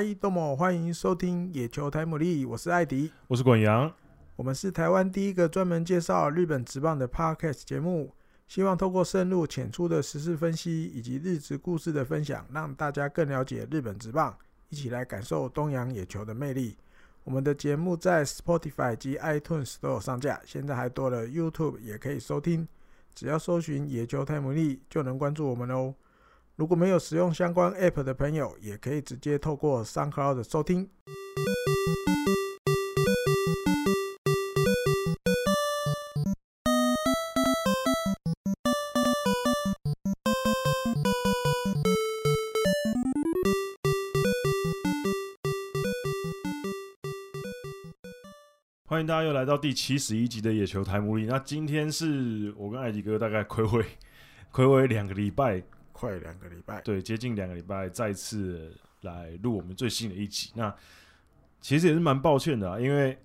嗨，多么欢迎收听野球台姆利，我是艾迪，我是滚阳，我们是台湾第一个专门介绍日本职棒的 Podcast 节目，希望透过深入浅出的时事分析以及日职故事的分享，让大家更了解日本职棒，一起来感受东洋野球的魅力。我们的节目在 Spotify 及 iTunes 都有上架，现在还多了 YouTube 也可以收听，只要搜寻野球台姆利就能关注我们哦。如果没有使用相关 App 的朋友，也可以直接透过 SoundCloud 收听。欢迎大家又来到第七十一集的野球台姆利。那今天是我跟艾迪哥大概睽违睽违两个礼拜。快两个礼拜，对，接近两个礼拜，再次来录我们最新的一集。那其实也是蛮抱歉的啊，因为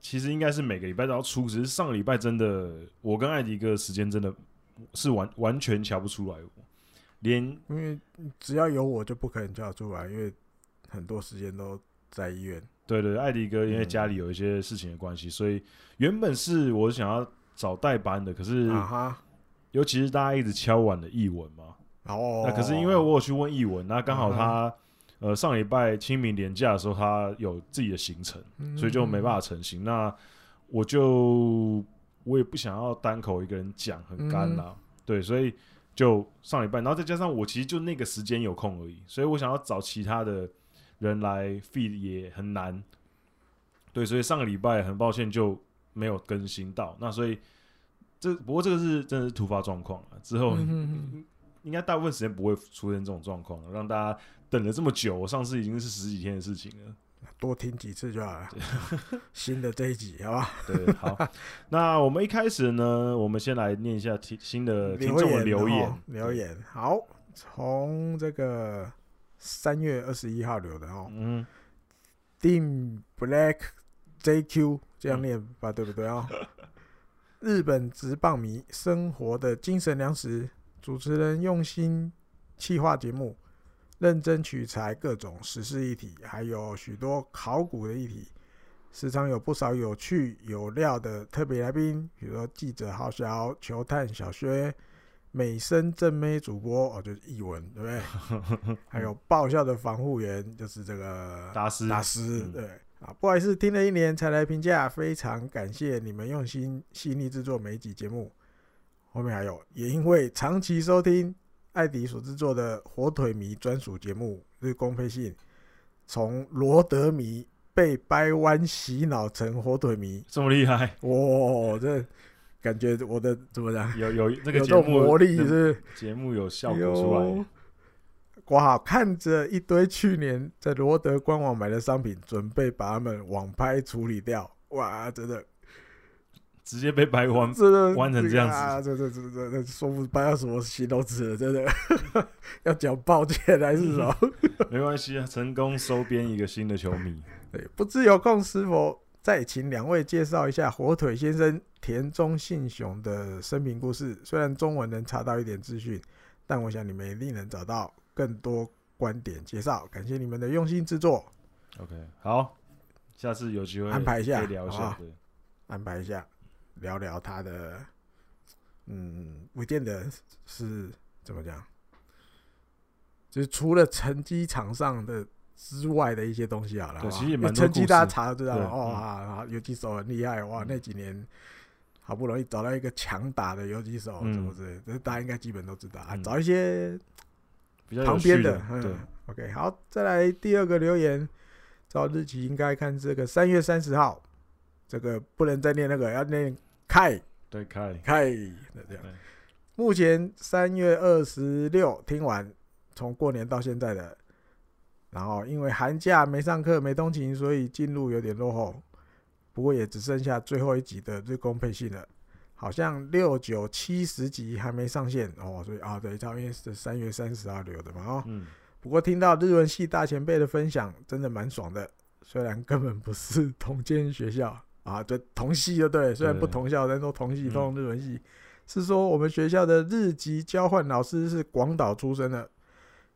其实应该是每个礼拜都要出，只是上个礼拜真的，我跟艾迪哥时间真的是完完全瞧不出来，连因为只要有我就不可能瞧出来，因为很多时间都在医院。对对，艾迪哥因为家里有一些事情的关系，嗯、所以原本是我想要找代班的，可是，啊、哈尤其是大家一直敲碗的译文嘛。哦，那可是因为我有去问译文，那刚好他，呃，上礼拜清明年假的时候，他有自己的行程，所以就没办法成行。那我就我也不想要单口一个人讲，很干啦，对，所以就上礼拜，然后再加上我其实就那个时间有空而已，所以我想要找其他的人来 feed 也很难，对，所以上个礼拜很抱歉就没有更新到。那所以这不过这个是真的是突发状况啊，之后。应该大部分时间不会出现这种状况，让大家等了这么久。我上次已经是十几天的事情了，多听几次就好了。新的这一集，好吧？对，好。那我们一开始呢，我们先来念一下听新的听众的留言。留言好，从这个三月二十一号留的哦。嗯。Dean Black JQ 这样念吧，对不对啊？日本直棒迷生活的精神粮食。主持人用心企划节目，认真取材各种时事议题，还有许多考古的议题，时常有不少有趣有料的特别来宾，比如说记者浩小、球探小薛、美声正妹主播哦，就是译文，对不对？还有爆笑的防护员，就是这个达斯达斯，对啊，不好意思，听了一年才来评价，非常感谢你们用心细腻制作每一集节目。后面还有，也因为长期收听艾迪所制作的火腿迷专属节目《日工配信》，从罗德迷被掰弯洗脑成火腿迷，这么厉害哇！这感觉我的怎么讲？有有这个节目魔力是节目有效果出来。哇！看着一堆去年在罗德官网买的商品，准备把他们网拍处理掉。哇！真的。直接被掰弯，真的弯成这样子，啊、这这这这这说不掰到什么形容词了，真的 要讲抱歉还是什么？没关系啊，成功收编一个新的球迷。对，不知有空是否再请两位介绍一下火腿先生田中信雄的生平故事？虽然中文能查到一点资讯，但我想你们一定能找到更多观点介绍。感谢你们的用心制作。OK，好，下次有机会安排一下，聊一下，对，安排一下。聊聊他的，嗯，不见得是怎么讲，就是除了成绩场上的之外的一些东西好了。对，其实也蛮多成绩大家查都知道，对哦啊，游击手很厉害哇！那几年好不容易找到一个强打的游击手，什么之类，这大家应该基本都知道啊。找一些旁边的，嗯，OK，好，再来第二个留言，照日期应该看这个三月三十号，这个不能再念那个，要念。开对开开那这样，目前三月二十六听完，从过年到现在的，然后因为寒假没上课没通勤，所以进入有点落后。不过也只剩下最后一集的日工配信了，好像六九七十集还没上线哦，所以啊对，因为是三月三十号留的嘛哦。嗯。不过听到日文系大前辈的分享，真的蛮爽的，虽然根本不是同间学校。啊，对，同系就对，虽然不同校，但都同系，同日文系。是说我们学校的日籍交换老师是广岛出生的，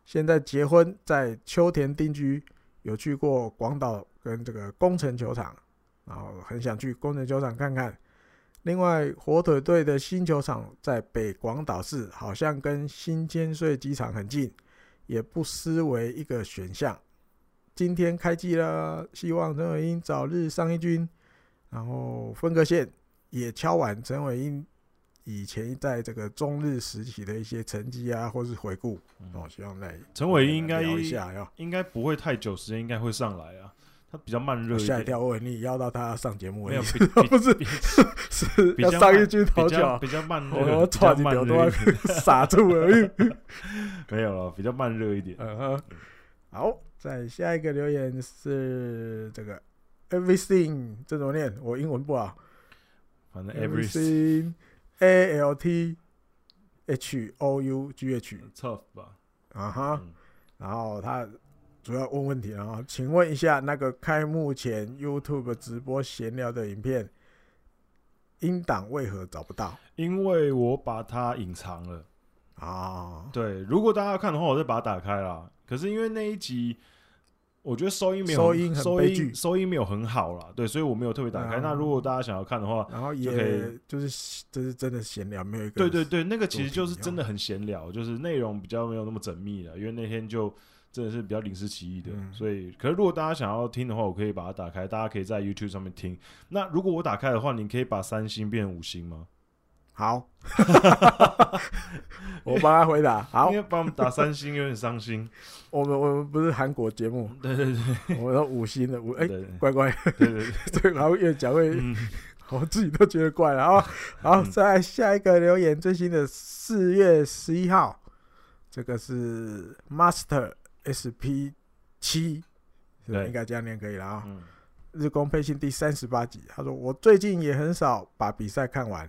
现在结婚在秋田定居，有去过广岛跟这个宫城球场，然后很想去宫城球场看看。另外，火腿队的新球场在北广岛市，好像跟新千岁机场很近，也不失为一个选项。今天开季了，希望陈伟英早日上一军。然后分割线也敲完陈伟英以前在这个中日时期的一些成绩啊，或是回顾。哦，希望来陈伟英应该聊一下哟，应该不会太久时间，应该会上来啊。他比较慢热，吓一跳！我以为你邀到他上节目，没有，不是，是要上一句头角，比较慢热，我差点都 要傻住了。没有了，比较慢热一点。嗯哼，好，再下一个留言是这个 everything，这怎么念？我英文不好，反正 everything，A L T H O U G H，tough 吧？啊哈，然后他。主要问问题啊，请问一下，那个开幕前 YouTube 直播闲聊的影片音档为何找不到？因为我把它隐藏了啊。对，如果大家要看的话，我再把它打开啦。可是因为那一集，我觉得收音没有收音收音，收音没有很好啦。对，所以我没有特别打开。啊、那如果大家想要看的话，然后也就可以，就是就是真的闲聊，没有一个对对对，那个其实就是真的很闲聊，就是内容比较没有那么缜密了。因为那天就。真的是比较临时起意的，嗯、所以，可是如果大家想要听的话，我可以把它打开，大家可以在 YouTube 上面听。那如果我打开的话，你可以把三星变成五星吗？好，我帮他回答。好，因为帮我们打三星有点伤心。我们我们不是韩国节目，对对对，我们五星的五，哎、欸，乖乖，对对 对，然后越讲会，嗯、我自己都觉得怪了啊。好，再下一个留言，最新的四月十一号，这个是 Master。S P 七，应该这样念可以了啊。嗯、日工配信第三十八集，他说我最近也很少把比赛看完。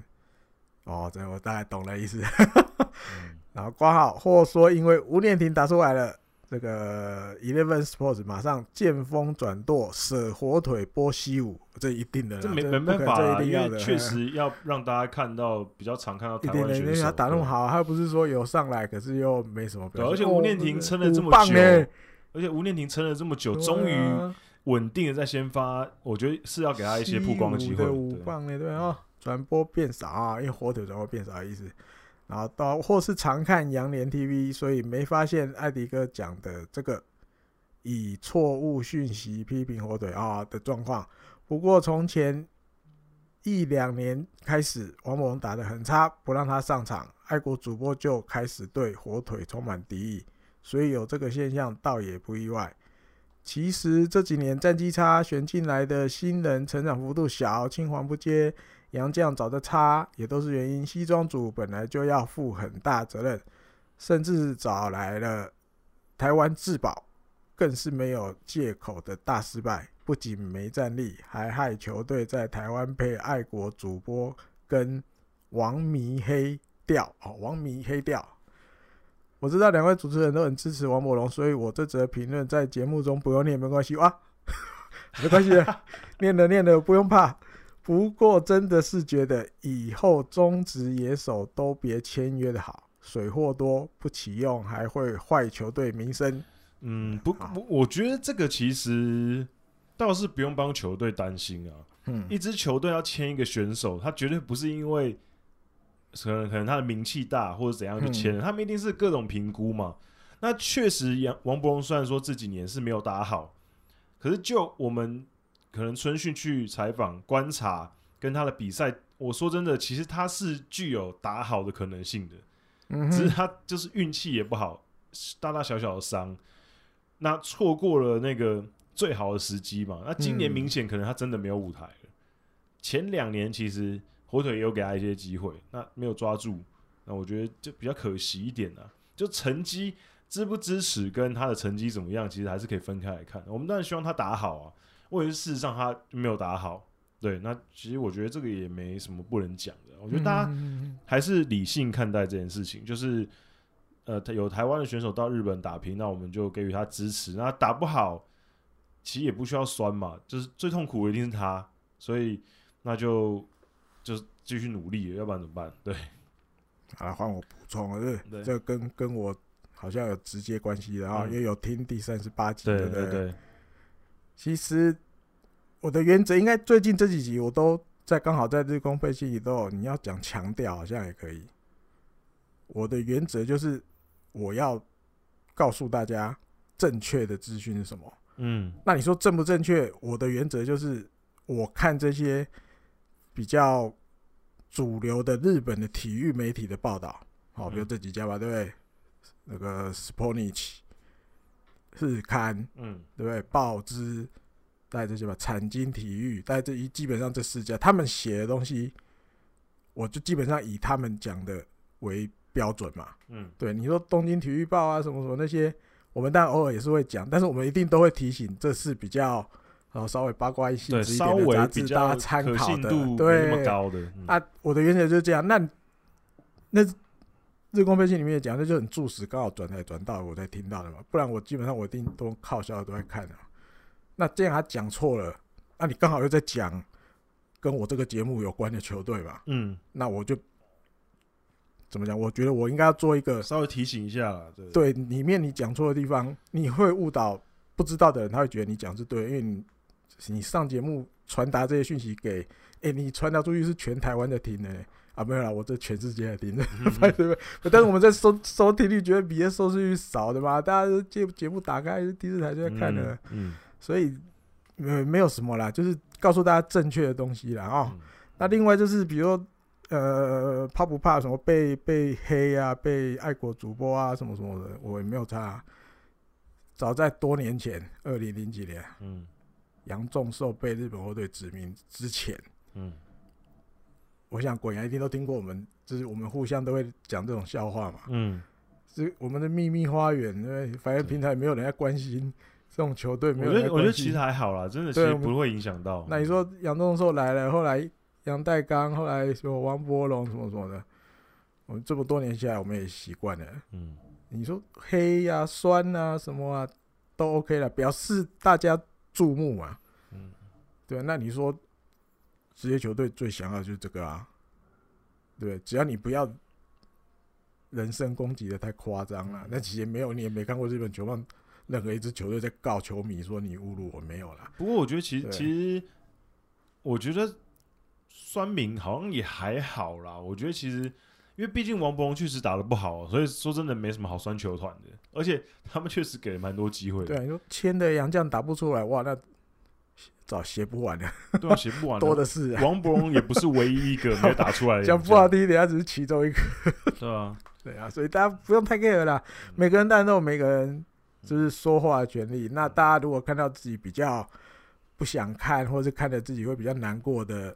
哦，这我大概懂了意思。嗯、然后挂号，或说因为吴念婷打出来了，这个 Eleven Sports 马上见风转舵，舍火腿波西舞，这一定的，这没没办法，这一定要的，确实要让大家看到比较常看到台湾 选手。因为他打那么好，他又不是说有上来，可是又没什么表现。而且吴念婷撑了这么久，而且吴念婷撑了这么久，终于稳定的在先发，我觉得是要给他一些曝光的机会。五棒呢，对啊，转播变少啊，因为火腿转播变少的意思。然后到或是常看洋联 TV，所以没发现艾迪哥讲的这个以错误讯息批评火腿啊的状况。不过从前一两年开始，王柏融打得很差，不让他上场，爱国主播就开始对火腿充满敌意，所以有这个现象倒也不意外。其实这几年战绩差，选进来的新人成长幅度小，青黄不接。杨将找的差也都是原因，西装组本来就要负很大责任，甚至找来了台湾至宝，更是没有借口的大失败。不仅没战力，还害球队在台湾被爱国主播跟王迷黑掉哦，王迷黑掉。我知道两位主持人都很支持王柏融，所以我这则评论在节目中不用念没关系哇，没关系，念了念了不用怕。不过真的是觉得以后中职野手都别签约的好，水货多不起用还会坏球队名声。嗯，不，好我觉得这个其实倒是不用帮球队担心啊。嗯，一支球队要签一个选手，他绝对不是因为可能可能他的名气大或者怎样去签他们一定是各种评估嘛。那确实，杨王柏荣虽然说这几年是没有打好，可是就我们。可能春训去采访观察跟他的比赛，我说真的，其实他是具有打好的可能性的，嗯、只是他就是运气也不好，大大小小的伤，那错过了那个最好的时机嘛。那今年明显可能他真的没有舞台了。嗯、前两年其实火腿也有给他一些机会，那没有抓住，那我觉得就比较可惜一点啊。就成绩支不支持跟他的成绩怎么样，其实还是可以分开来看。我们当然希望他打好啊。或者是事实上他没有打好，对，那其实我觉得这个也没什么不能讲的。我觉得大家还是理性看待这件事情，就是呃，有台湾的选手到日本打拼，那我们就给予他支持。那打不好，其实也不需要酸嘛，就是最痛苦的一定是他，所以那就就继续努力，要不然怎么办？对，啊，换我补充了，对，这跟跟我好像有直接关系的啊，因为有听第三十八集，对对对。其实我的原则应该最近这几集我都在刚好在日工配信里都有，你要讲强调好像也可以。我的原则就是我要告诉大家正确的资讯是什么。嗯，那你说正不正确？我的原则就是我看这些比较主流的日本的体育媒体的报道，好，比如这几家吧，对不对？那个 Spornichi 日刊，嗯，对不对？报纸，带这些吧，产经体育，带这一基本上这四家，他们写的东西，我就基本上以他们讲的为标准嘛。嗯，对，你说东京体育报啊，什么什么那些，我们当然偶尔也是会讲，但是我们一定都会提醒，这是比较然后稍微八卦一点的杂志，大家参考的，对，那么高的。啊，我的原则就是这样。那那。日工配信里面也讲，那就很注实，刚好转台转到我才听到的嘛。不然我基本上我一定都靠销都在看的。那既然他讲错了，那你刚好又在讲跟我这个节目有关的球队嘛？嗯，那我就怎么讲？我觉得我应该要做一个稍微提醒一下啦。对，里面你讲错的地方，你会误导不知道的人，他会觉得你讲是对，因为你你上节目传达这些讯息给，哎，你传达出去是全台湾在听的。啊，没有啦，我这全世界的听的，对不对？但是我们在收收听率，觉得比这收视率少的嘛，大家节节目打开电视台就在看的，嗯，所以没没有什么啦，就是告诉大家正确的东西啦哦。那另外就是，比如说呃，怕不怕什么被被黑啊，被爱国主播啊什么什么的，我也没有差。早在多年前，二零零几年，嗯，杨仲寿被日本火腿指名之前，嗯。我想滚牙一定都听过我们，就是我们互相都会讲这种笑话嘛。嗯，是我们的秘密花园，因为反正平台没有人在关心这种球队，没有人。我觉得我觉得其实还好啦，真的其实不会影响到。那你说杨仲寿来了，后来杨代刚，后来什么王柏龙什么什么的，我们这么多年下来，我们也习惯了。嗯，你说黑呀、啊、酸啊什么啊，都 OK 了，表示大家注目嘛。嗯，对，那你说。职业球队最想要的就是这个啊，对，只要你不要人身攻击的太夸张了，那其实没有，你也没看过日本球棒任何一支球队在告球迷说你侮辱我，没有啦。不过我觉得其实其实，我觉得酸民好像也还好啦。我觉得其实，因为毕竟王柏融确实打的不好，所以说真的没什么好酸球团的。而且他们确实给了蛮多机会。对，你说签的杨将打不出来，哇，那。早写不完了，对啊，写不完，多的是。啊王伯荣也不是唯一一个没有打出来的。讲不好听一点，他只是其中一个。对啊，对啊，所以大家不用太 care 啦。每个人当然都有每个人就是说话的权利。那大家如果看到自己比较不想看，或者是看着自己会比较难过的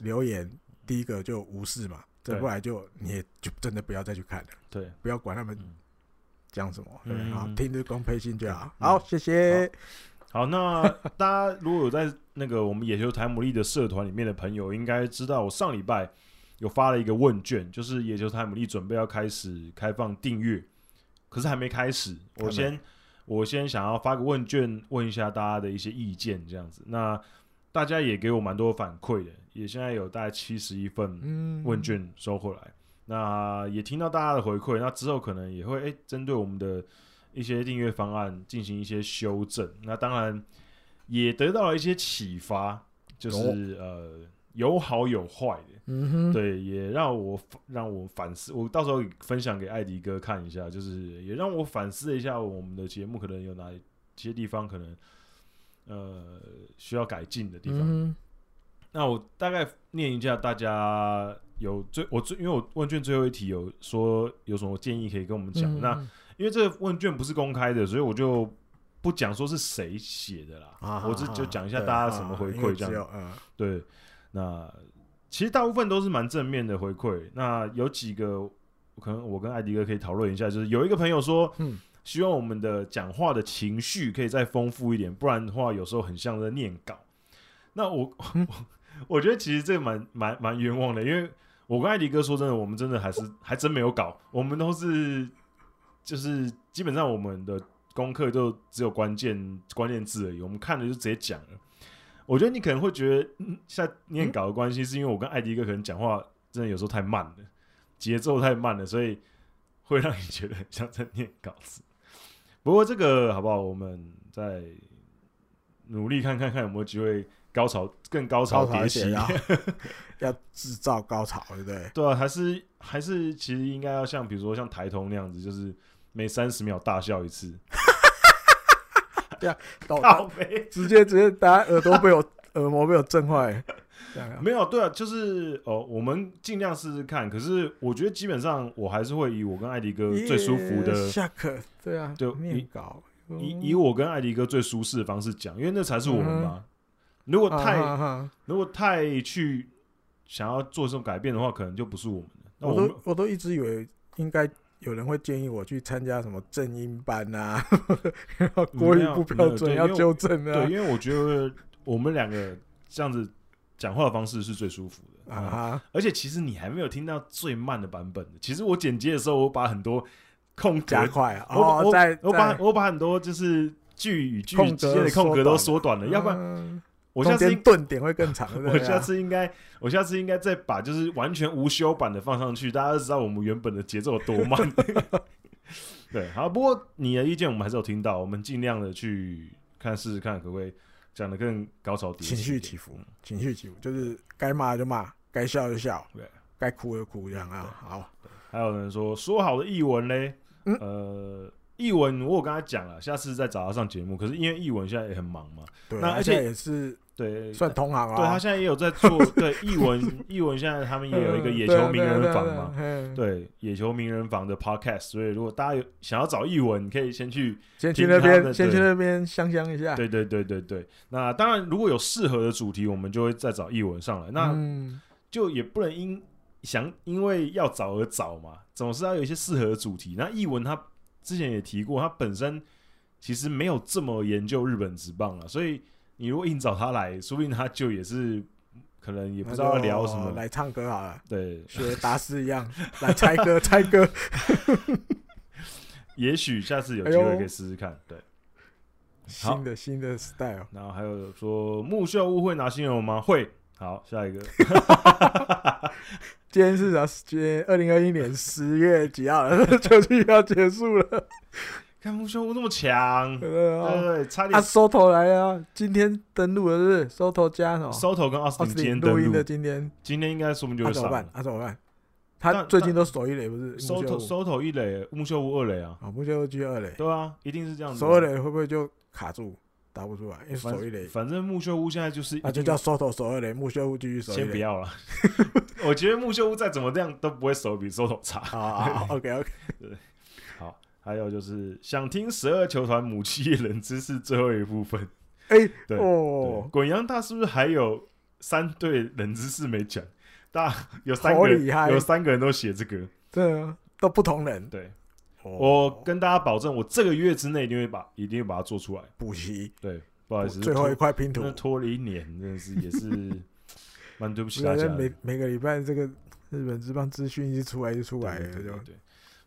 留言，第一个就无视嘛。再不来就你也就真的不要再去看了。对，不要管他们讲什么，对，好，听日公配信就好。好，谢谢。好，那大家如果有在那个我们野球台姆利的社团里面的朋友，应该知道我上礼拜有发了一个问卷，就是野球台姆利准备要开始开放订阅，可是还没开始。我先我先想要发个问卷，问一下大家的一些意见，这样子。那大家也给我蛮多反馈的，也现在有大概七十一份问卷收回来。那也听到大家的回馈，那之后可能也会诶针对我们的。一些订阅方案进行一些修正，那当然也得到了一些启发，就是、哦、呃有好有坏的，嗯哼，对，也让我让我反思，我到时候分享给艾迪哥看一下，就是也让我反思一下我们的节目可能有哪些地方可能呃需要改进的地方。嗯、那我大概念一下，大家有最我最因为我问卷最后一题有说有什么建议可以跟我们讲，嗯、那。因为这个问卷不是公开的，所以我就不讲说是谁写的啦。啊、我只就讲一下大家什么回馈这样。嗯、对，那其实大部分都是蛮正面的回馈。那有几个可能我跟艾迪哥可以讨论一下，就是有一个朋友说，嗯，希望我们的讲话的情绪可以再丰富一点，不然的话有时候很像在念稿。那我、嗯、我觉得其实这个蛮蛮蛮冤枉的，因为我跟艾迪哥说真的，我们真的还是还真没有稿，我们都是。就是基本上我们的功课就只有关键关键字而已，我们看了就直接讲了。我觉得你可能会觉得，像念稿的关系，是因为我跟艾迪哥可能讲话真的有时候太慢了，节奏太慢了，所以会让你觉得像在念稿子。不过这个好不好？我们再努力看看看有没有机会高潮更高潮迭起，要制造高潮，对不对？对啊，还是还是其实应该要像比如说像台通那样子，就是每三十秒大笑一次。对啊，倒霉，直接直接大家耳朵被我耳膜被我震坏。没有，对啊，就是哦，我们尽量试试看。可是我觉得基本上我还是会以我跟艾迪哥最舒服的下课，对啊，就念稿，以以我跟艾迪哥最舒适的方式讲，因为那才是我们嘛。如果太如果太去想要做这种改变的话，可能就不是我们的。我都我都一直以为应该有人会建议我去参加什么正音班啊，国语不标准要纠正啊。对，因为我觉得我们两个这样子。讲话的方式是最舒服的啊！而且其实你还没有听到最慢的版本的。其实我剪辑的时候，我把很多空格加快啊，我我我把我把很多就是句与句之间的空格都缩短了，要不然我下次顿点会更长。我下次应该我下次应该再把就是完全无修版的放上去，大家都知道我们原本的节奏有多慢。对，好，不过你的意见我们还是有听到，我们尽量的去看试试看可不可以。讲的更高潮，情绪起伏，情绪起伏，就是该骂就骂，该笑就笑，对，该哭就哭，这样啊。好，还有人说说好的译文嘞，呃，艺文我有跟他讲了，下次再找他上节目。可是因为译文现在也很忙嘛，对，那而且也是。对，算同行啊。对，他现在也有在做。对，译文，译文现在他们也有一个野球名人房嘛。对，野球名人房的 podcast。所以如果大家有想要找译文，你可以先去先去那边，先去那边香香一下。对对对对对。那当然，如果有适合的主题，我们就会再找译文上来。那就也不能因想因为要找而找嘛，总是要有一些适合的主题。那译文他之前也提过，他本身其实没有这么研究日本职棒了，所以。你如果硬找他来，说不定他就也是可能也不知道要聊什么，来唱歌好了。对，学达斯一样来猜歌，猜歌。也许下次有机会可以试试看。对，新的新的 style。然后还有说木秀屋会拿新人吗？会。好，下一个。今天是啥？今天二零二一年十月几号了？秋季要结束了。看木秀屋那么强，对对，差点。啊，Soto 来啊，今天登录的是不是？Soto 加什么？Soto 跟奥斯汀今天登录的，今天今天应该说不定就会上。怎么办？啊，怎么办？他最近都守一垒不是？Soto Soto 一垒，木秀屋二垒啊。啊，木秀屋继续二垒。对啊，一定是这样子。守二垒会不会就卡住，打不出来？因为守一垒。反正木秀屋现在就是，那就叫 Soto 守二垒，木秀屋继续守。先不要了，我觉得木秀屋再怎么这样都不会守比 Soto 差。啊，OK OK，对。好还有就是想听十二球团母企业冷知识最后一部分，哎、欸，对哦，滚阳大是不是还有三对冷知识没讲？大有三个人，有三个人都写这个，对啊，都不同人。对，哦、我跟大家保证，我这个月之内一定会把，一定会把它做出来补习。对，不好意思，最后一块拼图拖了一年，真的是也是蛮对不起大家。每每个礼拜这个日本之棒资讯一出来就出来了，对，对，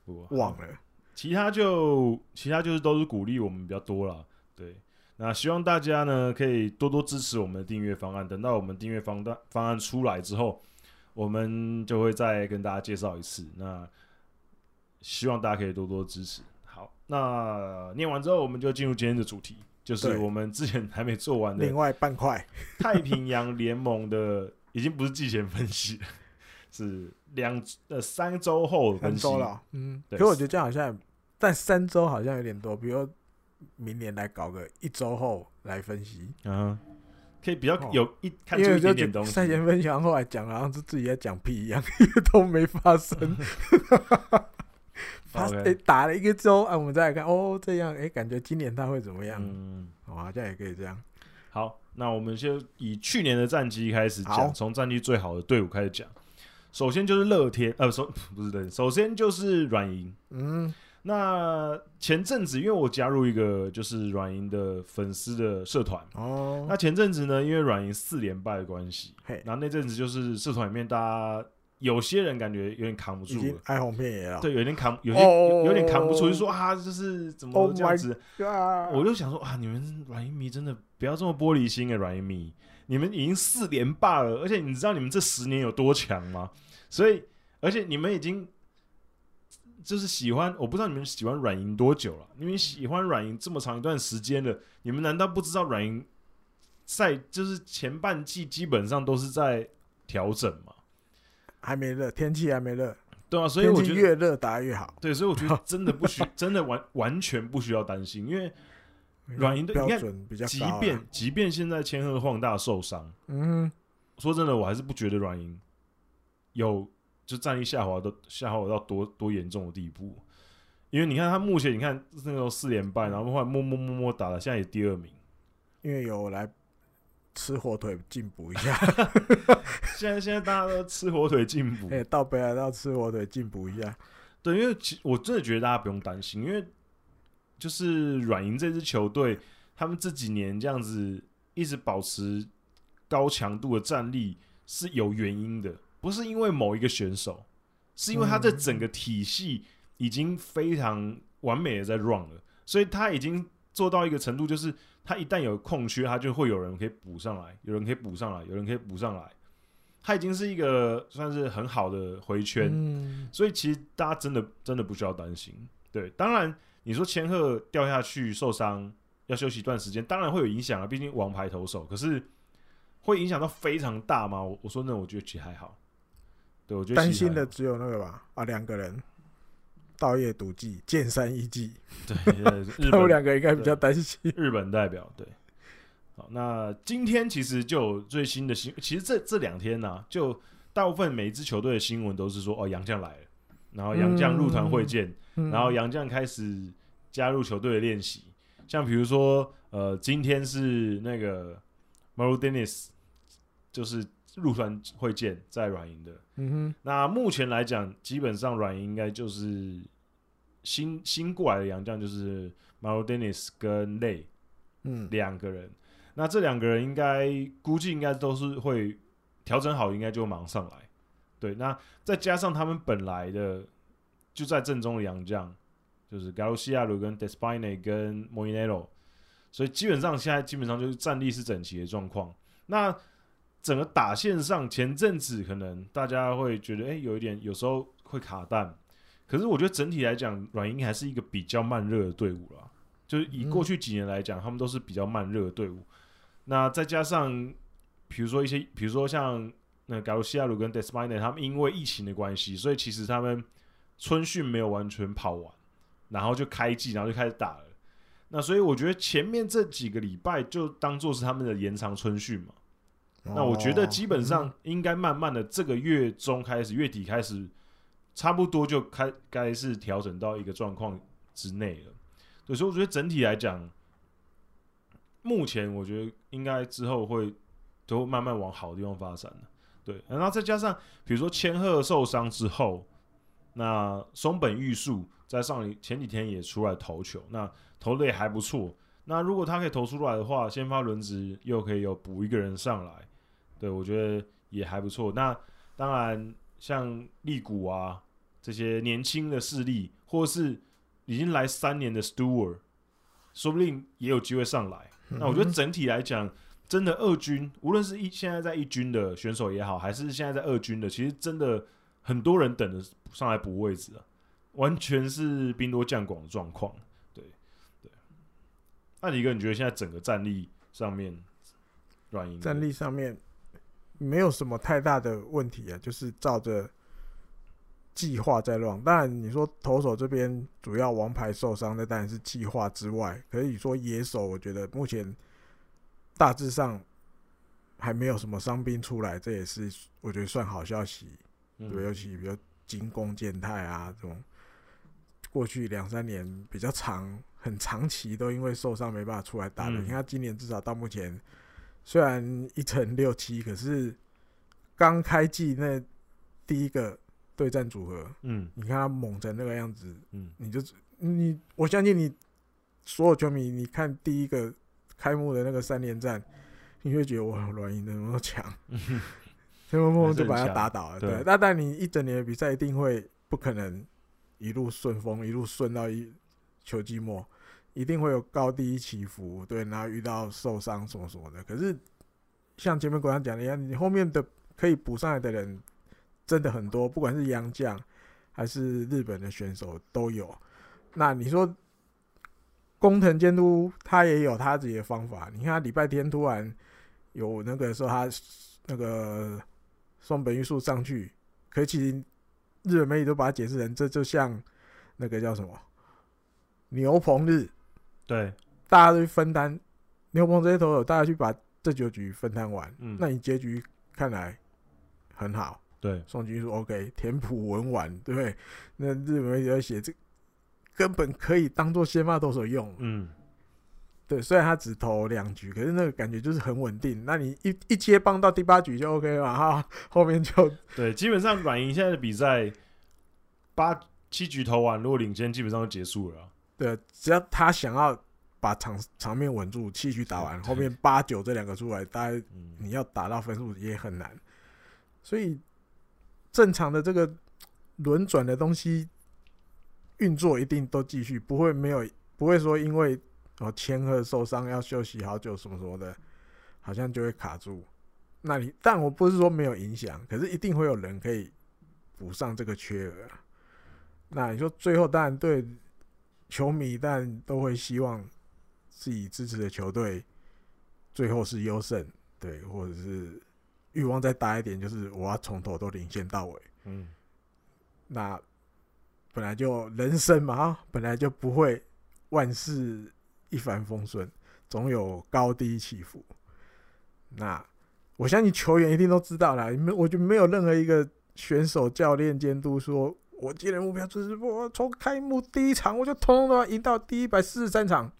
对，忘了。其他就其他就是都是鼓励我们比较多了，对，那希望大家呢可以多多支持我们的订阅方案。等到我们订阅方案方案出来之后，我们就会再跟大家介绍一次。那希望大家可以多多支持。好，那念完之后，我们就进入今天的主题，就是我们之前还没做完的另外半块太平洋联盟的，已经不是季前分析了，是两呃三周后的分析了。嗯，对可我觉得这样好像。但三周好像有点多，比如明年来搞个一周后来分析，嗯，可以比较有一看出一点点东西。赛前分享后来讲，好像是自己在讲屁一样，因为都没发生。他打了一个周，啊，我们再来看，哦，这样，哎，感觉今年他会怎么样？嗯，好像也可以这样。好，那我们就以去年的战绩开始讲，从战绩最好的队伍开始讲。首先就是乐天，呃，首 不是乐，首先就是软银，嗯。那前阵子，因为我加入一个就是软银的粉丝的社团哦。那前阵子呢，因为软银四连败的关系，嘿，然后那阵子就是社团里面大家有些人感觉有点扛不住了，哀鸿遍野了，对，有点扛，有些有，有点扛不住，就说啊，就是怎么这样子？Oh、我就想说啊，你们软银迷真的不要这么玻璃心啊，软银迷，你们已经四连霸了，而且你知道你们这十年有多强吗？所以，而且你们已经。就是喜欢，我不知道你们喜欢软银多久了。你们喜欢软银这么长一段时间了，你们难道不知道软银赛就是前半季基本上都是在调整嘛，还没热，天气还没热，对啊，所以我觉得越热打越好。对，所以我觉得 真的不需，真的完完全不需要担心，因为软银的标准比较高，即便即便现在千鹤晃大受伤，嗯，说真的，我还是不觉得软银有就战力下滑都下滑到多多严重的地步。因为你看他目前，你看那个四连败，然后后来摸摸摸摸打了，现在也第二名。因为有来吃火腿进补一下，现在现在大家都吃火腿进补，哎，到北海道吃火腿进补一下。对，因为其实我真的觉得大家不用担心，因为就是软银这支球队，他们这几年这样子一直保持高强度的战力是有原因的，不是因为某一个选手，是因为他这整个体系。已经非常完美的在 run 了，所以他已经做到一个程度，就是他一旦有空缺，他就会有人可以补上来，有人可以补上来，有人可以补上来。他已经是一个算是很好的回圈，嗯、所以其实大家真的真的不需要担心。对，当然你说千鹤掉下去受伤要休息一段时间，当然会有影响啊，毕竟王牌投手。可是会影响到非常大吗？我我说那我觉得其实还好。对，我觉得担心的只有那个吧，啊，两个人。稻叶笃纪、剑山一纪，对，他们两个应该比较担心。日本代表，对。好，那今天其实就有最新的新，其实这这两天呢、啊，就大部分每一支球队的新闻都是说，哦，杨将来了，然后杨将入团会见，嗯、然后杨将开始加入球队的练习。嗯、像比如说，呃，今天是那个 Merrill Dennis，就是。入团会见在软银的，嗯哼。那目前来讲，基本上软银应该就是新新过来的洋将，就是 Merrill Dennis 跟 Lay，嗯，两个人。那这两个人应该估计应该都是会调整好，应该就马上来。对，那再加上他们本来的就在正中的洋将，就是 Garciaru 跟 Despaigne 跟 Molinero，所以基本上现在基本上就是战力是整齐的状况。那整个打线上，前阵子可能大家会觉得，哎、有一点，有时候会卡弹。可是我觉得整体来讲，软银还是一个比较慢热的队伍啦。就是以过去几年来讲，他们都是比较慢热的队伍。那再加上，比如说一些，比如说像那加鲁西亚鲁跟 Despaigne 他们因为疫情的关系，所以其实他们春训没有完全跑完，然后就开季，然后就开始打了。那所以我觉得前面这几个礼拜就当做是他们的延长春训嘛。那我觉得基本上应该慢慢的这个月中开始，月底开始，差不多就开该是调整到一个状况之内了。对，所以我觉得整体来讲，目前我觉得应该之后会都会慢慢往好的地方发展。对，然后再加上比如说千鹤受伤之后，那松本玉树在上前几天也出来投球，那投的也还不错。那如果他可以投出来的话，先发轮值又可以有补一个人上来。对，我觉得也还不错。那当然，像利谷啊这些年轻的势力，或是已经来三年的 Stewart，说不定也有机会上来。嗯、那我觉得整体来讲，真的二军，无论是一现在在一军的选手也好，还是现在在二军的，其实真的很多人等着上来补位置啊，完全是兵多将广的状况。对对。那李哥，你觉得现在整个战力上面，软银战力上面？没有什么太大的问题啊，就是照着计划在乱。当然，你说投手这边主要王牌受伤，那当然是计划之外。可以说野手，我觉得目前大致上还没有什么伤兵出来，这也是我觉得算好消息。对，尤其比如今宫健太啊这种，过去两三年比较长、很长期都因为受伤没办法出来打的。你看今年至少到目前。虽然一成六七，可是刚开季那第一个对战组合，嗯，你看他猛成那个样子，嗯，你就你我相信你所有球迷，你看第一个开幕的那个三连战，你会觉得哇，软银怎么那么强？砰砰砰就把他打倒了，对。那但你一整年的比赛一定会不可能一路顺风，一路顺到一球季末。一定会有高低起伏，对，然后遇到受伤什么什么的。可是像前面国强讲的一样，你后面的可以补上来的人真的很多，不管是洋将还是日本的选手都有。那你说工藤监督他也有他自己的方法。你看他礼拜天突然有那个说他那个松本玉树上去，可其实日本媒体都把它解释成这就像那个叫什么牛棚日，对，大家都去分担牛棚这些投手，大家去把这九局分摊完，嗯，那你结局看来很好，对，宋军说 OK，田浦文丸，对不对？那日本媒体在写这根本可以当做先发投手用，嗯。对，虽然他只投两局，可是那个感觉就是很稳定。那你一一接棒到第八局就 OK 了 哈，后面就对，基本上软银现在的比赛八七局投完，如果领先，基本上就结束了。对，只要他想要把场场面稳住，气局打完，后面八九这两个出来，大概你要打到分数也很难。所以正常的这个轮转的东西运作一定都继续，不会没有，不会说因为。然后千鹤受伤要休息好久什么什么的，好像就会卡住。那你但我不是说没有影响，可是一定会有人可以补上这个缺额。那你说最后当然对球迷，但都会希望自己支持的球队最后是优胜，对，或者是欲望再大一点，就是我要从头都领先到尾。嗯，那本来就人生嘛，本来就不会万事。一帆风顺，总有高低起伏。那我相信球员一定都知道啦，没我就没有任何一个选手、教练、监督说，我今年目标就是我从开幕第一场我就通通都要赢到第一百四十三场，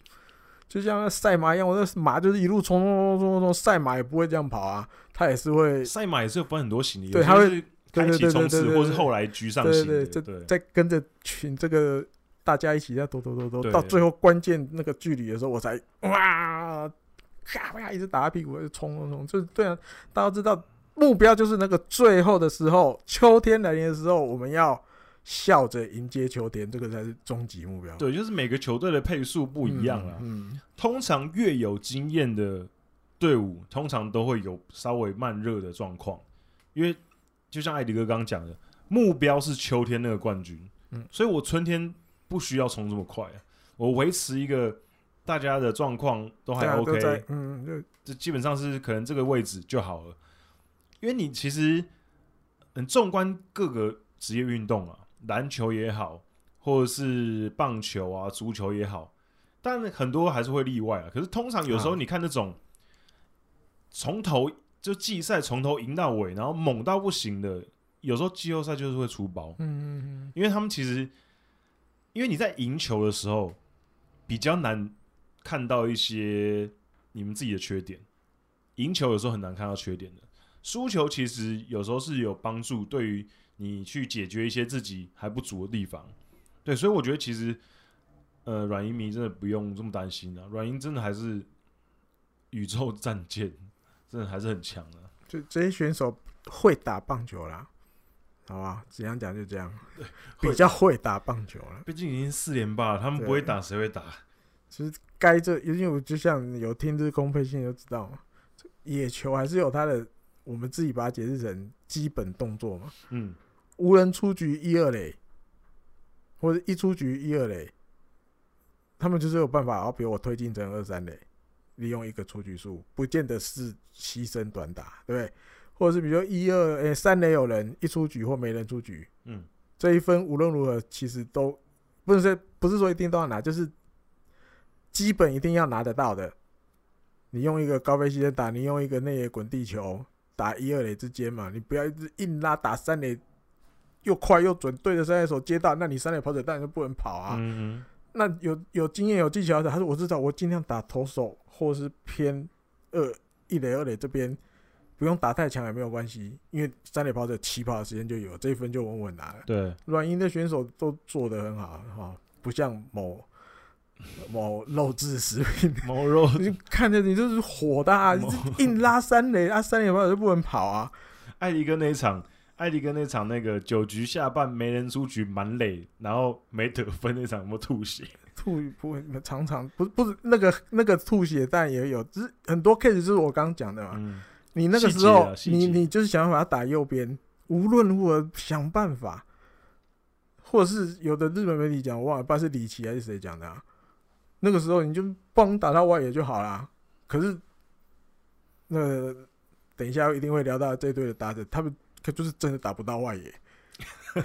就像赛马一样，我的马就是一路冲冲冲冲冲，赛马也不会这样跑啊，他也是会赛马也是有分很多型的，对，他会开启冲刺，或是后来居上型的，对，在跟着群这个。大家一起在抖抖抖抖，到最后关键那个距离的时候，我才哇咔啪一直打屁股，就冲冲冲，就是对啊。大家知道目标就是那个最后的时候，秋天来临的时候，我们要笑着迎接秋天，这个才是终极目标。对，就是每个球队的配速不一样啊。嗯，嗯，通常越有经验的队伍，通常都会有稍微慢热的状况，因为就像艾迪哥刚刚讲的，目标是秋天那个冠军。嗯，所以我春天。不需要冲这么快啊！我维持一个大家的状况都还 OK，嗯，这基本上是可能这个位置就好了。因为你其实很纵观各个职业运动啊，篮球也好，或者是棒球啊、足球也好，但很多还是会例外啊。可是通常有时候你看那种从头就季赛从头赢到尾，然后猛到不行的，有时候季后赛就是会出包。嗯嗯嗯，因为他们其实。因为你在赢球的时候比较难看到一些你们自己的缺点，赢球有时候很难看到缺点的，输球其实有时候是有帮助，对于你去解决一些自己还不足的地方。对，所以我觉得其实，呃，软银迷真的不用这么担心了，软银真的还是宇宙战舰，真的还是很强的。就这些选手会打棒球啦。好吧，怎样讲就这样，比较会打棒球了。毕竟已经四连霸了，他们不会打，谁会打？其实该这，因为我就像有听日公配信就知道嘛，野球还是有它的，我们自己把它解释成基本动作嘛。嗯，无人出局一二垒，或者一出局一二垒，他们就是有办法，然后比如我推进成二三垒，利用一个出局数，不见得是牺牲短打，对不对？或者是比如说一二诶三垒有人一出局或没人出局，嗯，这一分无论如何其实都不是不是说一定都要拿，就是基本一定要拿得到的。你用一个高飞牺牲打，你用一个内野滚地球打一二垒之间嘛，你不要一直硬拉打三垒，又快又准，对着三垒手接到，那你三垒跑者当然就不能跑啊。嗯嗯，那有有经验有技巧的，他说我知道，我尽量打投手或是偏二一垒二垒这边。不用打太强也没有关系，因为三垒跑者起跑的时间就有，这一分就稳稳拿了。对，软银的选手都做得很好哈，不像某某肉质食品，某肉，你看着你就是火大，某硬拉三垒，啊三垒跑者就不能跑啊。艾迪哥那一场，艾迪跟那场那个九局下半没人出局满垒，然后没得分那场有没有吐血？吐不会常常不是不是那个那个吐血，但也有，只是很多 case 就是我刚刚讲的嘛。嗯你那个时候，你你就是想要把它打右边，无论如何想办法，或者是有的日本媒体讲，我忘了，不知道是李奇还是谁讲的啊。那个时候你就帮打到外野就好啦。可是那等一下一定会聊到这队的打者，他们可就是真的打不到外野，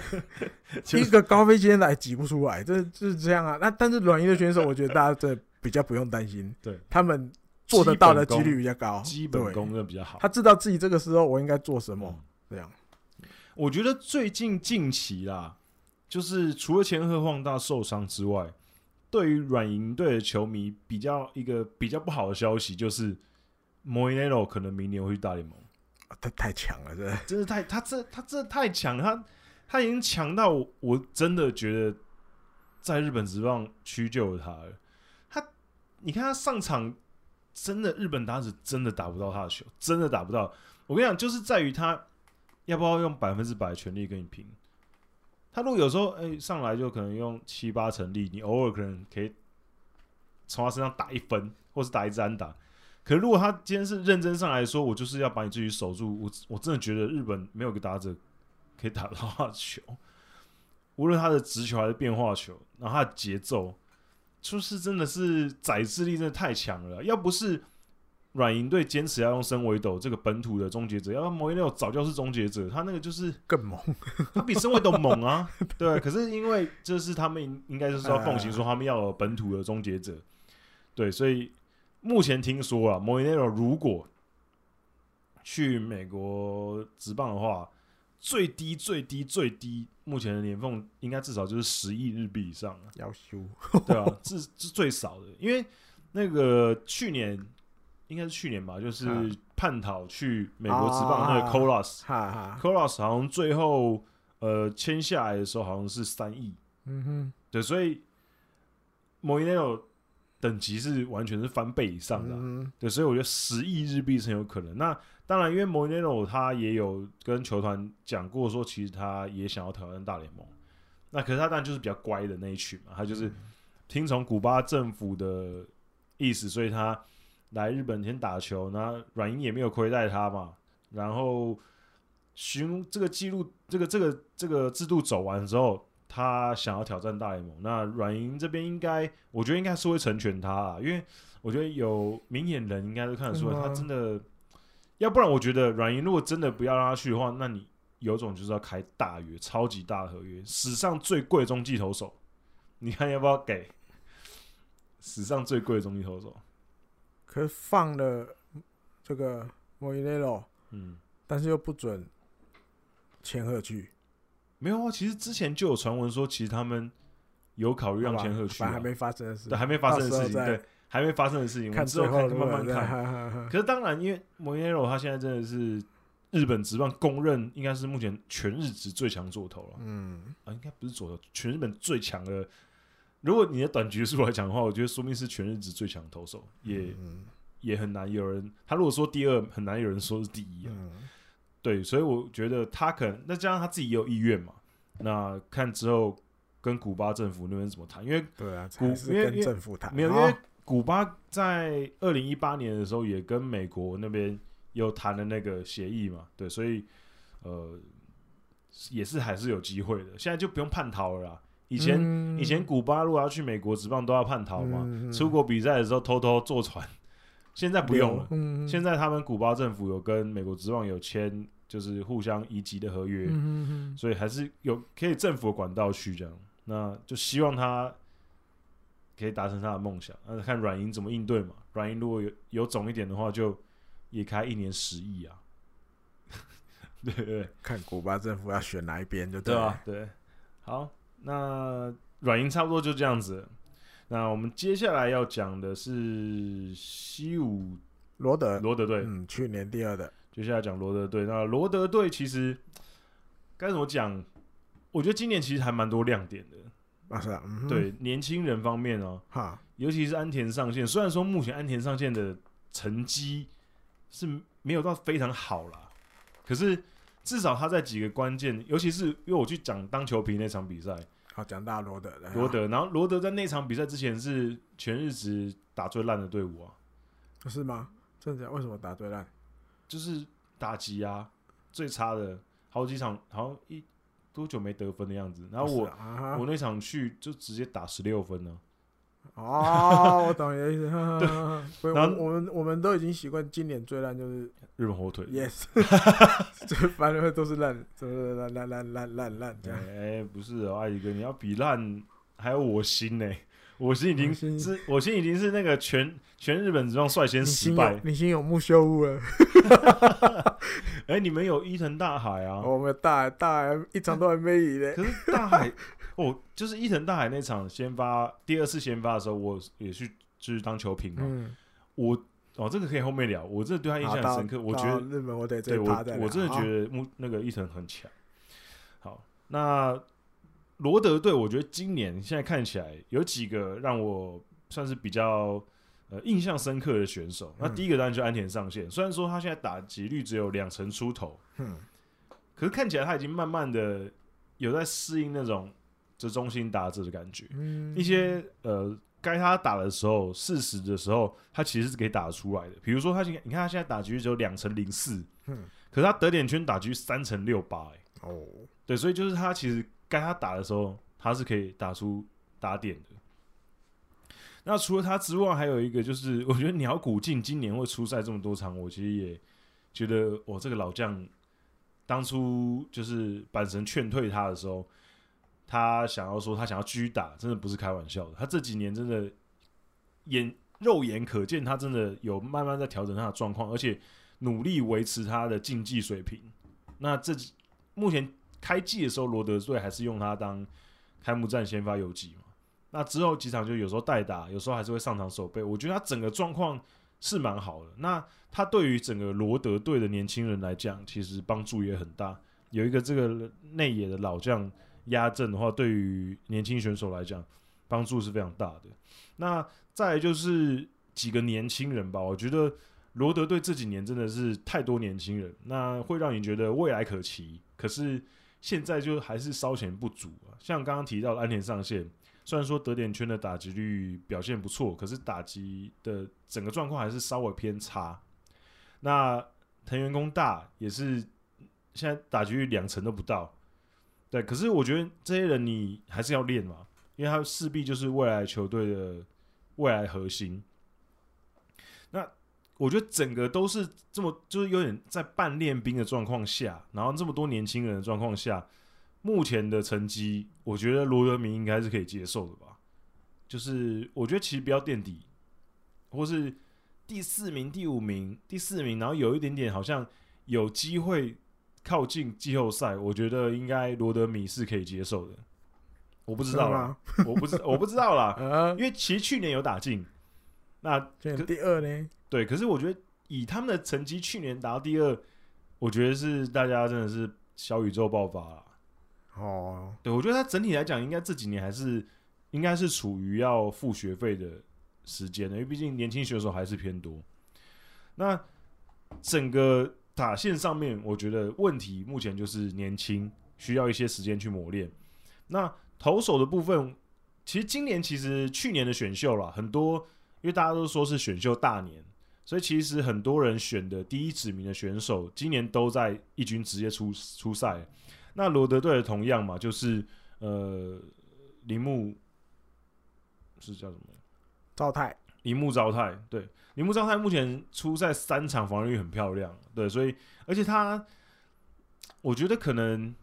一个高飞间来挤不出来，这就是这样啊。那但是软银的选手，我觉得大家这比较不用担心，对他们做得到的几率比较高，基本功的比较好。他知道自己这个时候我应该做什么，这样。我觉得最近近期啦，就是除了千贺滉大受伤之外，对于软银队的球迷比较一个比较不好的消息就是。莫伊内罗可能明年会去大联盟，他太强了，这真的太他这他这太强，他他已经强到我，我真的觉得在日本职棒屈就他了。他你看他上场，真的日本打者真的打不到他的球，真的打不到。我跟你讲，就是在于他要不要用百分之百的全力跟你拼。他如果有时候哎、上来就可能用七八成力，你偶尔可能可以从他身上打一分，或是打一支安打。可如果他今天是认真上来说，我就是要把你自己守住，我我真的觉得日本没有个打者可以打到他的球，无论他的直球还是变化球，然后他的节奏，就是真的是宰制力真的太强了。要不是软银队坚持要用森维斗这个本土的终结者，要不然莫伊内罗早就是终结者，他那个就是更猛，他比森维斗猛啊。对，可是因为这是他们应该就是要奉行说他们要有本土的终结者，对，所以。目前听说啊，莫伊内罗如果去美国职棒的话，最低最低最低，目前的年俸应该至少就是十亿日币以上了。要修，对啊，这是最少的，因为那个去年应该是去年吧，就是叛逃去美国职棒那个 Colas，Colas 好像最后呃签下来的时候好像是三亿，嗯哼，对，所以莫伊内罗。等级是完全是翻倍以上的，啊，嗯、对，所以我觉得十亿日币是很有可能。那当然，因为莫伊内罗他也有跟球团讲过，说其实他也想要挑战大联盟。那可是他当然就是比较乖的那一群嘛，他就是听从古巴政府的意思，所以他来日本先打球。那软银也没有亏待他嘛。然后寻这个记录，这个这个这个制度走完之后。他想要挑战大联盟，那软银这边应该，我觉得应该是会成全他啊，因为我觉得有明眼人应该都看得出来，他真的，要不然我觉得软银如果真的不要让他去的话，那你有种就是要开大约超级大合约，史上最贵中继投手，你看要不要给？史上最贵的中继投手，可是放了这个莫伊雷罗，嗯，但是又不准千贺去。没有啊，其实之前就有传闻说，其实他们有考虑让千鹤去，还没发生的事，对，还没发生的事情，对，还没发生的事情，我们之后看，慢慢看。可是当然，因为莫伊内罗他现在真的是日本职棒公认应该是目前全日职最强左投了，嗯，啊，应该不是左投，全日本最强的。如果你的短局数来讲的话，我觉得说明是全日职最强投手，也也很难有人。他如果说第二，很难有人说是第一啊。对，所以我觉得他可能那加上他自己也有意愿嘛，那看之后跟古巴政府那边怎么谈，因为对啊，古因为政府谈没有，因为古巴在二零一八年的时候也跟美国那边有谈了那个协议嘛，对，所以呃也是还是有机会的，现在就不用叛逃了啦。以前、嗯、以前古巴如果要去美国职棒都要叛逃嘛，嗯、出国比赛的时候偷偷坐船，现在不用了，嗯、现在他们古巴政府有跟美国职棒有签。就是互相移籍的合约，嗯、哼哼，所以还是有可以政府的管道去这样，那就希望他可以达成他的梦想。那看软银怎么应对嘛？软银如果有有种一点的话，就也开一年十亿啊。对，对对，看古巴政府要选哪一边就对吧？对，好，那软银差不多就这样子。那我们接下来要讲的是西武罗德罗德队，嗯，去年第二的。接下来讲罗德队，那罗德队其实该怎么讲？我觉得今年其实还蛮多亮点的。啊，是啊，嗯、对年轻人方面哦，哈，尤其是安田上线。虽然说目前安田上线的成绩是没有到非常好啦，可是至少他在几个关键，尤其是因为我去讲当球皮那场比赛，好讲大罗德，罗德，然后罗德在那场比赛之前是全日职打最烂的队伍啊，是吗？真的？为什么打最烂？就是打击啊，最差的好几场，好像一多久没得分的样子。然后我、啊、我那场去就直接打十六分呢，哦，我懂你的意思。对，然后我们我们都已经习惯今年最烂就是日本火腿。Yes，这反正都是烂，都是烂烂烂烂烂烂这样。哎，不是哦，艾迪哥，你要比烂，还有我心呢。我心已经是，我心已经是那个全全日本职棒率先失败。你心有木修屋了。哎，你们有伊藤大海啊？我们大海大海一场都还没赢嘞。可是大海。哦，就是伊藤大海那场先发，第二次先发的时候，我也去就是当球评嘛。嗯、我哦，这个可以后面聊。我真的对他印象很深刻。我觉得日本我得对我我真的觉得木那个伊藤很强。好，那罗德队，我觉得今年现在看起来有几个让我算是比较呃印象深刻的选手。嗯、那第一个当然就安田上线，虽然说他现在打击率只有两成出头，嗯，可是看起来他已经慢慢的有在适应那种。这中心打者的感觉，嗯、一些呃，该他打的时候，适时的时候，他其实是可以打得出来的。比如说，他现在你看他现在打击率只有两成零四，嗯，可是他得点圈打击三成六八，哎，哦，对，所以就是他其实该他打的时候，他是可以打出打点的。那除了他之外，还有一个就是，我觉得鸟谷进今年会出赛这么多场，我其实也觉得，我这个老将当初就是阪神劝退他的时候。他想要说，他想要继续打，真的不是开玩笑的。他这几年真的眼肉眼可见，他真的有慢慢在调整他的状况，而且努力维持他的竞技水平。那这目前开季的时候，罗德队还是用他当开幕战先发游击嘛？那之后几场就有时候代打，有时候还是会上场守备。我觉得他整个状况是蛮好的。那他对于整个罗德队的年轻人来讲，其实帮助也很大。有一个这个内野的老将。压阵的话，对于年轻选手来讲，帮助是非常大的。那再就是几个年轻人吧，我觉得罗德队这几年真的是太多年轻人，那会让你觉得未来可期。可是现在就还是稍显不足啊。像刚刚提到的安田上线，虽然说得点圈的打击率表现不错，可是打击的整个状况还是稍微偏差。那藤原工大也是现在打击率两成都不到。对，可是我觉得这些人你还是要练嘛，因为他势必就是未来球队的未来核心。那我觉得整个都是这么，就是有点在半练兵的状况下，然后这么多年轻人的状况下，目前的成绩，我觉得罗德明应该是可以接受的吧。就是我觉得其实不要垫底，或是第四名、第五名、第四名，然后有一点点好像有机会。靠近季后赛，我觉得应该罗德米是可以接受的。我不知道啦，我不知我不知道啦，因为其实去年有打进，那第二呢？对，可是我觉得以他们的成绩，去年打到第二，我觉得是大家真的是小宇宙爆发了。哦，对，我觉得他整体来讲，应该这几年还是应该是处于要付学费的时间的，因为毕竟年轻选手还是偏多。那整个。打线上面，我觉得问题目前就是年轻，需要一些时间去磨练。那投手的部分，其实今年其实去年的选秀啦，很多，因为大家都说是选秀大年，所以其实很多人选的第一指名的选手，今年都在一军直接出出赛。那罗德队的同样嘛，就是呃铃木是叫什么？赵泰。铃木赵泰，对，铃木赵泰目前出赛三场，防御率很漂亮，对，所以而且他，我觉得可能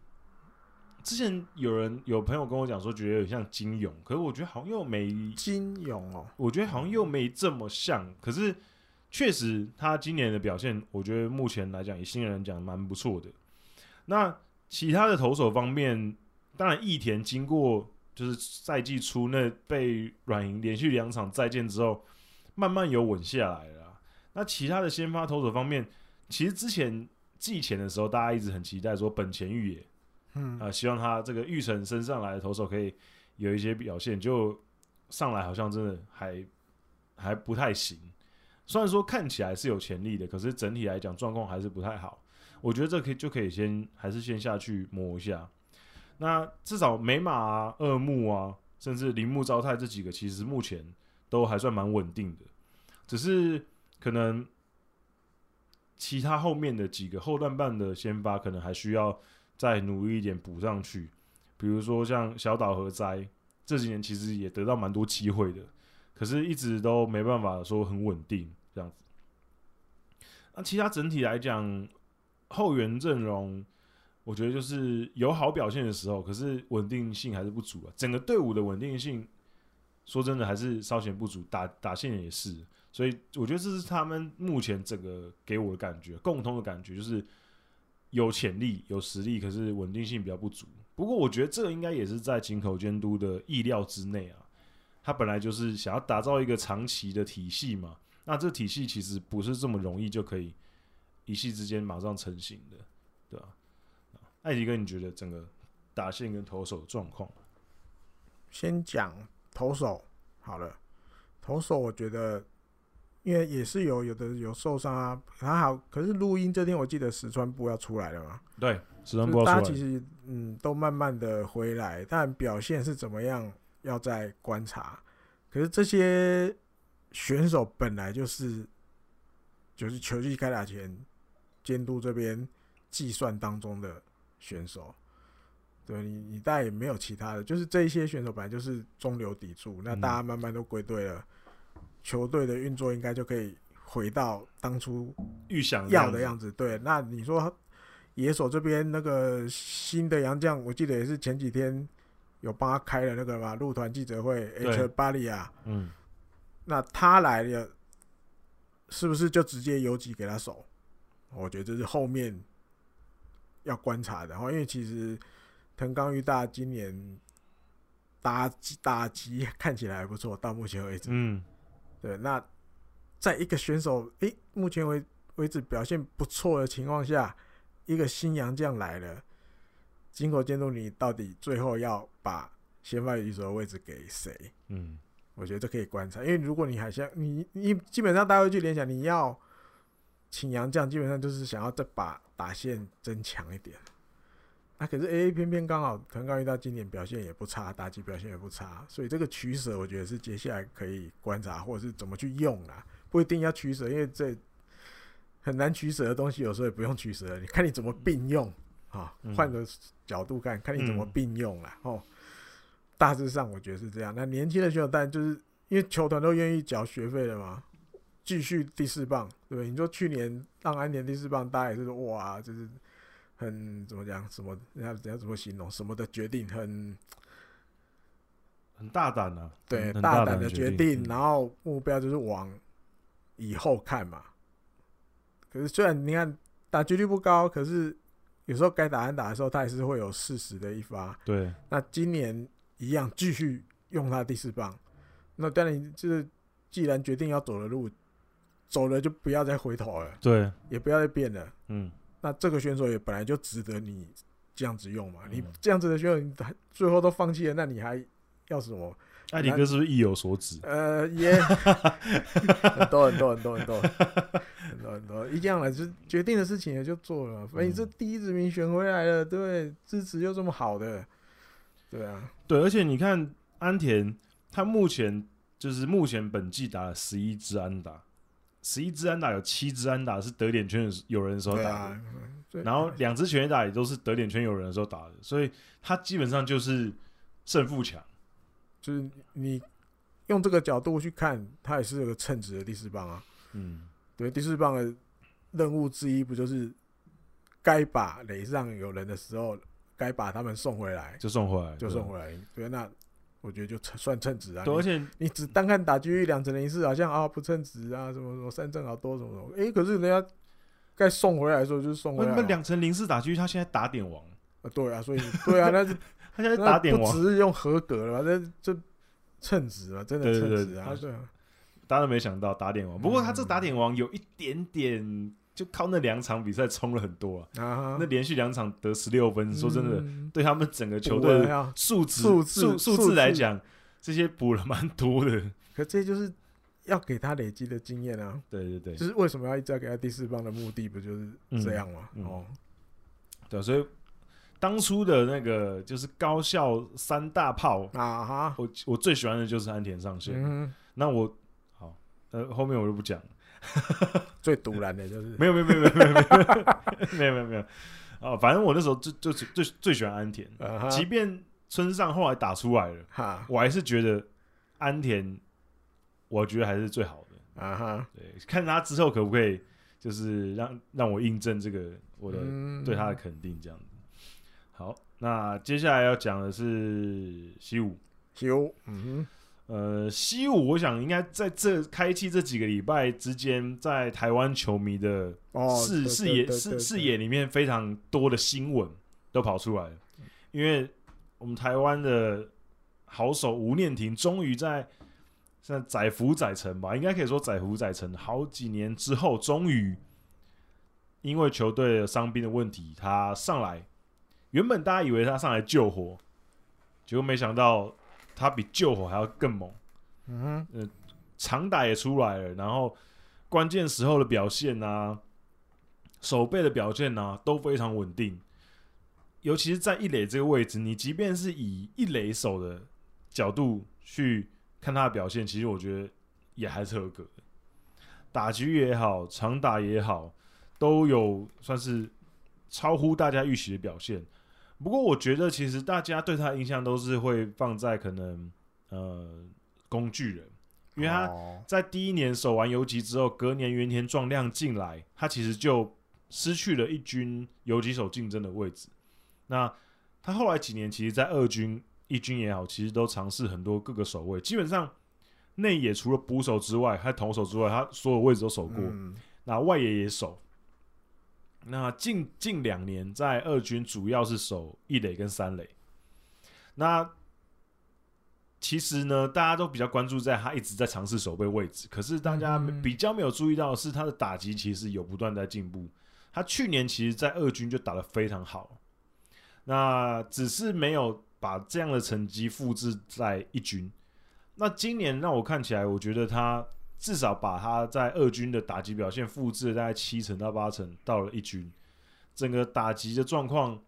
之前有人有朋友跟我讲说，觉得有像金勇，可是我觉得好像又没金勇哦，我觉得好像又没这么像，可是确实他今年的表现，我觉得目前来讲，以新人讲蛮不错的。那其他的投手方面，当然益田经过。就是赛季初那被软银连续两场再见之后，慢慢有稳下来了。那其他的先发投手方面，其实之前季前的时候，大家一直很期待说本前玉也，嗯啊、呃，希望他这个玉成升上来的投手可以有一些表现，就上来好像真的还还不太行。虽然说看起来是有潜力的，可是整体来讲状况还是不太好。我觉得这可以就可以先还是先下去磨一下。那至少美马啊、二木啊，甚至铃木昭太这几个，其实目前都还算蛮稳定的。只是可能其他后面的几个后段半的先发，可能还需要再努力一点补上去。比如说像小岛和哉这几年其实也得到蛮多机会的，可是一直都没办法说很稳定这样子。那其他整体来讲，后援阵容，我觉得就是有好表现的时候，可是稳定性还是不足啊。整个队伍的稳定性，说真的还是稍显不足，打打线也是。所以我觉得这是他们目前整个给我的感觉，共通的感觉就是有潜力、有实力，可是稳定性比较不足。不过我觉得这应该也是在井口监督的意料之内啊。他本来就是想要打造一个长期的体系嘛。那这体系其实不是这么容易就可以一夕之间马上成型的，对吧？艾迪哥，你觉得整个打线跟投手的状况？先讲投手好了，投手我觉得。因为也是有有的有受伤啊，还好。可是录音这天，我记得石川部要出来了嘛？对，石川部要出来。大家其实嗯，都慢慢的回来，但表现是怎么样，要再观察。可是这些选手本来就是，就是球季开打前监督这边计算当中的选手。对你，你大概也没有其他的，就是这一些选手本来就是中流砥柱，那大家慢慢都归队了。嗯球队的运作应该就可以回到当初预想要的样子。对，那你说野手这边那个新的洋将，我记得也是前几天有帮他开了那个嘛入团记者会，H 巴利亚。嗯，那他来了，是不是就直接游击给他守？我觉得这是后面要观察的。因为其实藤冈裕大今年打击打击 看起来还不错，到目前为止。嗯。对，那在一个选手诶、欸，目前为为止表现不错的情况下，一个新洋将来了，金口监督，你到底最后要把先发游击手的位置给谁？嗯，我觉得这可以观察，因为如果你还想你你基本上大家会去联想，你要请杨将，基本上就是想要再把打线增强一点。那、啊、可是 A A 偏偏刚好藤冈遇到今年表现也不差，打击表现也不差，所以这个取舍我觉得是接下来可以观察，或者是怎么去用啊，不一定要取舍，因为这很难取舍的东西，有时候也不用取舍，你看你怎么并用啊？换个角度看，看你怎么并用啦。哦。大致上我觉得是这样。那年轻的选手，但就是因为球团都愿意缴学费了嘛，继续第四棒，对不对？你说去年让安田第四棒，大家也是说哇，就是。很怎么讲？什么人家人家怎么形容？什么的决定很很大胆啊？对，大胆的决定。然后目标就是往以后看嘛。可是虽然你看打几率不高，可是有时候该打安打的时候，他也是会有适时的一发。对。那今年一样继续用他第四棒。那当然就是，既然决定要走的路，走了就不要再回头了。对。也不要再变了。嗯。那这个选手也本来就值得你这样子用嘛？你这样子的选手，你最后都放弃了，那你还要什么？艾迪哥是不是意有所指？呃，也 很多很多很多很多很多很多，一样了，就决定的事情也就做了。反正这第一指名选回来了，对，支持又这么好的，对啊，对，而且你看安田，他目前就是目前本季打了十一支安打。十一支安打有七支安打是得点圈有人的时候打的，啊、然后两支全垒打也都是得点圈有人的时候打的，所以他基本上就是胜负强。就是你用这个角度去看，他也是有个称职的第四棒啊。嗯，对，第四棒的任务之一不就是该把垒上有人的时候，该把他们送回来，就送回来，就送回来。对，那。我觉得就算称职啊，对，而且你，只单看打击率两成零四，好像啊不称职啊，什么什么三振好多什么什么，哎、欸，可是人家该送回来的时候就送回来。那两成零四打击率，他现在打点王啊，对啊，所以对啊，那是他现在打点王，不只是用合格了吧？那这称职啊，真的称职啊，对啊，大家都没想到打点王，不过他这打点王有一点点。就靠那两场比赛冲了很多啊！啊那连续两场得十六分，嗯、说真的，对他们整个球队的数值数数数字来讲，这些补了蛮多的。可这就是要给他累积的经验啊！对对对，就是为什么要一直要给他第四棒的目的，不就是这样吗？嗯嗯、哦，对，所以当初的那个就是高校三大炮啊哈，我我最喜欢的就是安田上线。嗯、那我好，呃，后面我就不讲。最独然的就是没有没有没有没有没有没有没有没有没有啊！反正我那时候最最最最喜欢安田，即便村上后来打出来了，我还是觉得安田我觉得还是最好的啊哈。对，看他之后可不可以，就是让让我印证这个我的对他的肯定这样子。好，那接下来要讲的是西武，西武，嗯哼。呃，西武，我想应该在这开季这几个礼拜之间，在台湾球迷的视视野视视野里面，非常多的新闻都跑出来了。因为我们台湾的好手吴念庭，终于在在载福载沉吧，应该可以说载福载沉，好几年之后，终于因为球队的伤兵的问题，他上来。原本大家以为他上来救火，结果没想到。他比救火还要更猛，嗯哼，呃，长打也出来了，然后关键时候的表现啊，守备的表现啊，都非常稳定。尤其是在一垒这个位置，你即便是以一垒手的角度去看他的表现，其实我觉得也还是合格的。打局也好，长打也好，都有算是超乎大家预期的表现。不过我觉得，其实大家对他的印象都是会放在可能呃工具人，因为他在第一年守完游击之后，隔年原田壮亮进来，他其实就失去了一军游击手竞争的位置。那他后来几年，其实，在二军、一军也好，其实都尝试很多各个守卫，基本上内野除了捕手之外，还有投手之外，他所有位置都守过。嗯、那外野也守。那近近两年在二军主要是守一垒跟三垒。那其实呢，大家都比较关注在他一直在尝试守备位置，可是大家比较没有注意到的是他的打击其实有不断在进步。他去年其实，在二军就打得非常好，那只是没有把这样的成绩复制在一军。那今年让我看起来，我觉得他。至少把他在二军的打击表现复制了大概七成到八成，到了一军，整个打击的状况，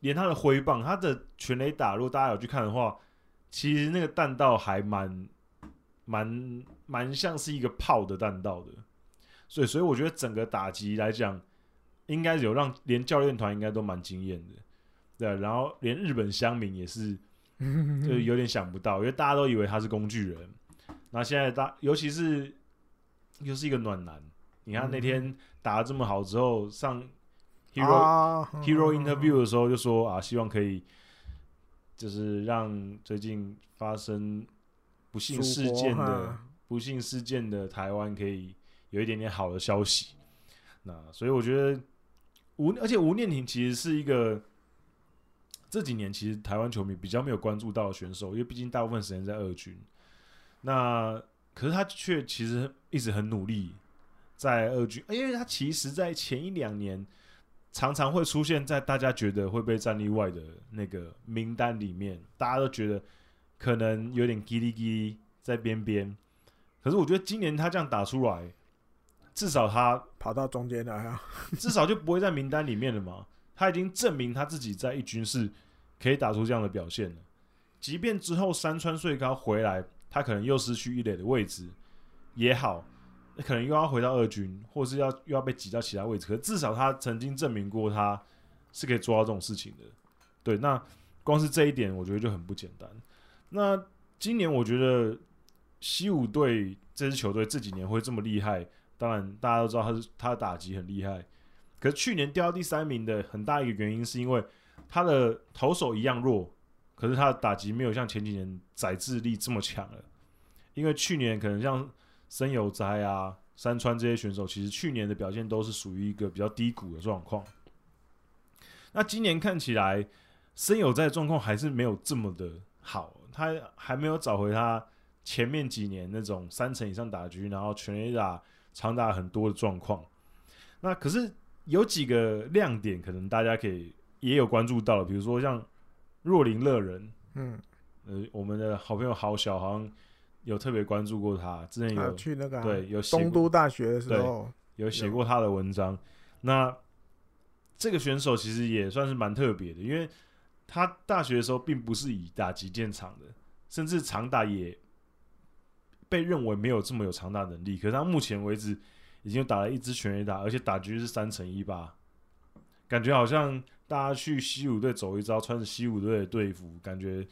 连他的挥棒，他的全垒打，如果大家有去看的话，其实那个弹道还蛮蛮蛮像是一个炮的弹道的，所以所以我觉得整个打击来讲，应该有让连教练团应该都蛮惊艳的，对，然后连日本乡民也是，就有点想不到，因为大家都以为他是工具人。那现在大，尤其是又是一个暖男，你看那天打的这么好之后，上 hero、啊、hero interview 的时候就说啊，希望可以就是让最近发生不幸事件的不幸事件的台湾可以有一点点好的消息。那所以我觉得吴，而且吴念婷其实是一个这几年其实台湾球迷比较没有关注到的选手，因为毕竟大部分时间在二军。那可是他却其实一直很努力在二军，因为他其实，在前一两年常常会出现在大家觉得会被战力外的那个名单里面，大家都觉得可能有点叽哩叽哩在边边。可是我觉得今年他这样打出来，至少他跑到中间来啊，至少就不会在名单里面了嘛。他已经证明他自己在一军是可以打出这样的表现了，即便之后山川穗高回来。他可能又失去一垒的位置也好，可能又要回到二军，或是要又要被挤到其他位置。可至少他曾经证明过，他是可以做到这种事情的。对，那光是这一点，我觉得就很不简单。那今年我觉得西武队这支球队这几年会这么厉害，当然大家都知道他是他的打击很厉害。可是去年掉到第三名的很大一个原因，是因为他的投手一样弱。可是他的打击没有像前几年宰制力这么强了，因为去年可能像森友哉啊、山川这些选手，其实去年的表现都是属于一个比较低谷的状况。那今年看起来森友哉的状况还是没有这么的好，他还没有找回他前面几年那种三成以上打击，然后全垒打长打很多的状况。那可是有几个亮点，可能大家可以也有关注到，比如说像。若林乐人，嗯，呃，我们的好朋友郝小好像有特别关注过他，之前有去那个、啊、对有东都大学的时候有写过他的文章。那这个选手其实也算是蛮特别的，因为他大学的时候并不是以打击见长的，甚至长打也被认为没有这么有长打能力。可是他目前为止已经打了一支全垒打，而且打局是三乘一八，感觉好像。大家去西武队走一遭，穿着西武队的队服，感觉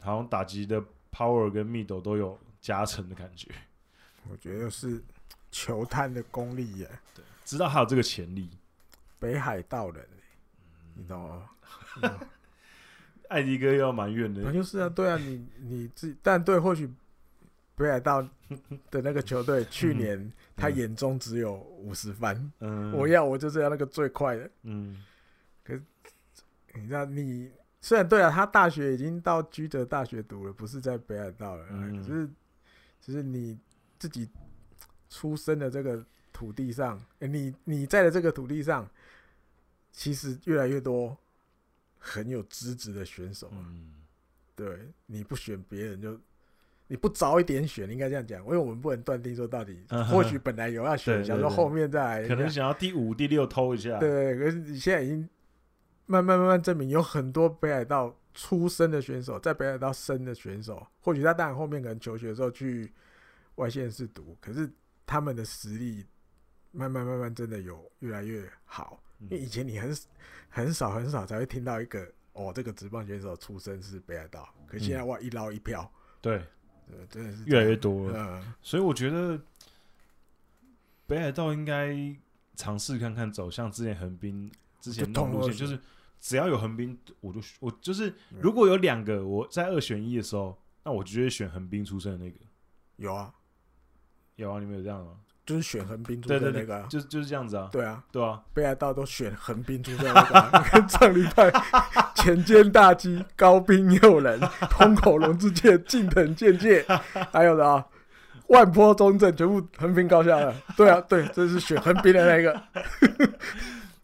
好像打击的 power 跟密度都有加成的感觉。我觉得是球探的功力耶，对，知道他有这个潜力。北海道人，你知道吗？艾迪哥又要埋怨的，那就是啊，对啊，你你自己，但对，或许北海道的那个球队去年他眼中只有五十番，嗯，我要我就是要那个最快的，嗯，你知道，你虽然对啊，他大学已经到居德大学读了，不是在北海道了，嗯，可是就是你自己出生的这个土地上，你你在的这个土地上，其实越来越多。很有资质的选手，嗯，对，你不选别人就，你不早一点选，应该这样讲，因为我们不能断定说到底，或许本来有要选，想说后面再来，可能想要第五、第六偷一下，对，可是你现在已经慢慢慢慢证明，有很多北海道出生的选手，在北海道生的选手，或许他当然后面可能求学的时候去外县市读，可是他们的实力慢慢慢慢真的有越来越好。因为以前你很很少很少才会听到一个哦，这个职棒选手出身是北海道，可现在哇一捞一票，对，真的是越来越多了。所以我觉得北海道应该尝试看看走向之前横滨之前那种路线，就是只要有横滨，我就我就是如果有两个我在二选一的时候，那我就会选横滨出身的那个。有啊，有啊，你们有这样吗？就是选横滨出身的那个、啊，就是就是这样子啊。对啊，对啊，北海道都选横滨出身的那个、看 上礼拜前肩大基、高滨佑人、通口龙之介、近藤健介，还有的啊，万波中正全部横滨高校的。对啊，对，这是选横滨的那个。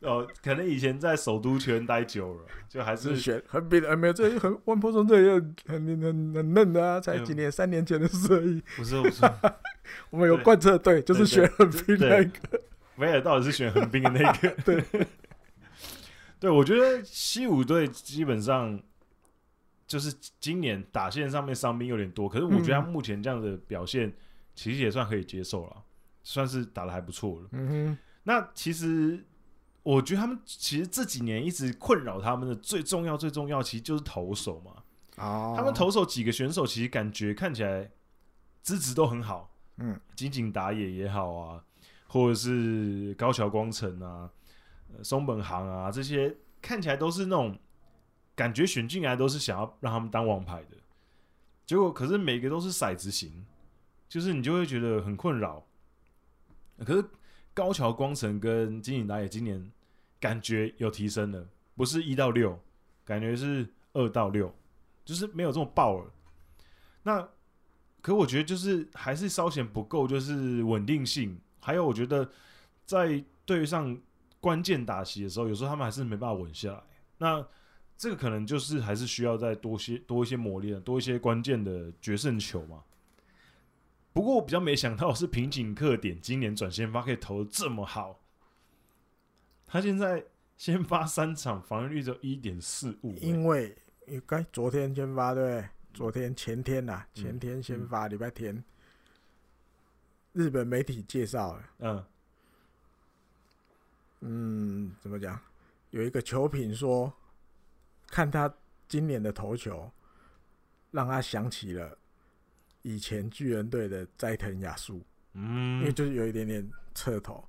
哦，可能以前在首都圈待久了，就还是，选横滨的。没有，这很万坡中队也很很很很嫩的啊，才几年，三年前的事而已。不是不是。我们有贯彻对，就是选横滨那个。威尔到底是选横滨的那个。对，对，我觉得西武队基本上就是今年打线上面伤兵有点多，可是我觉得他目前这样的表现其实也算可以接受了，算是打的还不错了。嗯哼。那其实我觉得他们其实这几年一直困扰他们的最重要、最重要，其实就是投手嘛。哦。他们投手几个选手其实感觉看起来资质都很好。嗯，金井打野也好啊，或者是高桥光成啊、松本航啊，这些看起来都是那种感觉选进来都是想要让他们当王牌的，结果可是每个都是骰子型，就是你就会觉得很困扰。可是高桥光成跟金井打野今年感觉有提升了，不是一到六，感觉是二到六，就是没有这么爆了。那。可我觉得就是还是稍显不够，就是稳定性。还有，我觉得在对上关键打席的时候，有时候他们还是没办法稳下来。那这个可能就是还是需要再多些多一些磨练，多一些关键的决胜球嘛。不过我比较没想到是平井克典今年转先发可以投的这么好。他现在先发三场，防御率只有一点四五。因为应该昨天先发对。昨天前天呐、啊，前天先发，礼、嗯、拜天，日本媒体介绍了，嗯，嗯，怎么讲？有一个球评说，看他今年的投球，让他想起了以前巨人队的斋藤雅树，嗯，因为就是有一点点侧头。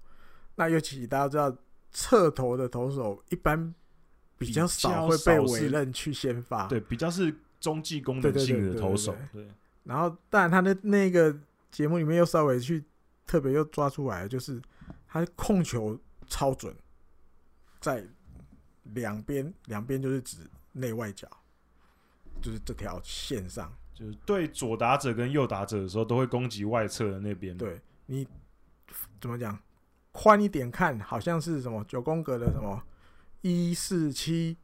那尤其大家知道，侧投的投手一般比较少会被委任去先发，对，比较是。中继功能性的投手，对。然后，当然他的那个节目里面又稍微去特别又抓出来，就是他控球超准，在两边，两边就是指内外角，就是这条线上，就是对左打者跟右打者的时候，都会攻击外侧的那边。对，你怎么讲？宽一点看，好像是什么九宫格的什么一四七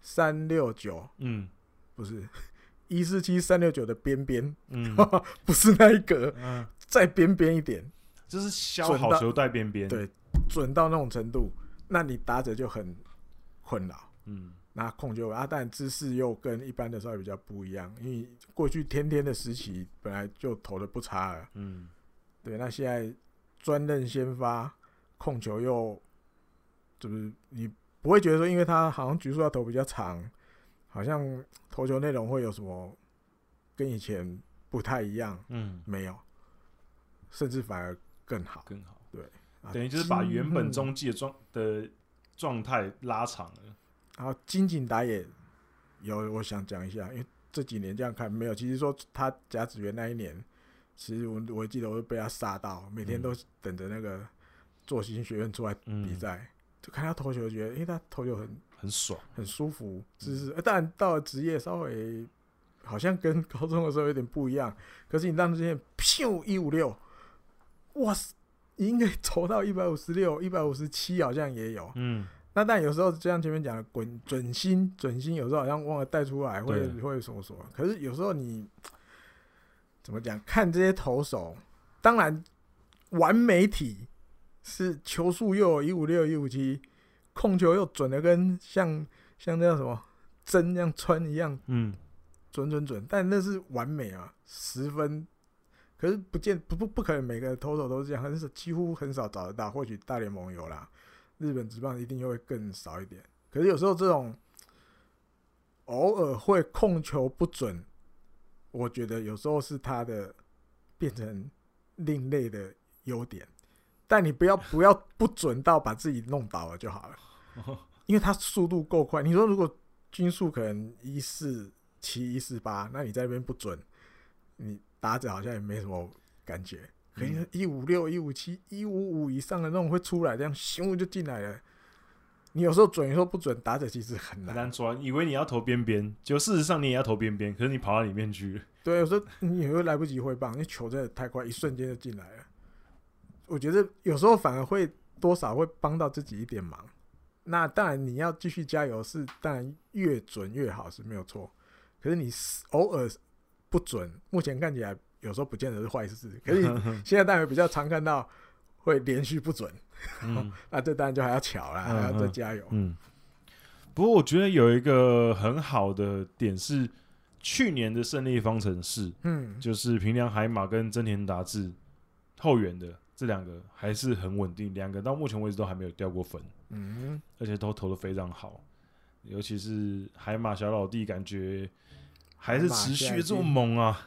三六九，嗯。不是 一四七三六九的边边，嗯，不是那一格，嗯，再边边一点，就是削好球带边边，对，准到那种程度，那你打者就很困扰，嗯，那控球啊，但姿势又跟一般的稍微比较不一样，因为过去天天的时期本来就投的不差了，嗯，对，那现在专任先发控球又，就是你不会觉得说，因为他好像局数要投比较长。好像投球内容会有什么跟以前不太一样，嗯，没有，甚至反而更好，更好，对，等于就是把原本中继的状的状态拉长了。然后金井打野有，我想讲一下，因为这几年这样看没有，其实说他甲子园那一年，其实我我记得我会被他杀到，每天都等着那个做新学院出来比赛，嗯、就看他投球，觉得因为他投球很很爽，很舒服，就是，当然到了职业稍微好像跟 高中的时候有点不一样，可是你当时间，咻一五六，哇塞，应该投到一百五十六、一百五十七，好像也有，嗯。那但有时候就像前面讲的，滚准心准心，有时候好像忘了带出来，会会什么什么。可是有时候你怎么讲？看这些投手，当然完美体是球速又有一五六一五七，控球又准的跟像像那叫什么针这样穿一样，嗯，准准准。但那是完美啊，十分。可是不见不不不可能每个投手都是这样，很少几乎很少找得到。或许大联盟有啦。日本职棒一定又会更少一点，可是有时候这种偶尔会控球不准，我觉得有时候是他的变成另类的优点，但你不要不要不准到把自己弄倒了就好了，因为他速度够快。你说如果均速可能一四七一四八，那你在那边不准，你打者好像也没什么感觉。可能一五六、一五七、一五五以上的那种会出来，这样咻就进来了。你有时候准，有时候不准，打者其实很难。抓，以为你要投边边，就事实上你也要投边边，可是你跑到里面去了。对，有时候你也会来不及挥棒，那球真的太快，一瞬间就进来了。我觉得有时候反而会多少会帮到自己一点忙。那当然你要继续加油，是当然越准越好是没有错。可是你偶尔不准，目前看起来。有时候不见得是坏事，可是现在当然比较常看到会连续不准，嗯、那这当然就还要巧了，还要再加油。嗯，不过我觉得有一个很好的点是，去年的胜利方程式，嗯，就是平良海马跟真田达志后援的这两个还是很稳定，两个到目前为止都还没有掉过分，嗯，而且都投的非常好，尤其是海马小老弟，感觉还是持续这么猛啊，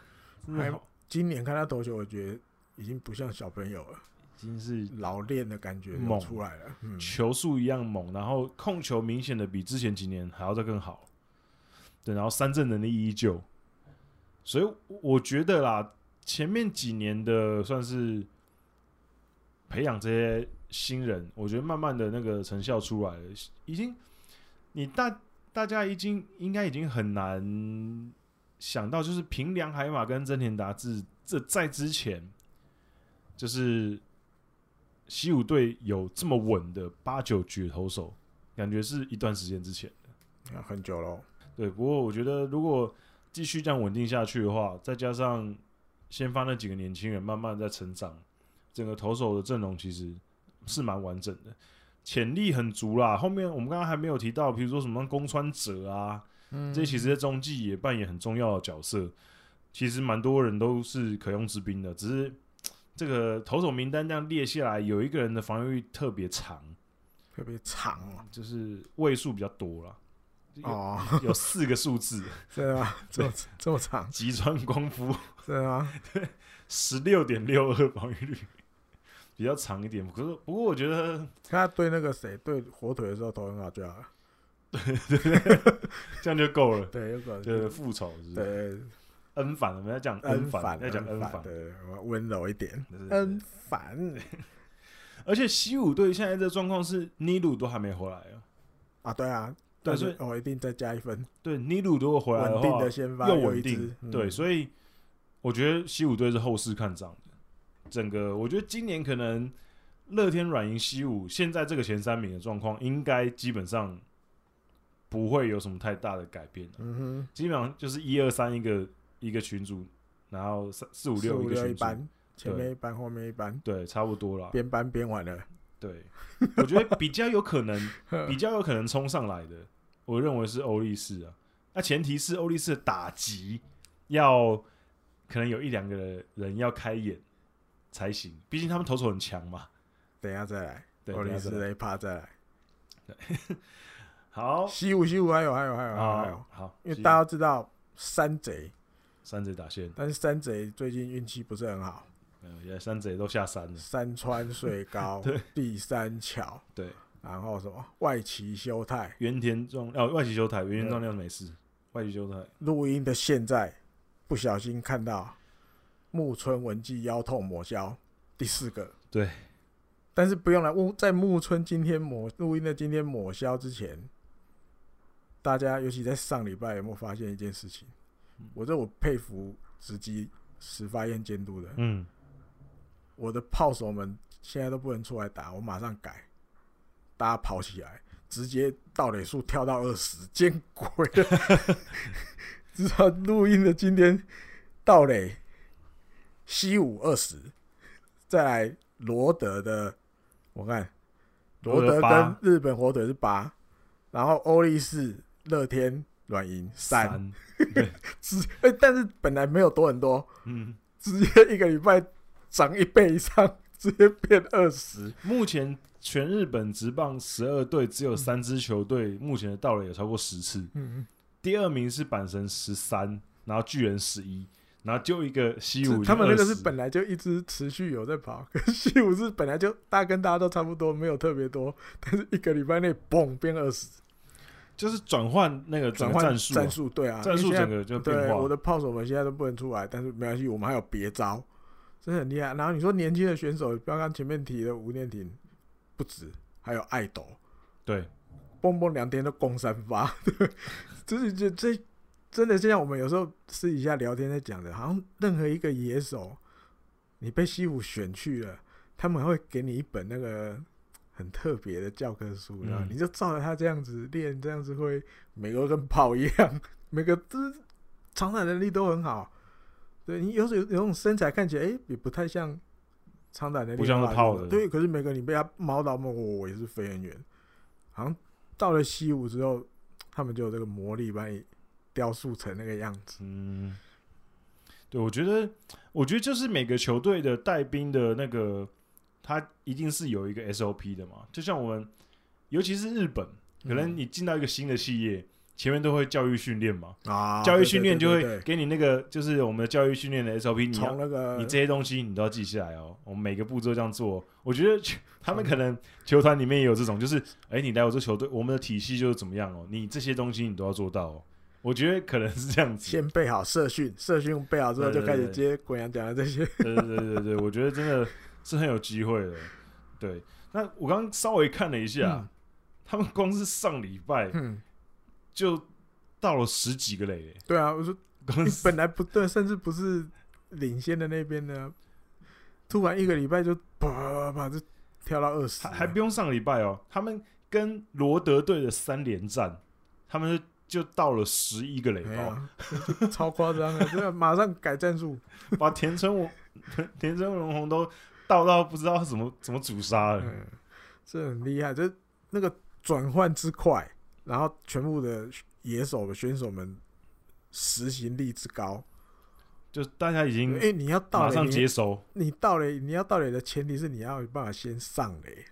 还今年看他投球，我觉得已经不像小朋友了，已经是老练的感觉猛。出来了，嗯、球速一样猛，然后控球明显的比之前几年还要再更好，对，然后三振能力依旧，所以我觉得啦，前面几年的算是培养这些新人，我觉得慢慢的那个成效出来了，已经你大大家已经应该已经很难。想到就是平良海马跟真田达志，这在之前就是西武队有这么稳的八九局投手，感觉是一段时间之前的，很久了。对，不过我觉得如果继续这样稳定下去的话，再加上先发那几个年轻人慢慢在成长，整个投手的阵容其实是蛮完整的，潜力很足啦。后面我们刚刚还没有提到，比如说什么宫川哲啊。这其实在中继也扮演很重要的角色，其实蛮多人都是可用之兵的，只是这个投手名单这样列下来，有一个人的防御率特别长，特别长啊，就是位数比较多了，哦，有四个数字，对啊？这么这么长？吉川光夫对啊？对，十六点六二防御率比较长一点，可是不过我觉得他对那个谁对火腿的时候投很好就好了。对对对，这样就够了。对，够了。就是复仇是，对，恩反，我们要讲恩反，要讲恩反，对，温柔一点。恩反，而且西武队现在这状况是尼鲁都还没回来啊。啊，对啊，但是我一定再加一分。对，尼鲁如果回来的话，又稳定。对，所以我觉得西武队是后市看涨的。整个，我觉得今年可能乐天软银西武现在这个前三名的状况，应该基本上。不会有什么太大的改变，嗯哼，基本上就是一二三一个一个群组，然后三四五六一个群组，前面一班后面一班，对，差不多了，边班边玩了，对，我觉得比较有可能，比较有可能冲上来的，我认为是欧力士啊，那前提是欧力士的打击要可能有一两个人要开眼才行，毕竟他们投手很强嘛，等一下再来，欧力士雷帕再来，对。好，西武西武还有还有还有还有，好，因为大家都知道山贼山贼打线，但是山贼最近运气不是很好。嗯，现在山贼都下山了。山川水高，对，第三桥，对，然后什么外崎修太，原田壮哦，外崎修太，原田壮亮没事。外崎修太录音的现在，不小心看到木村文纪腰痛抹消第四个，对。但是不用了，在木村今天抹录音的今天抹消之前，大家尤其在上礼拜有没有发现一件事情？我这我佩服直击石发彦监督的，嗯。我的炮手们现在都不能出来打，我马上改，大家跑起来，直接盗垒数跳到二十，见鬼了！至少录音的今天盗垒西武二十，再来罗德的，我看罗德跟日本火腿是八，然后欧力士、乐天、软银三，直哎，但是本来没有多很多，嗯，直接一个礼拜。涨一倍以上，直接变二十。目前全日本职棒十二队只有三支球队目前的盗垒有超过十次。嗯，第二名是阪神十三，然后巨人十一，然后就一个西武。他们那个是本来就一直持续有在跑，可是西武是本来就大家跟大家都差不多，没有特别多，但是一个礼拜内嘣变二十，就是转换那个转换战术，战术对啊，战术整个就变化。对，我的炮手们现在都不能出来，但是没关系，我们还有别招。真的很厉害。然后你说年轻的选手，刚刚前面提的吴念婷不止，还有爱豆，对，蹦蹦两天都攻三发，对，就是这这真的，就像我们有时候私底下聊天在讲的，好像任何一个野手，你被西武选去了，他们会给你一本那个很特别的教科书，然后、嗯、你就照着他这样子练，这样子会每个跟跑一样，每个都长打能力都很好。对你有时有有种身材看起来哎、欸，也不太像长打的，不像是炮的。对，可是每个你被他猫到摸，我也是飞很远。好像到了西武之后，他们就有这个魔力把你雕塑成那个样子。嗯，对，我觉得，我觉得就是每个球队的带兵的那个，他一定是有一个 SOP 的嘛。就像我们，尤其是日本，可能你进到一个新的企业。嗯前面都会教育训练嘛，啊，教育训练就会给你那个，就是我们的教育训练的 SOP，你要那个你这些东西你都要记下来哦。我们每个步骤这样做，我觉得他们可能球团里面也有这种，就是哎，你来我这球队，我们的体系就是怎么样哦，你这些东西你都要做到哦。我觉得可能是这样子，先备好社训，社训备好之后就开始接国阳讲的这些。对对对对，我觉得真的是很有机会的。对，那我刚刚稍微看了一下，他们光是上礼拜，就到了十几个垒，对啊，我说你本来不对，甚至不是领先的那边呢，突然一个礼拜就啪啪啪就跳到二十，还不用上礼拜哦。他们跟罗德队的三连战，他们就到了十一个垒包，啊、超夸张的，真的，马上改战术，把田村我田村龙宏都倒到不知道怎么怎么阻杀了，嗯、这很厉害，这那个转换之快。然后全部的野手的选手们执行力之高，就大家已经哎，你要到马上接收，你到垒，你要到垒的前提是你要有办法先上垒，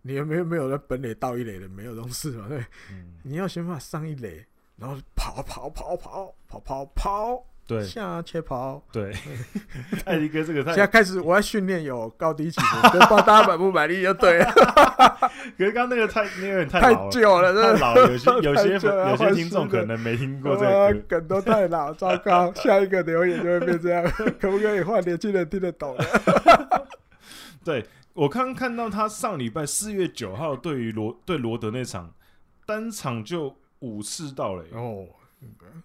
你有没有没有在本垒到一垒的没有这种事嘛？对，嗯、你要先办法上一垒，然后跑跑跑跑跑跑跑。对，下切跑。对，艾迪哥这个太，现在开始我要训练有高低起伏，不知道大家满不满意就对了。可是刚刚那个太那个太太旧了，太老了。有些有些有些听众可能没听过这个梗，都太老，糟糕。下一个留言就会变这样，可不可以换年轻人听得懂？对，我刚刚看到他上礼拜四月九号对于罗对罗德那场单场就五次到了哦。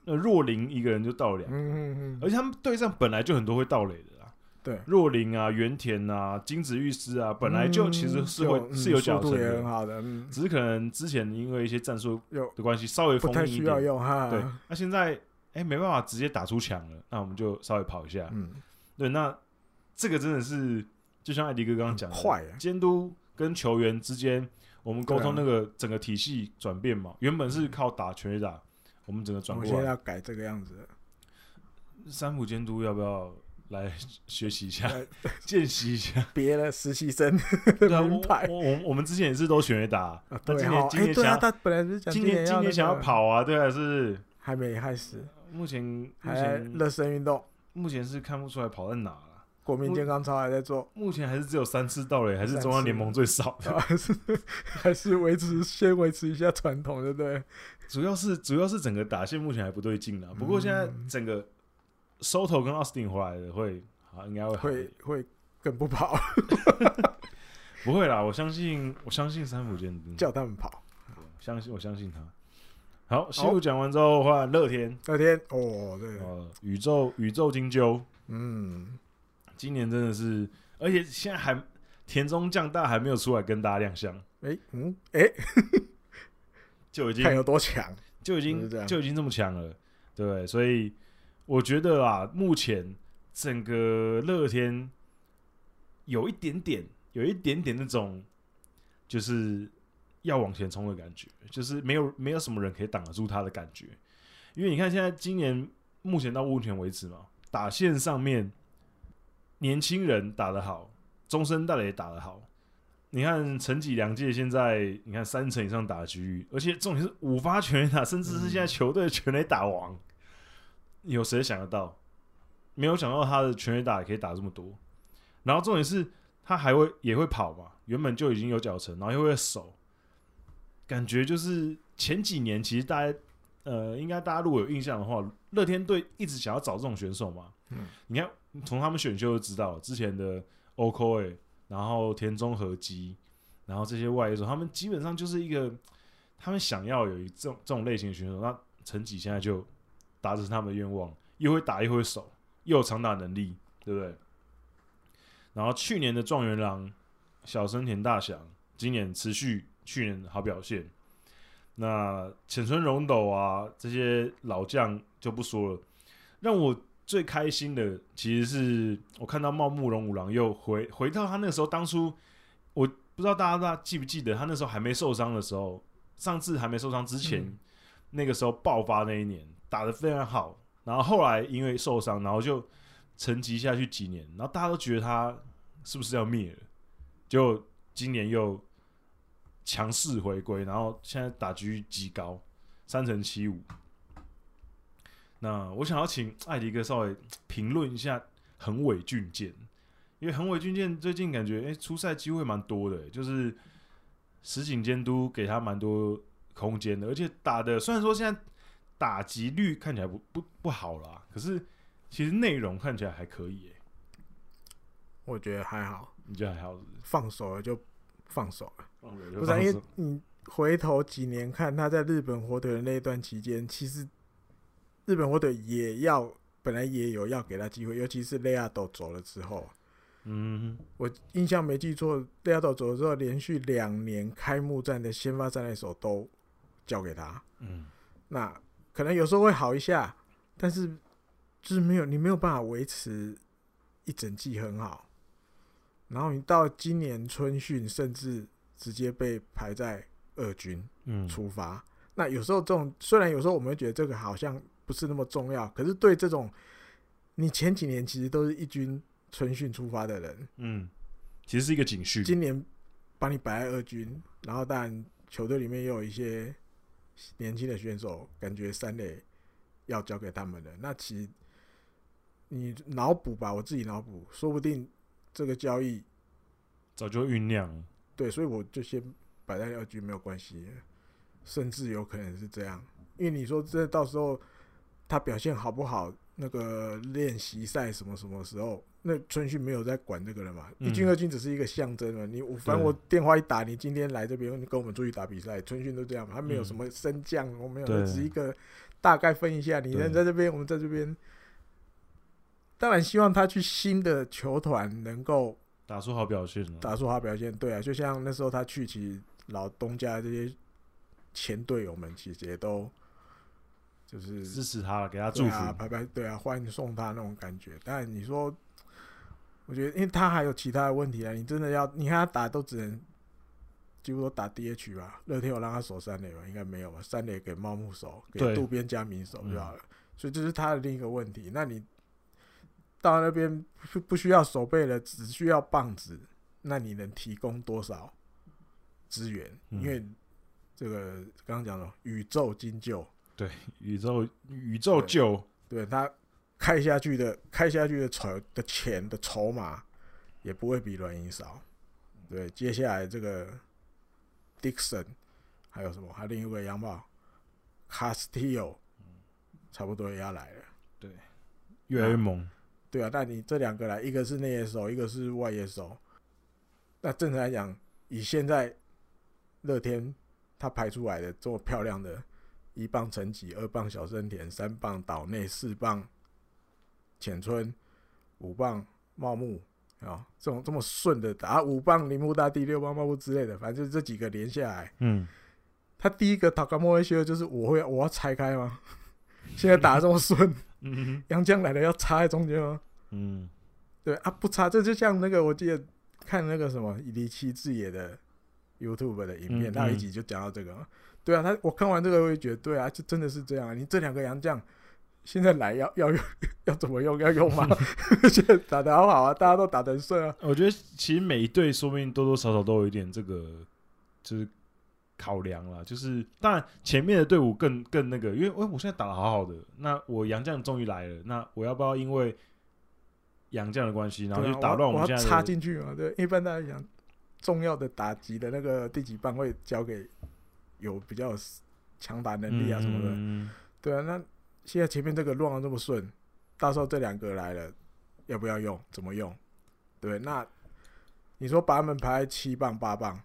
那若林一个人就盗两，嗯嗯嗯，而且他们队上本来就很多会盗垒的啦。对，若林啊、原田啊、金子玉司啊，本来就其实是会是有角色的，很好的。只是可能之前因为一些战术的关系，稍微封印一点。对，那现在哎没办法直接打出墙了，那我们就稍微跑一下。嗯，对，那这个真的是就像艾迪哥刚刚讲监督跟球员之间，我们沟通那个整个体系转变嘛，原本是靠打全垒打。我们整个转过来，我现在要改这个样子。三浦监督要不要来学习一下，见习一下？别的实习生 我我我们之前也是都选打，但今年今年想，他本来是讲今年今年想要跑啊，对还是。还没开始？目前目还前。热身运动，目前是看不出来跑在哪了。国民健康操还在做，目前还是只有三次到垒，还是中央联盟最少的，还是还是维持先维持一下传统，对不对？主要是主要是整个打线目前还不对劲啦。不过现在整个 Soto 跟 Austin 回来的会，好应该会会会更不跑，不会啦，我相信我相信三浦健叫他们跑，相信我相信他。好，西武讲完之后换乐天，乐天。哦，对，呃，宇宙宇宙金鸠，嗯。今年真的是，而且现在还田中将大还没有出来跟大家亮相，哎、欸，嗯，哎、欸，就已经看有多强，就已经就已经这么强了，对，所以我觉得啊，目前整个乐天有一点点，有一点点那种就是要往前冲的感觉，就是没有没有什么人可以挡得住他的感觉，因为你看现在今年目前到目前为止嘛，打线上面。年轻人打得好，中生代也打得好。你看陈吉良介现在，你看三成以上打局域，而且重点是五发全垒打，甚至是现在球队全垒打王。有谁想得到？没有想到他的全垒打也可以打这么多。然后重点是他还会也会跑嘛，原本就已经有脚程，然后又会守，感觉就是前几年其实大家呃，应该大家如果有印象的话，乐天队一直想要找这种选手嘛。嗯，你看。从他们选秀就知道了，之前的 Okoye，然后田中和基，然后这些外野手，他们基本上就是一个，他们想要有一这种这种类型的选手。那陈吉现在就达成他们的愿望，又会打又会守，又有长打能力，对不对？然后去年的状元郎小森田大翔，今年持续去年的好表现。那浅村荣斗啊，这些老将就不说了，让我。最开心的其实是我看到茂木龙五郎又回回到他那个时候，当初我不知道大家大家记不记得他那时候还没受伤的时候，上次还没受伤之前，嗯、那个时候爆发那一年打得非常好，然后后来因为受伤，然后就沉寂下去几年，然后大家都觉得他是不是要灭了，就今年又强势回归，然后现在打局极高三成七五。那我想要请艾迪哥稍微评论一下横尾俊健，因为横尾俊健最近感觉哎、欸、出赛机会蛮多的，就是实景监督给他蛮多空间的，而且打的虽然说现在打击率看起来不不不好啦，可是其实内容看起来还可以诶。我觉得还好，你觉得还好是不是？放手了就放手了，放手就不是因为你回头几年看他在日本火腿的那一段期间，其实。日本火腿也要，本来也有要给他机会，尤其是雷亚斗走了之后，嗯，我印象没记错，雷亚斗走了之后，连续两年开幕战的先发战垒手都交给他，嗯，那可能有时候会好一下，但是就是没有，你没有办法维持一整季很好，然后你到今年春训，甚至直接被排在二军，嗯，出发，那有时候这种虽然有时候我们会觉得这个好像。不是那么重要，可是对这种你前几年其实都是一军春训出发的人，嗯，其实是一个警讯。今年把你摆在二军，然后当然球队里面也有一些年轻的选手，感觉三垒要交给他们的，那其实你脑补吧，我自己脑补，说不定这个交易早就酝酿。对，所以我就先摆在二军没有关系，甚至有可能是这样，因为你说这到时候。他表现好不好？那个练习赛什么什么时候？那春训没有在管这个了嘛？一军二军只是一个象征嘛。你反正我电话一打，你今天来这边，你跟我们出去打比赛，春训都这样嘛。他没有什么升降，我没有，只是一个大概分一下。你人在这边，我们在这边。当然希望他去新的球团能够打出好表现，打出好表现。对啊，就像那时候他去其老东家这些前队友们，其实也都。就是支持他了，给他祝福，拍拍对啊，欢迎送他那种感觉。但你说，我觉得，因为他还有其他的问题啊。你真的要，你看他打都只能几乎都打 DH 吧？乐天有让他守三垒吧？应该没有吧？三垒给茂木守，给渡边佳明守就好了。嗯、所以这是他的另一个问题。那你到那边不不需要守备了，只需要棒子，那你能提供多少资源？嗯、因为这个刚刚讲了宇宙金鷲。对，宇宙宇宙救对他开下去的开下去的筹的钱的筹码也不会比软银少。对，接下来这个 Dixon 还有什么？还有另一位洋炮 Castillo，差不多也要来了。对，越来越猛。对啊，那你这两个来，一个是内野手，一个是外野手。那正常来讲，以现在乐天他排出来的这么漂亮的，一棒陈吉，二棒小森田，三棒岛内，四棒浅村，五棒茂木啊，这种这么顺的打，五棒铃木大地，六棒茂木之类的，反正就这几个连下来，嗯，他第一个塔卡莫威修就是我会我要拆开吗？现在打得这么顺，嗯，杨江来了要插在中间吗？嗯，对啊，不插，这就像那个我记得看那个什么离七志野的 YouTube 的影片，他一集就讲到这个，对啊，他我看完这个我也觉得对啊，就真的是这样啊，你这两个洋将现在来要要用要怎么用要用吗？现在打得好好啊，大家都打得很顺啊。我觉得其实每一队说不定多多少少都有一点这个就是。考量了，就是当然前面的队伍更更那个，因为我我现在打得好好的，那我洋将终于来了，那我要不要因为洋将的关系，然后就打乱我们现在插进去嘛？对，一般大家讲，重要的打击的那个第几棒会交给有比较强打能力啊什么的，嗯、对啊。那现在前面这个乱的这么顺，到时候这两个来了，要不要用？怎么用？对，那你说把他们排七棒八棒？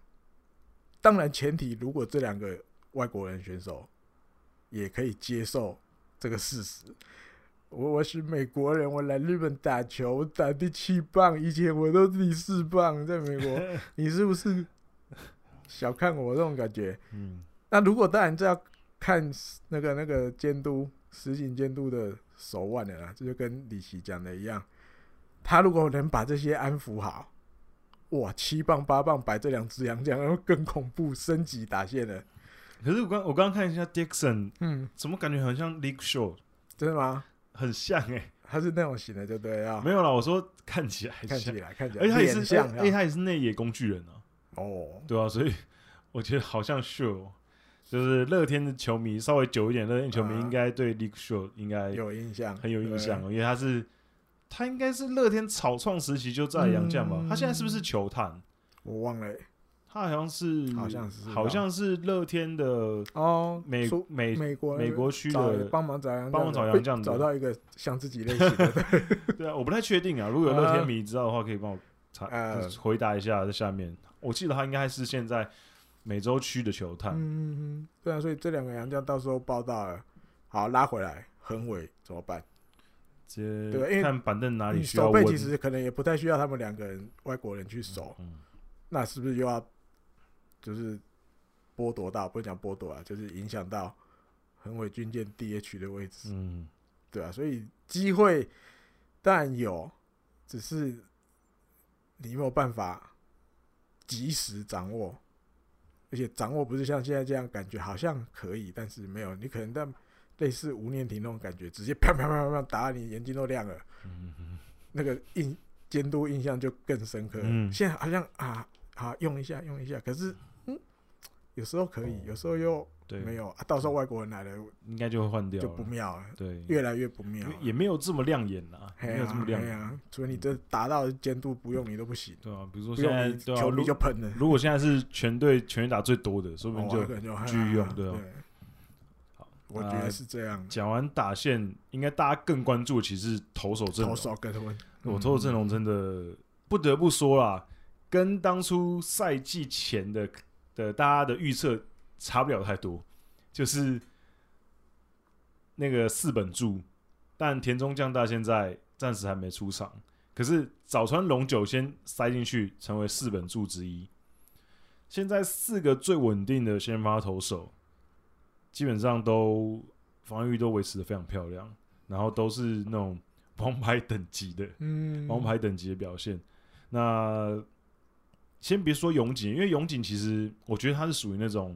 当然，前提如果这两个外国人选手也可以接受这个事实。我我是美国人，我来日本打球，我打第七棒，以前我都是第四棒，在美国，你是不是小看我这种感觉？嗯。那如果当然这要看那个那个监督实行监督的手腕的啦，这就跟李琦讲的一样，他如果能把这些安抚好。哇，七磅八磅摆这两只洋将，然后更恐怖，升级打线了。可是我刚我刚刚看一下 Dixon，嗯，怎么感觉很像 Luke Short？真的吗？很像哎、欸，他是那种型的，就对啊。没有啦，我说看起来看起来看起来，而且他也是像，哎，他也是内野工具人啊。哦，对啊，所以 我觉得好像 Short，就是乐天的球迷稍微久一点，乐天球迷应该对 Luke Short 应该有印象，很有印象，因为他是。他应该是乐天草创时期就在杨将吧？他现在是不是球探？我忘了，他好像是，好像是，好像是乐天的哦，美美美国美国区的帮忙找杨帮忙找洋将，找到一个像自己类型的。对啊，我不太确定啊。如果有乐天迷知道的话，可以帮我查回答一下在下面。我记得他应该是现在美洲区的球探。嗯嗯，对啊，所以这两个洋将到时候报道了，好拉回来，横尾怎么办？对，因为看板凳哪里需要。守备其实可能也不太需要他们两个人外国人去守，嗯，那是不是又要就是剥夺到？不讲剥夺啊，就是影响到横尾军舰 DH 的位置，嗯，对啊，所以机会当然有，只是你没有办法及时掌握，而且掌握不是像现在这样感觉好像可以，但是没有，你可能在。类似无念庭那种感觉，直接啪啪啪啪打你眼睛都亮了，嗯、哼那个印监督印象就更深刻。嗯、现在好像啊，好用一下用一下，可是嗯，有时候可以，有时候又没有。啊、到时候外国人来了，应该就会换掉，就不妙了。对，越来越不妙，也没有这么亮眼啊，没有这么亮眼啊。除非你这达到监督不用你都不行。对啊，比如说现在球迷就喷了。如果现在是全队全员打最多的，说不定就继续用，对啊。我觉得是这样。讲完打线，应该大家更关注的其实是投手阵容。投手跟我投手阵容真的不得不说啦，跟当初赛季前的的大家的预测差不了太多。就是那个四本柱，但田中将大现在暂时还没出场。可是早川龙九先塞进去，成为四本柱之一。现在四个最稳定的先发投手。基本上都防御都维持的非常漂亮，然后都是那种王牌等级的，嗯，王牌等级的表现。那先别说永井，因为永井其实我觉得他是属于那种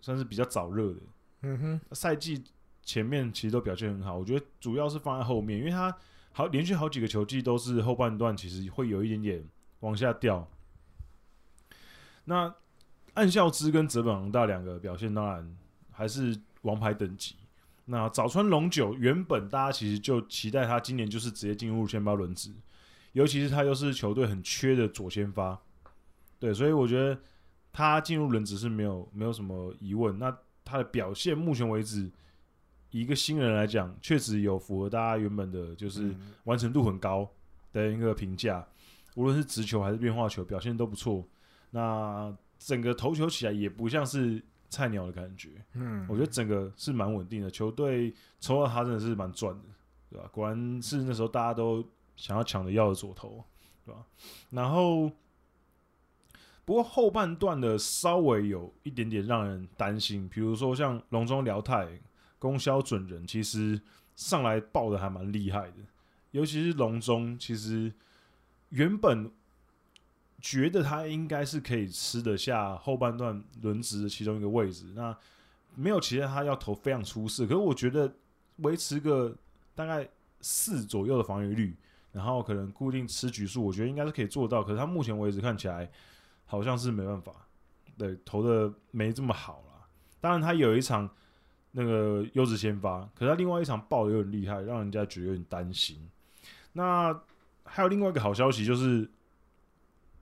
算是比较早热的，嗯哼，赛季前面其实都表现很好。我觉得主要是放在后面，因为他好连续好几个球季都是后半段其实会有一点点往下掉。那岸孝之跟泽本宏大两个表现当然。还是王牌等级，那早川龙九原本大家其实就期待他今年就是直接进入先发轮值，尤其是他又是球队很缺的左先发，对，所以我觉得他进入轮值是没有没有什么疑问。那他的表现目前为止，以一个新人来讲，确实有符合大家原本的，就是完成度很高的一个评价，无论是直球还是变化球，表现都不错。那整个投球起来也不像是菜鸟的感觉，嗯，我觉得整个是蛮稳定的。球队抽到他真的是蛮赚的，对吧？果然是那时候大家都想要抢着要的左投，对吧？然后，不过后半段的稍微有一点点让人担心，比如说像龙中辽太、宫萧准人，其实上来爆的还蛮厉害的，尤其是龙中，其实原本。觉得他应该是可以吃得下后半段轮值的其中一个位置，那没有期待他要投非常出色，可是我觉得维持个大概四左右的防御率，然后可能固定吃局数，我觉得应该是可以做到。可是他目前为止看起来好像是没办法，对，投的没这么好了。当然他有一场那个优质先发，可是他另外一场爆的有点厉害，让人家觉得有点担心。那还有另外一个好消息就是。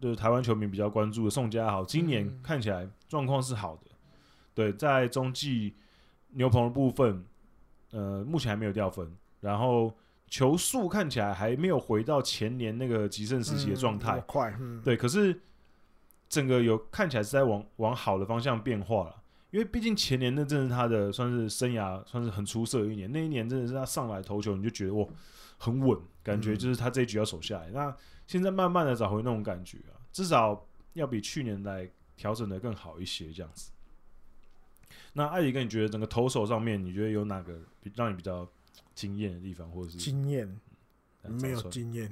就是台湾球迷比较关注的宋家豪，今年看起来状况是好的。嗯、对，在中继牛棚的部分，呃，目前还没有掉分。然后球速看起来还没有回到前年那个极盛时期的状态，快。嗯、对，可是整个有看起来是在往往好的方向变化了。因为毕竟前年那真是他的算是生涯算是很出色的一年，那一年真的是他上来投球，你就觉得哇很稳，感觉就是他这一局要守下来。嗯、那现在慢慢的找回那种感觉啊，至少要比去年来调整的更好一些这样子。那艾迪哥，你觉得整个投手上面，你觉得有哪个让你比较惊艳的地方，或者是惊艳？没有经验，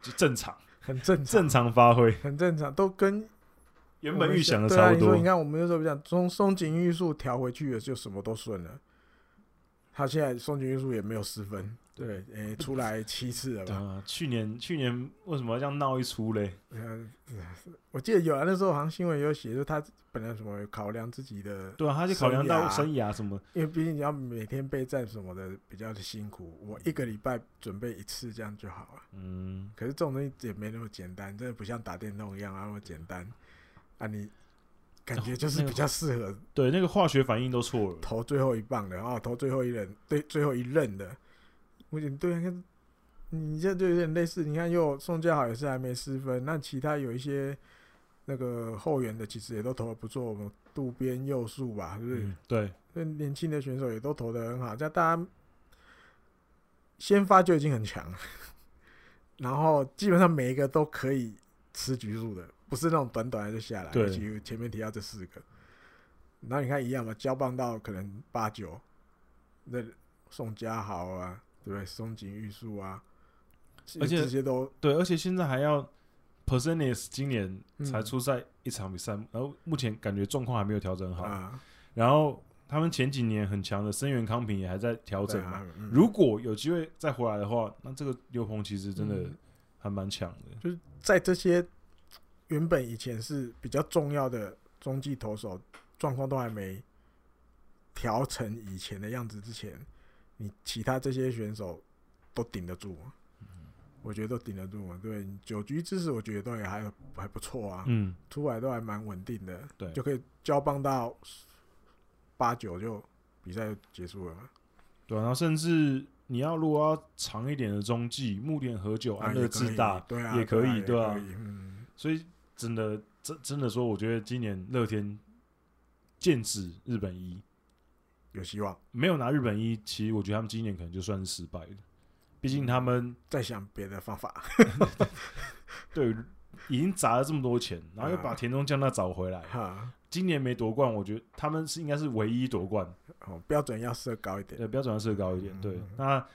就正常，很正常，正常发挥，很正常，都跟原本预想的差不多。啊、你，你看，我们那时候讲从松井玉树调回去的，就什么都顺了。他现在松井玉树也没有失分。对，诶、欸，出来七次了吧？啊，去年去年为什么要这样闹一出嘞？嗯，我记得有啊，那时候好像新闻有写，就他本来什么考量自己的，对啊，他就考量到生涯什么，因为毕竟你要每天备战什么的，比较的辛苦。我一个礼拜准备一次这样就好了。嗯，可是这种东西也没那么简单，真的不像打电动一样那么简单啊！你感觉就是比较适合、哦那个，对那个化学反应都错了，投最后一棒的，然后投最后一任，对，最后一任的。我觉得对啊，看你这就有点类似。你看，又宋家豪也是还没失分，那其他有一些那个后援的，其实也都投的不错。我们渡边佑树吧，是不是？嗯、对，那年轻的选手也都投的很好。这样大家先发就已经很强了，然后基本上每一个都可以吃局数的，不是那种短短的就下来。对，尤其前面提到这四个，然后你看一样嘛，交棒到可能八九，那宋家豪啊。对，松井玉树啊，而且这些都对，而且现在还要 Persones 今年才出赛一场比赛，嗯、然后目前感觉状况还没有调整好。啊、然后他们前几年很强的森原康平也还在调整嘛。啊嗯、如果有机会再回来的话，那这个刘鹏其实真的还蛮强的、嗯。就是在这些原本以前是比较重要的中继投手状况都还没调成以前的样子之前。你其他这些选手都顶得住，我觉得都顶得住嘛。对，九局姿势我觉得都也还还不错啊。嗯，出来都还蛮稳定的。对，就可以交棒到八九就比赛就结束了嘛。对，然后甚至你要如果要长一点的中继，木田和久、安乐自大，对啊，也可以，对啊。嗯，所以真的真真的说，我觉得今年乐天剑指日本一。有希望，没有拿日本一，其实我觉得他们今年可能就算是失败了。毕竟他们在想别的方法。对，已经砸了这么多钱，然后又把田中将他找回来。哈，今年没夺冠，我觉得他们是应该是唯一夺冠。哦，标准要设高一点。对，标准要设高一点。对，那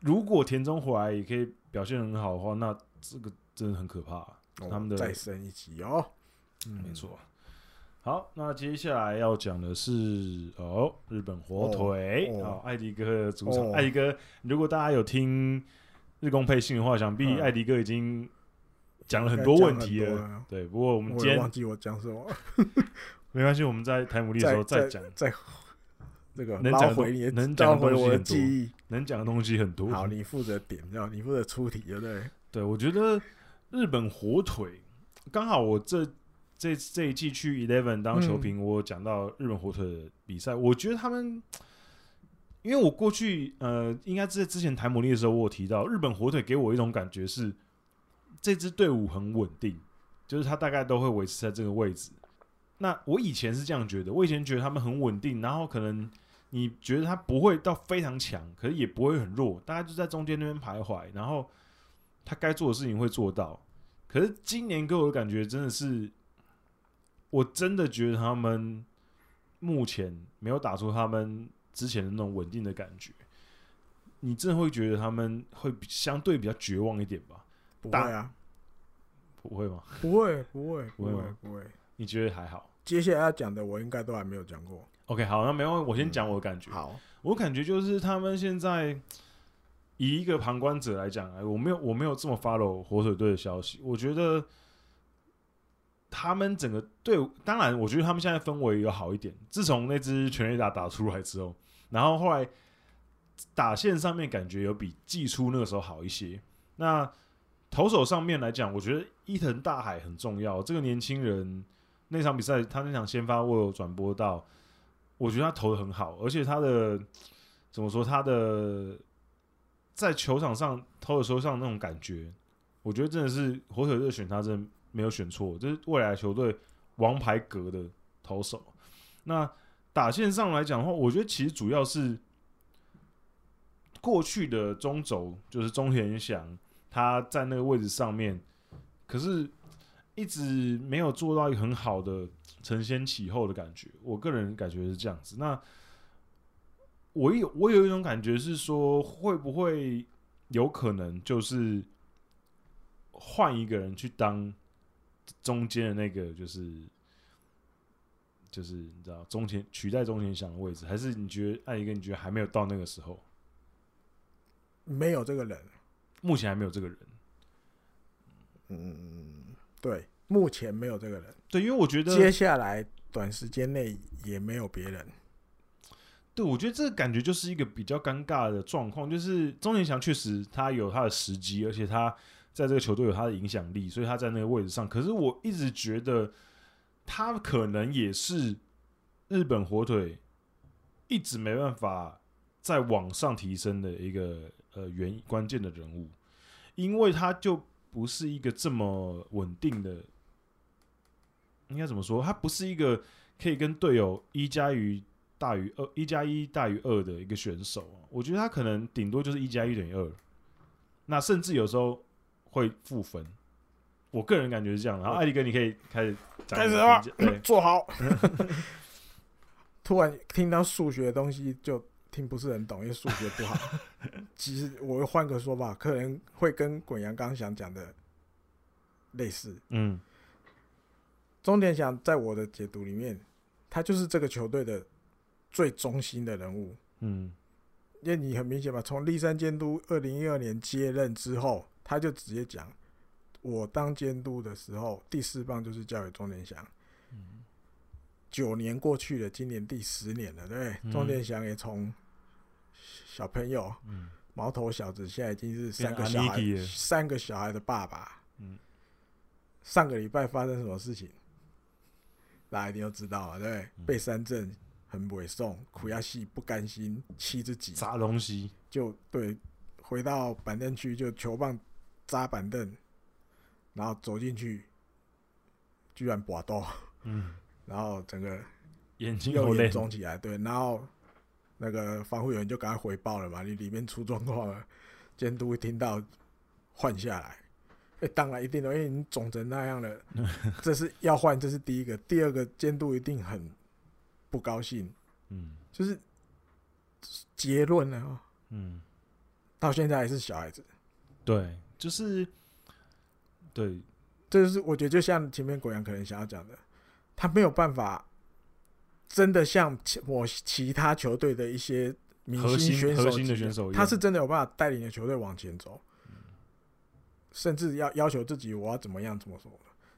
如果田中回来也可以表现很好的话，那这个真的很可怕。他们的再升一级哦。嗯，没错。好，那接下来要讲的是哦，日本火腿哦，哦，艾迪哥的主场。哦、艾迪哥，如果大家有听日工配信的话，想必艾迪哥已经讲了很多问题了。了对，不过我们今天忘记我讲什么，没关系，我们在台姆利的时候再讲。再这个能讲回你的，能讲回我的记忆，能讲的东西很多。好，你负责点，然后你负责出题，对不对？对，我觉得日本火腿刚好，我这这这一季去 Eleven 当球评，嗯、我讲到日本火腿的比赛，我觉得他们，因为我过去呃，应该在之前谈魔力的时候，我有提到日本火腿给我一种感觉是，这支队伍很稳定，就是他大概都会维持在这个位置。那我以前是这样觉得，我以前觉得他们很稳定，然后可能你觉得他不会到非常强，可是也不会很弱，大概就在中间那边徘徊，然后他该做的事情会做到。可是今年给我的感觉真的是，我真的觉得他们目前没有打出他们之前的那种稳定的感觉，你真的会觉得他们会相对比较绝望一点吧？不会啊，不会吗？不会，不会，不会，不会。你觉得还好？接下来要讲的，我应该都还没有讲过。OK，好，那没问题，我先讲我的感觉。嗯、好，我感觉就是他们现在以一个旁观者来讲，我没有我没有这么 follow 火腿队的消息。我觉得他们整个队伍，当然，我觉得他们现在氛围有好一点。自从那支全垒打打出来之后，然后后来打线上面感觉有比季初那个时候好一些。那投手上面来讲，我觉得伊藤大海很重要。这个年轻人。那场比赛，他那场先发我有转播到，我觉得他投的很好，而且他的怎么说，他的在球场上投的时候像那种感觉，我觉得真的是火腿队选他真的没有选错，这是未来球队王牌格的投手。那打线上来讲的话，我觉得其实主要是过去的中轴就是中田翔他在那个位置上面，可是。一直没有做到一个很好的承先启后的感觉，我个人感觉是这样子。那我有我有一种感觉是说，会不会有可能就是换一个人去当中间的那个，就是就是你知道中前取代中前祥的位置，还是你觉得艾一个你觉得还没有到那个时候？没有这个人，目前还没有这个人。嗯。对，目前没有这个人。对，因为我觉得接下来短时间内也没有别人。对，我觉得这个感觉就是一个比较尴尬的状况，就是钟田祥确实他有他的时机，而且他在这个球队有他的影响力，所以他在那个位置上。可是我一直觉得他可能也是日本火腿一直没办法在往上提升的一个呃原关键的人物，因为他就。不是一个这么稳定的，应该怎么说？他不是一个可以跟队友一加一大于二，一加一大于二的一个选手。我觉得他可能顶多就是一加一等于二，那甚至有时候会负分。我个人感觉是这样。然后艾迪哥，你可以开始开始了，对，坐好。突然听到数学的东西就。听不是很懂，因为数学不好。其实我会换个说法，可能会跟滚阳刚想讲的类似。嗯，钟点祥在我的解读里面，他就是这个球队的最中心的人物。嗯，因为你很明显嘛，从立山监督二零一二年接任之后，他就直接讲，我当监督的时候，第四棒就是交给钟田祥。嗯，九年过去了，今年第十年了，对不对？钟田祥也从小朋友，嗯，毛头小子，现在已经是三个小孩，三个小孩的爸爸。嗯，上个礼拜发生什么事情，大家一定都知道了，对不对？嗯、被三振很委送，苦亚西不甘心，气自己砸东西，就对，回到板凳区就球棒砸板凳，然后走进去，居然拔刀，嗯，然后整个眼睛又肿肿起来，对，然后。那个防护员就赶快回报了嘛，你里面出状况了，监督会听到换下来。哎、欸，当然一定的，因为你肿成那样了，这是要换，这是第一个。第二个，监督一定很不高兴。嗯，就是结论呢，嗯，到现在还是小孩子。对，就是对，这就是我觉得就像前面果阳可能想要讲的，他没有办法。真的像我其他球队的一些明星选手，核心的选手，他是真的有办法带领的球队往前走，甚至要要求自己，我要怎么样怎么说。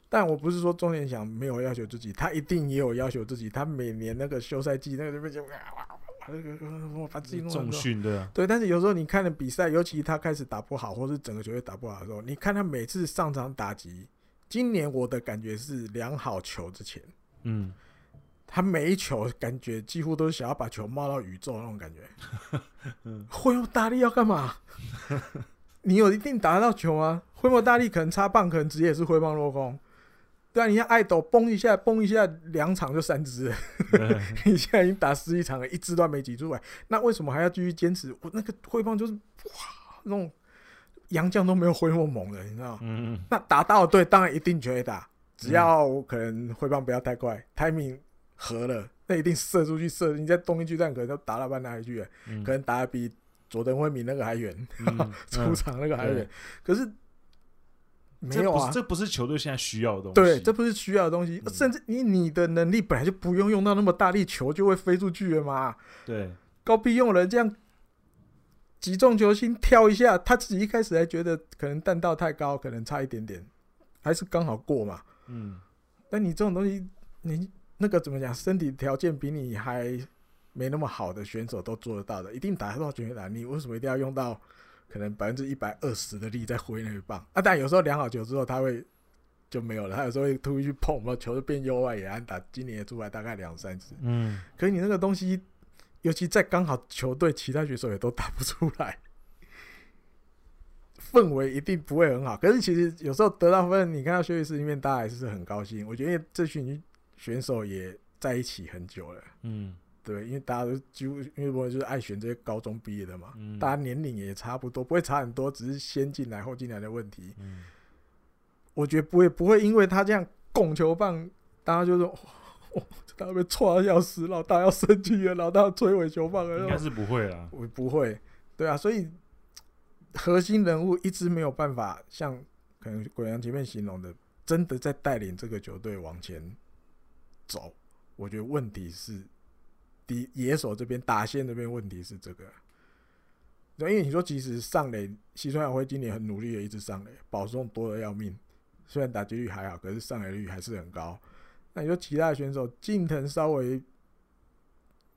但我不是说钟田祥没有要求自己，他一定也有要求自己。他每年那个休赛季那个就我把自己弄重训的。对，但是有时候你看的比赛，尤其他开始打不好，或是整个球队打不好的时候，你看他每次上场打击，今年我的感觉是量好球之前，嗯，他每一球感觉几乎都是想要把球冒到宇宙那种感觉。挥那么大力要干嘛？你有一定打得到球吗？挥那么大力可能插棒，可能直接也是挥棒落空。对啊，你像爱豆崩一下，崩一下，两场就三支了。你现在已经打十一场了，一支都没挤出来，那为什么还要继续坚持？我那个挥棒就是哇，那种洋将都没有挥那么猛的，你知道吗？嗯嗯。那打到对，当然一定就会打，只要可能挥棒不要太快，timing 合了，那一定射出去射。你在东一巨蛋可能都打到半哪里去了，可能打的比佐藤惠明那个还远，出场那个还远。可是。没有啊，这不是球队现在需要的东西。对，这不是需要的东西。嗯、甚至你你的能力本来就不用用到那么大力，球就会飞出去了嘛。对，高必用人这样击中球心跳一下，他自己一开始还觉得可能弹道太高，可能差一点点，还是刚好过嘛。嗯。但你这种东西，你那个怎么讲？身体条件比你还没那么好的选手都做得到的，一定打得到全垒打。你为什么一定要用到？可能百分之一百二十的力在挥那个棒啊，但有时候量好球之后，他会就没有了。他有时候会突然去碰，然后球就变右外野安打。今年也出来大概两三次。嗯，可是你那个东西，尤其在刚好球队其他选手也都打不出来，氛围一定不会很好。可是其实有时候得到分，你看到休息室里面，大家还是很高兴。我觉得这群选手也在一起很久了。嗯。对，因为大家都几乎，因为我就是爱选这些高中毕业的嘛，嗯、大家年龄也差不多，不会差很多，只是先进来后进来的问题。嗯、我觉得不会，不会因为他这样拱球棒，大家就说，哦，大家被戳要死，老大要生气了，老大要摧毁球棒了。应该是不会啦，我不会，对啊，所以核心人物一直没有办法像可能鬼阳前面形容的，真的在带领这个球队往前走。我觉得问题是。第野手这边打线这边问题是这个，因为你说其实上垒，西川遥辉今年很努力的一直上垒，保送多的要命，虽然打击率还好，可是上垒率还是很高。那你说其他的选手，近藤稍微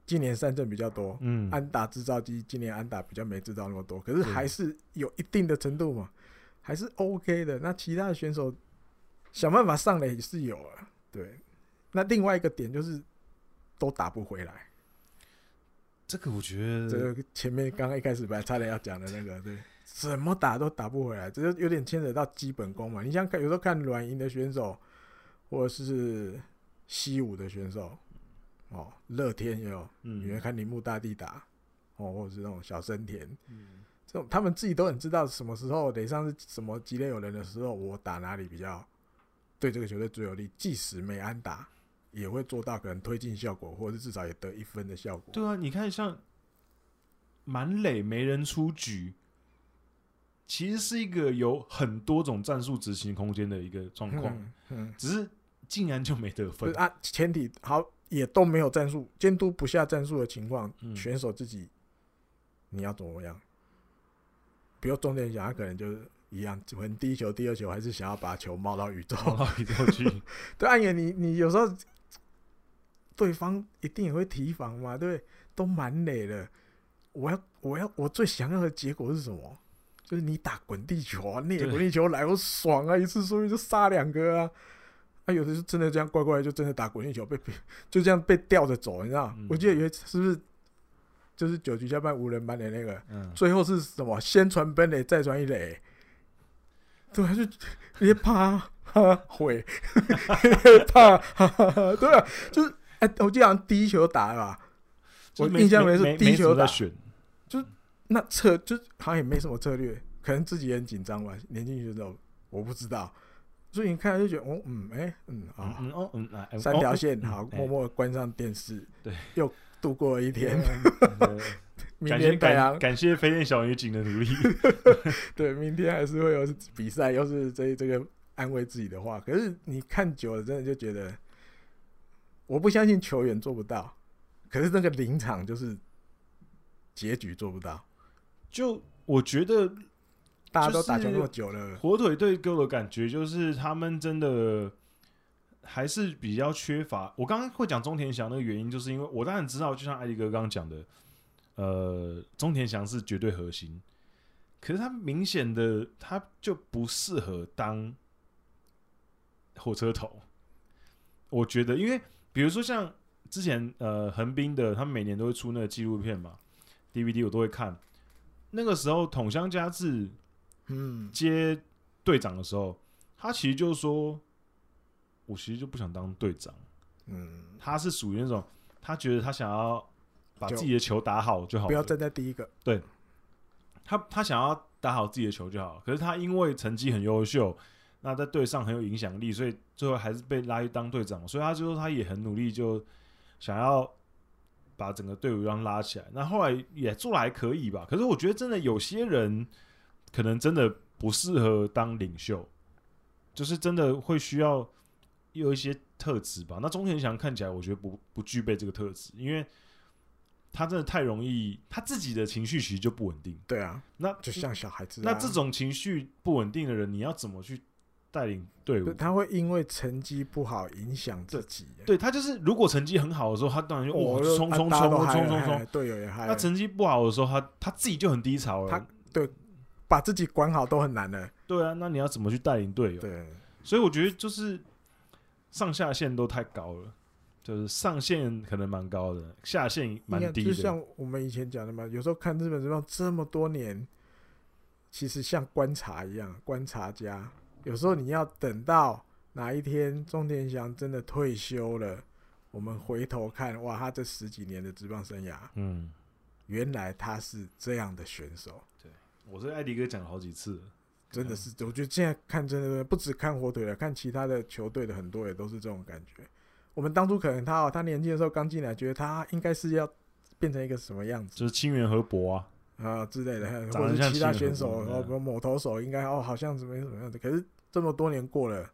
今年三振比较多，嗯，安打制造机今年安打比较没制造那么多，可是还是有一定的程度嘛，还是 OK 的。那其他的选手想办法上垒是有啊，对。那另外一个点就是都打不回来。这个我觉得，这个前面刚刚一开始本来差点要讲的那个，对，怎么打都打不回来，这就有点牵扯到基本功嘛。你像看有时候看软银的选手，或者是西武的选手，哦，乐天也有，嗯，你会看铃木大地打，哦，或者是那种小森田，嗯，这种他们自己都很知道什么时候垒上是什么击垒有人的时候，我打哪里比较对这个球队最有利，即使没安打。也会做到可能推进效果，或者是至少也得一分的效果。对啊，你看像满垒没人出局，其实是一个有很多种战术执行空间的一个状况。嗯，嗯，只是竟然就没得分啊！前提好也都没有战术监督不下战术的情况，嗯、选手自己你要怎么样？比如重点讲，他可能就是一样，可能第一球、第二球还是想要把球冒到宇宙，冒到宇宙去。对，暗野，你你有时候。对方一定也会提防嘛，对不对？都满垒了，我要我要我最想要的结果是什么？就是你打滚地球啊，你滚地球来，我爽啊！一次说不定就杀两个啊！啊，有的是真的这样乖乖就真的打滚地球，被被就这样被吊着走，你知道？嗯、我记得有一次是不是就是九局下半无人班的那个，嗯、最后是什么？先传本垒，再传一垒，对，就别怕哈毁，怕哈哈，对啊，就是。哎、欸，我记得好像第一球打了吧？我印象没是第一球打，就那策就好像也没什么策略，可能自己也很紧张吧。年轻选手我不知道，所以你看就觉得哦，嗯，哎、欸，嗯啊，嗯哦，嗯，三条线，好，默默关上电视，对，又度过了一天。明天感感谢飞燕小女警的努力。对，明天还是会有比赛，又是这这个安慰自己的话。可是你看久了，真的就觉得。我不相信球员做不到，可是那个临场就是结局做不到。就我觉得，大家都打球那么久了，火腿队给我的感觉就是他们真的还是比较缺乏。我刚刚会讲中田翔那个原因，就是因为我当然知道，就像艾迪哥刚刚讲的，呃，中田翔是绝对核心，可是他明显的他就不适合当火车头。我觉得，因为比如说像之前呃横滨的，他们每年都会出那个纪录片嘛，DVD 我都会看。那个时候筒乡佳志嗯接队长的时候，他其实就是说，我其实就不想当队长。嗯，他是属于那种他觉得他想要把自己的球打好就好，不要站在第一个。对，他他想要打好自己的球就好。可是他因为成绩很优秀。那在队上很有影响力，所以最后还是被拉去当队长。所以他就说他也很努力，就想要把整个队伍让拉起来。那后来也做的还可以吧。可是我觉得真的有些人可能真的不适合当领袖，就是真的会需要有一些特质吧。那钟田翔看起来我觉得不不具备这个特质，因为他真的太容易，他自己的情绪其实就不稳定。对啊，那就像小孩子啊。那这种情绪不稳定的人，你要怎么去？带领队伍，他会因为成绩不好影响自己。对，他就是，如果成绩很好的时候，他当然就哇冲冲冲冲冲冲，队友也嗨。他成绩不好的时候，他他自己就很低潮了。他对，把自己管好都很难的。对啊，那你要怎么去带领队友？对，所以我觉得就是上下限都太高了，就是上限可能蛮高的，下限蛮低的。就像我们以前讲的嘛，有时候看日本职棒这么多年，其实像观察一样，观察家。有时候你要等到哪一天钟田祥真的退休了，我们回头看，哇，他这十几年的职棒生涯，嗯，原来他是这样的选手。对，我是艾迪哥讲了好几次，真的是，我觉得现在看真的不止看火腿了，看其他的球队的很多也都是这种感觉。我们当初可能他哦，他年轻的时候刚进来，觉得他应该是要变成一个什么样子，就是清源和博啊。啊之类的，或者是其他选手，然后某投手应该哦，好像怎么怎么样的。可是这么多年过了，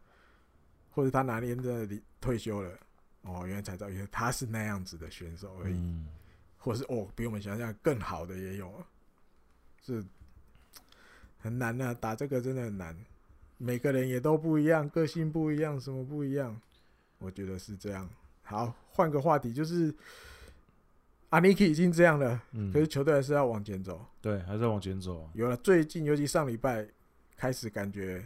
或者他哪年真的退休了，哦，原来才知道，原来他是那样子的选手而已。嗯、或者是哦，比我们想象更好的也有，是很难啊，打这个真的很难。每个人也都不一样，个性不一样，什么不一样？我觉得是这样。好，换个话题，就是。阿尼基已经这样了，嗯、可是球队还是要往前走。对，还是要往前走。有了，最近尤其上礼拜开始，感觉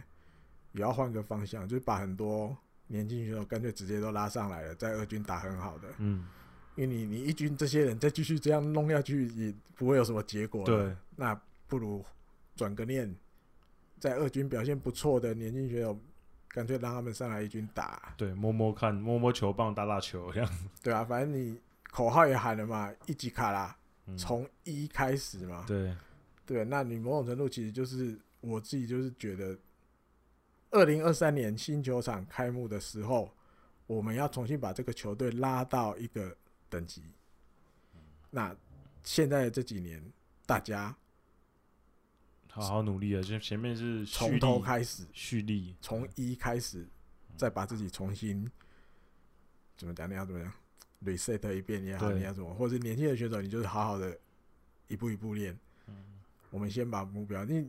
也要换个方向，就是把很多年轻选手干脆直接都拉上来了，在二军打很好的。嗯，因为你你一军这些人再继续这样弄下去，也不会有什么结果。对，那不如转个念，在二军表现不错的年轻选手，干脆让他们上来一军打。对，摸摸看，摸摸球棒，打打球这样。对啊，反正你。口号也喊了嘛，一级卡啦，从一开始嘛，对对，那你某种程度其实就是我自己就是觉得，二零二三年新球场开幕的时候，我们要重新把这个球队拉到一个等级。那现在这几年，大家好好努力啊！就前面是从头开始蓄力，从一开始再把自己重新怎么讲？你要怎么样？reset 一遍也好，你要怎么，或者年轻的选手，你就是好好的一步一步练。嗯，我们先把目标。你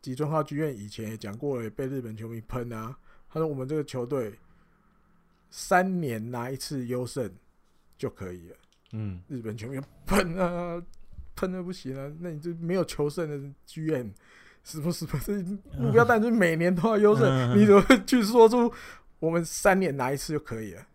吉村浩剧院以前也讲过了，也被日本球迷喷啊。他说我们这个球队三年拿一次优胜就可以了。嗯，日本球迷喷啊，喷的不行啊。那你这没有求胜的剧院，是不是？不是目标，但是每年都要优胜，你怎么去说出我们三年拿一次就可以了？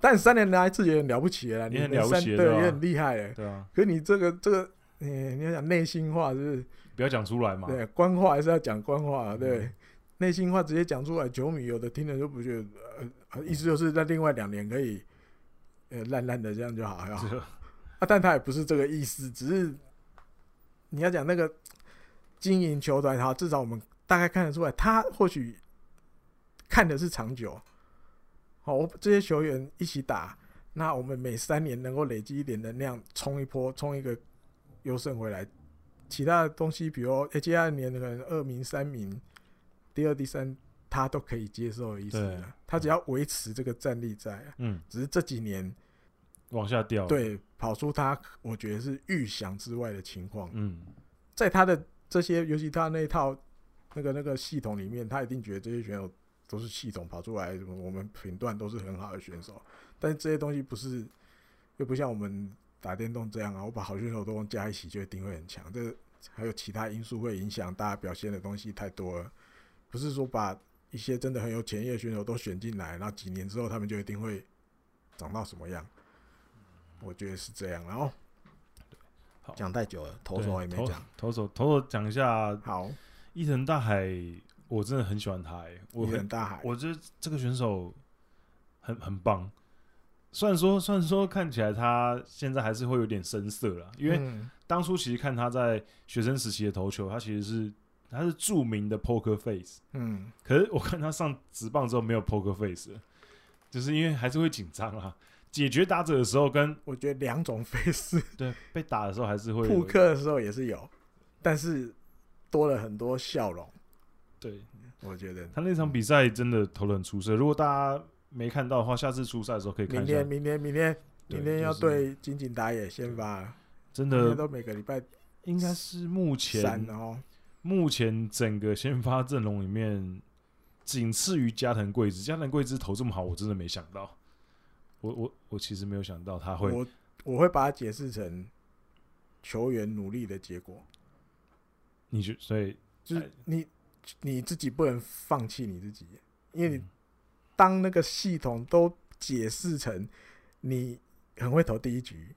但三年拿一次也很了不起了，你很了不起，对，也很厉害了。对啊。可是你这个这个，你你要讲内心话，是不是？不要讲出来嘛。对，官话还是要讲官话，对。内心话直接讲出来，球迷有的听了就不觉得，呃，意思就是在另外两年可以，呃，烂烂的这样就好，要。啊，但他也不是这个意思，只是你要讲那个经营球队，好，至少我们大概看得出来，他或许看的是长久。好，我这些球员一起打，那我们每三年能够累积一点能量，冲一波，冲一个优胜回来。其他的东西，比如诶，接下来年可能二名、三名，第二、第三，他都可以接受的意思。对他只要维持这个战力在，嗯，只是这几年往下掉，对，跑出他我觉得是预想之外的情况。嗯，在他的这些，尤其他那一套那个那个系统里面，他一定觉得这些选手。都是系统跑出来，我们品段都是很好的选手，但是这些东西不是，又不像我们打电动这样啊，我把好选手都加一起就一定会很强。这还有其他因素会影响大家表现的东西太多了，不是说把一些真的很有潜力的选手都选进来，然后几年之后他们就一定会长到什么样。我觉得是这样。然后讲太久了，投手也没讲，投手投手讲一下。好，伊藤大海。我真的很喜欢他，欸，我很大海，我觉得这个选手很很棒。虽然说，虽然说看起来他现在还是会有点生涩了，因为当初其实看他在学生时期的投球，他其实是他是著名的 poker face。嗯，可是我看他上直棒之后没有 poker face 了，就是因为还是会紧张啊。解决打者的时候，跟我觉得两种 face，对，被打的时候还是会扑克的时候也是有，但是多了很多笑容。对，我觉得他那场比赛真的投的很出色。如果大家没看到的话，下次出赛的时候可以看一下。明天，明天，明天，明天要对金井打野先发，真的都每个礼拜应该是目前哦，目前整个先发阵容里面仅次于加藤贵之。加藤贵之投这么好，我真的没想到。我我我其实没有想到他会，我我会把它解释成球员努力的结果。你就所以就是你。你自己不能放弃你自己，因为你当那个系统都解释成你很会投第一局，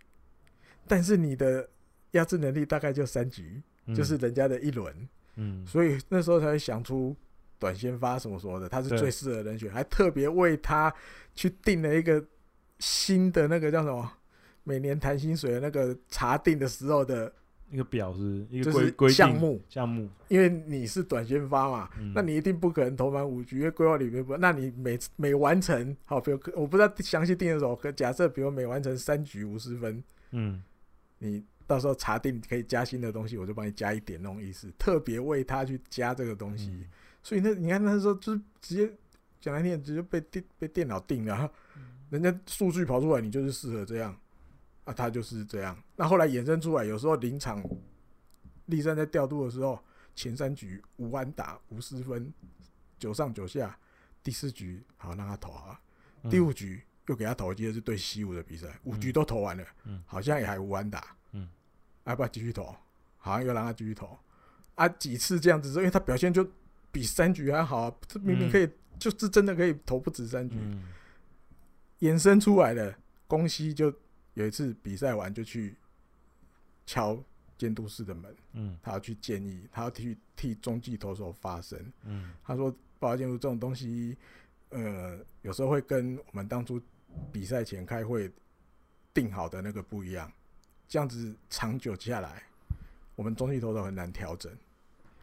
但是你的压制能力大概就三局，就是人家的一轮，嗯，所以那时候才会想出短先发什么什么的，他是最适合人选，还特别为他去定了一个新的那个叫什么，每年谈薪水的那个查定的时候的。一个表是一个规规项目项目，因为你是短先发嘛，嗯、那你一定不可能投满五局，因为规划里面不，那你每每完成好，比如我不知道详细定的时候，可假设比如每完成三局五十分，嗯，你到时候查定可以加薪的东西，我就帮你加一点那种意思，特别为他去加这个东西，嗯、所以那你看那时候就是直接讲来听，直接被电被电脑定了，嗯、人家数据跑出来，你就是适合这样。啊，他就是这样。那后来衍生出来，有时候临场立山在调度的时候，前三局无安打无失分，九上九下，第四局好让他投啊，嗯、第五局又给他投，接着是对西武的比赛，五局都投完了，嗯、好像也还无安打，嗯，要不要继续投？好像又让他继续投，啊，几次这样子，因为他表现就比三局还好，啊，这明明可以，嗯、就是真的可以投不止三局，嗯、衍生出来的宫西就。有一次比赛完就去敲监督室的门，嗯，他要去建议，他要去替中继投手发声，嗯，他说报告监督这种东西，呃，有时候会跟我们当初比赛前开会定好的那个不一样，这样子长久下来，我们中继投手很难调整，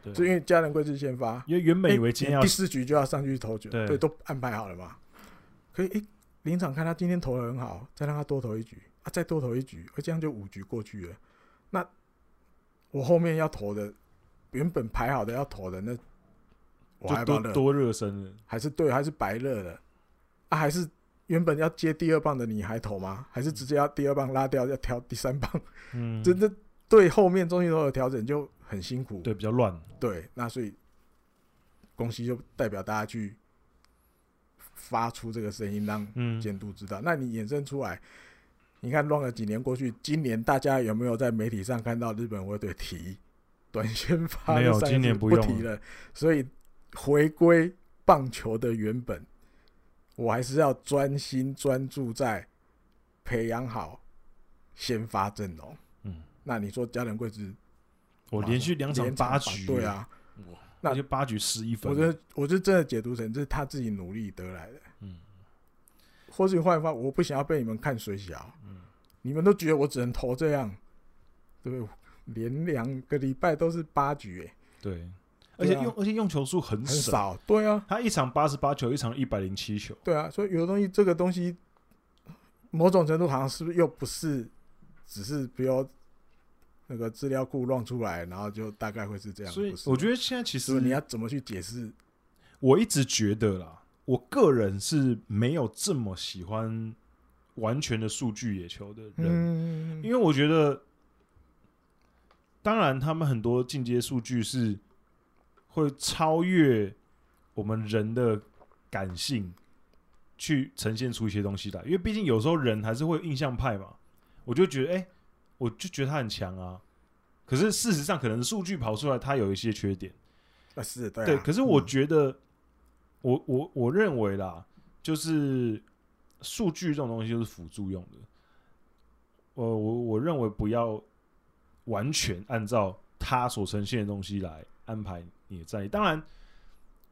对，就因为家人贵是先发，因为原本以为今天第四局就要上去投球，对，对，都安排好了嘛，可以，诶、欸，临场看他今天投的很好，再让他多投一局。啊，再多投一局，而这样就五局过去了。那我后面要投的，原本排好的要投的，那我还多多热身了，还是对，还是白热的啊？还是原本要接第二棒的你还投吗？还是直接要第二棒拉掉，要挑第三棒？嗯，真的对后面中心都有调整就很辛苦，对，比较乱。对，那所以恭喜就代表大家去发出这个声音，让监督知道。嗯、那你衍生出来。你看，乱了几年过去，今年大家有没有在媒体上看到日本火腿提短先发？没有，今年不用提了。所以回归棒球的原本，我还是要专心专注在培养好先发阵容。嗯，那你说家人贵子，我连续两场八局，对啊，那就八局十一分。我觉得，我就真的解读成这是他自己努力得来的。嗯。或许换一话，我不想要被你们看水小。嗯，你们都觉得我只能投这样，对不对？连两个礼拜都是八局，欸，对，而且用而且用球数很少，对啊，他一场八十八球，一场一百零七球，对啊，所以有的东西，这个东西，某种程度好像是不是又不是，只是比如那个资料库乱出来，然后就大概会是这样。所以我觉得现在其实你要怎么去解释？我一直觉得啦。我个人是没有这么喜欢完全的数据野球的人，因为我觉得，当然他们很多进阶数据是会超越我们人的感性去呈现出一些东西来，因为毕竟有时候人还是会印象派嘛。我就觉得，哎、欸，我就觉得他很强啊。可是事实上，可能数据跑出来，他有一些缺点。啊，是对、啊。对，可是我觉得，嗯、我我我认为啦，就是数据这种东西就是辅助用的。我我我认为不要完全按照他所呈现的东西来安排你的战役。当然，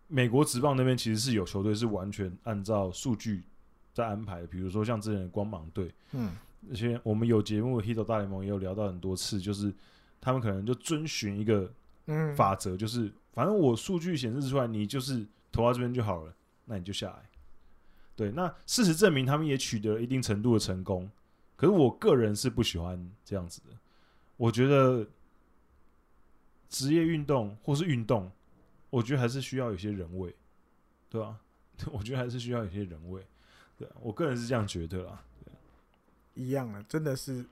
美国职棒那边其实是有球队是完全按照数据在安排的，比如说像之前的光芒队，嗯，而且我们有节目《Hito 大联盟》也有聊到很多次，就是他们可能就遵循一个法则，就是反正我数据显示出来，你就是投到这边就好了，那你就下来。对，那事实证明他们也取得了一定程度的成功。可是我个人是不喜欢这样子的，我觉得职业运动或是运动，我觉得还是需要有些人味，对吧？我觉得还是需要有些人味，对，我个人是这样觉得啦。一样啊，真的是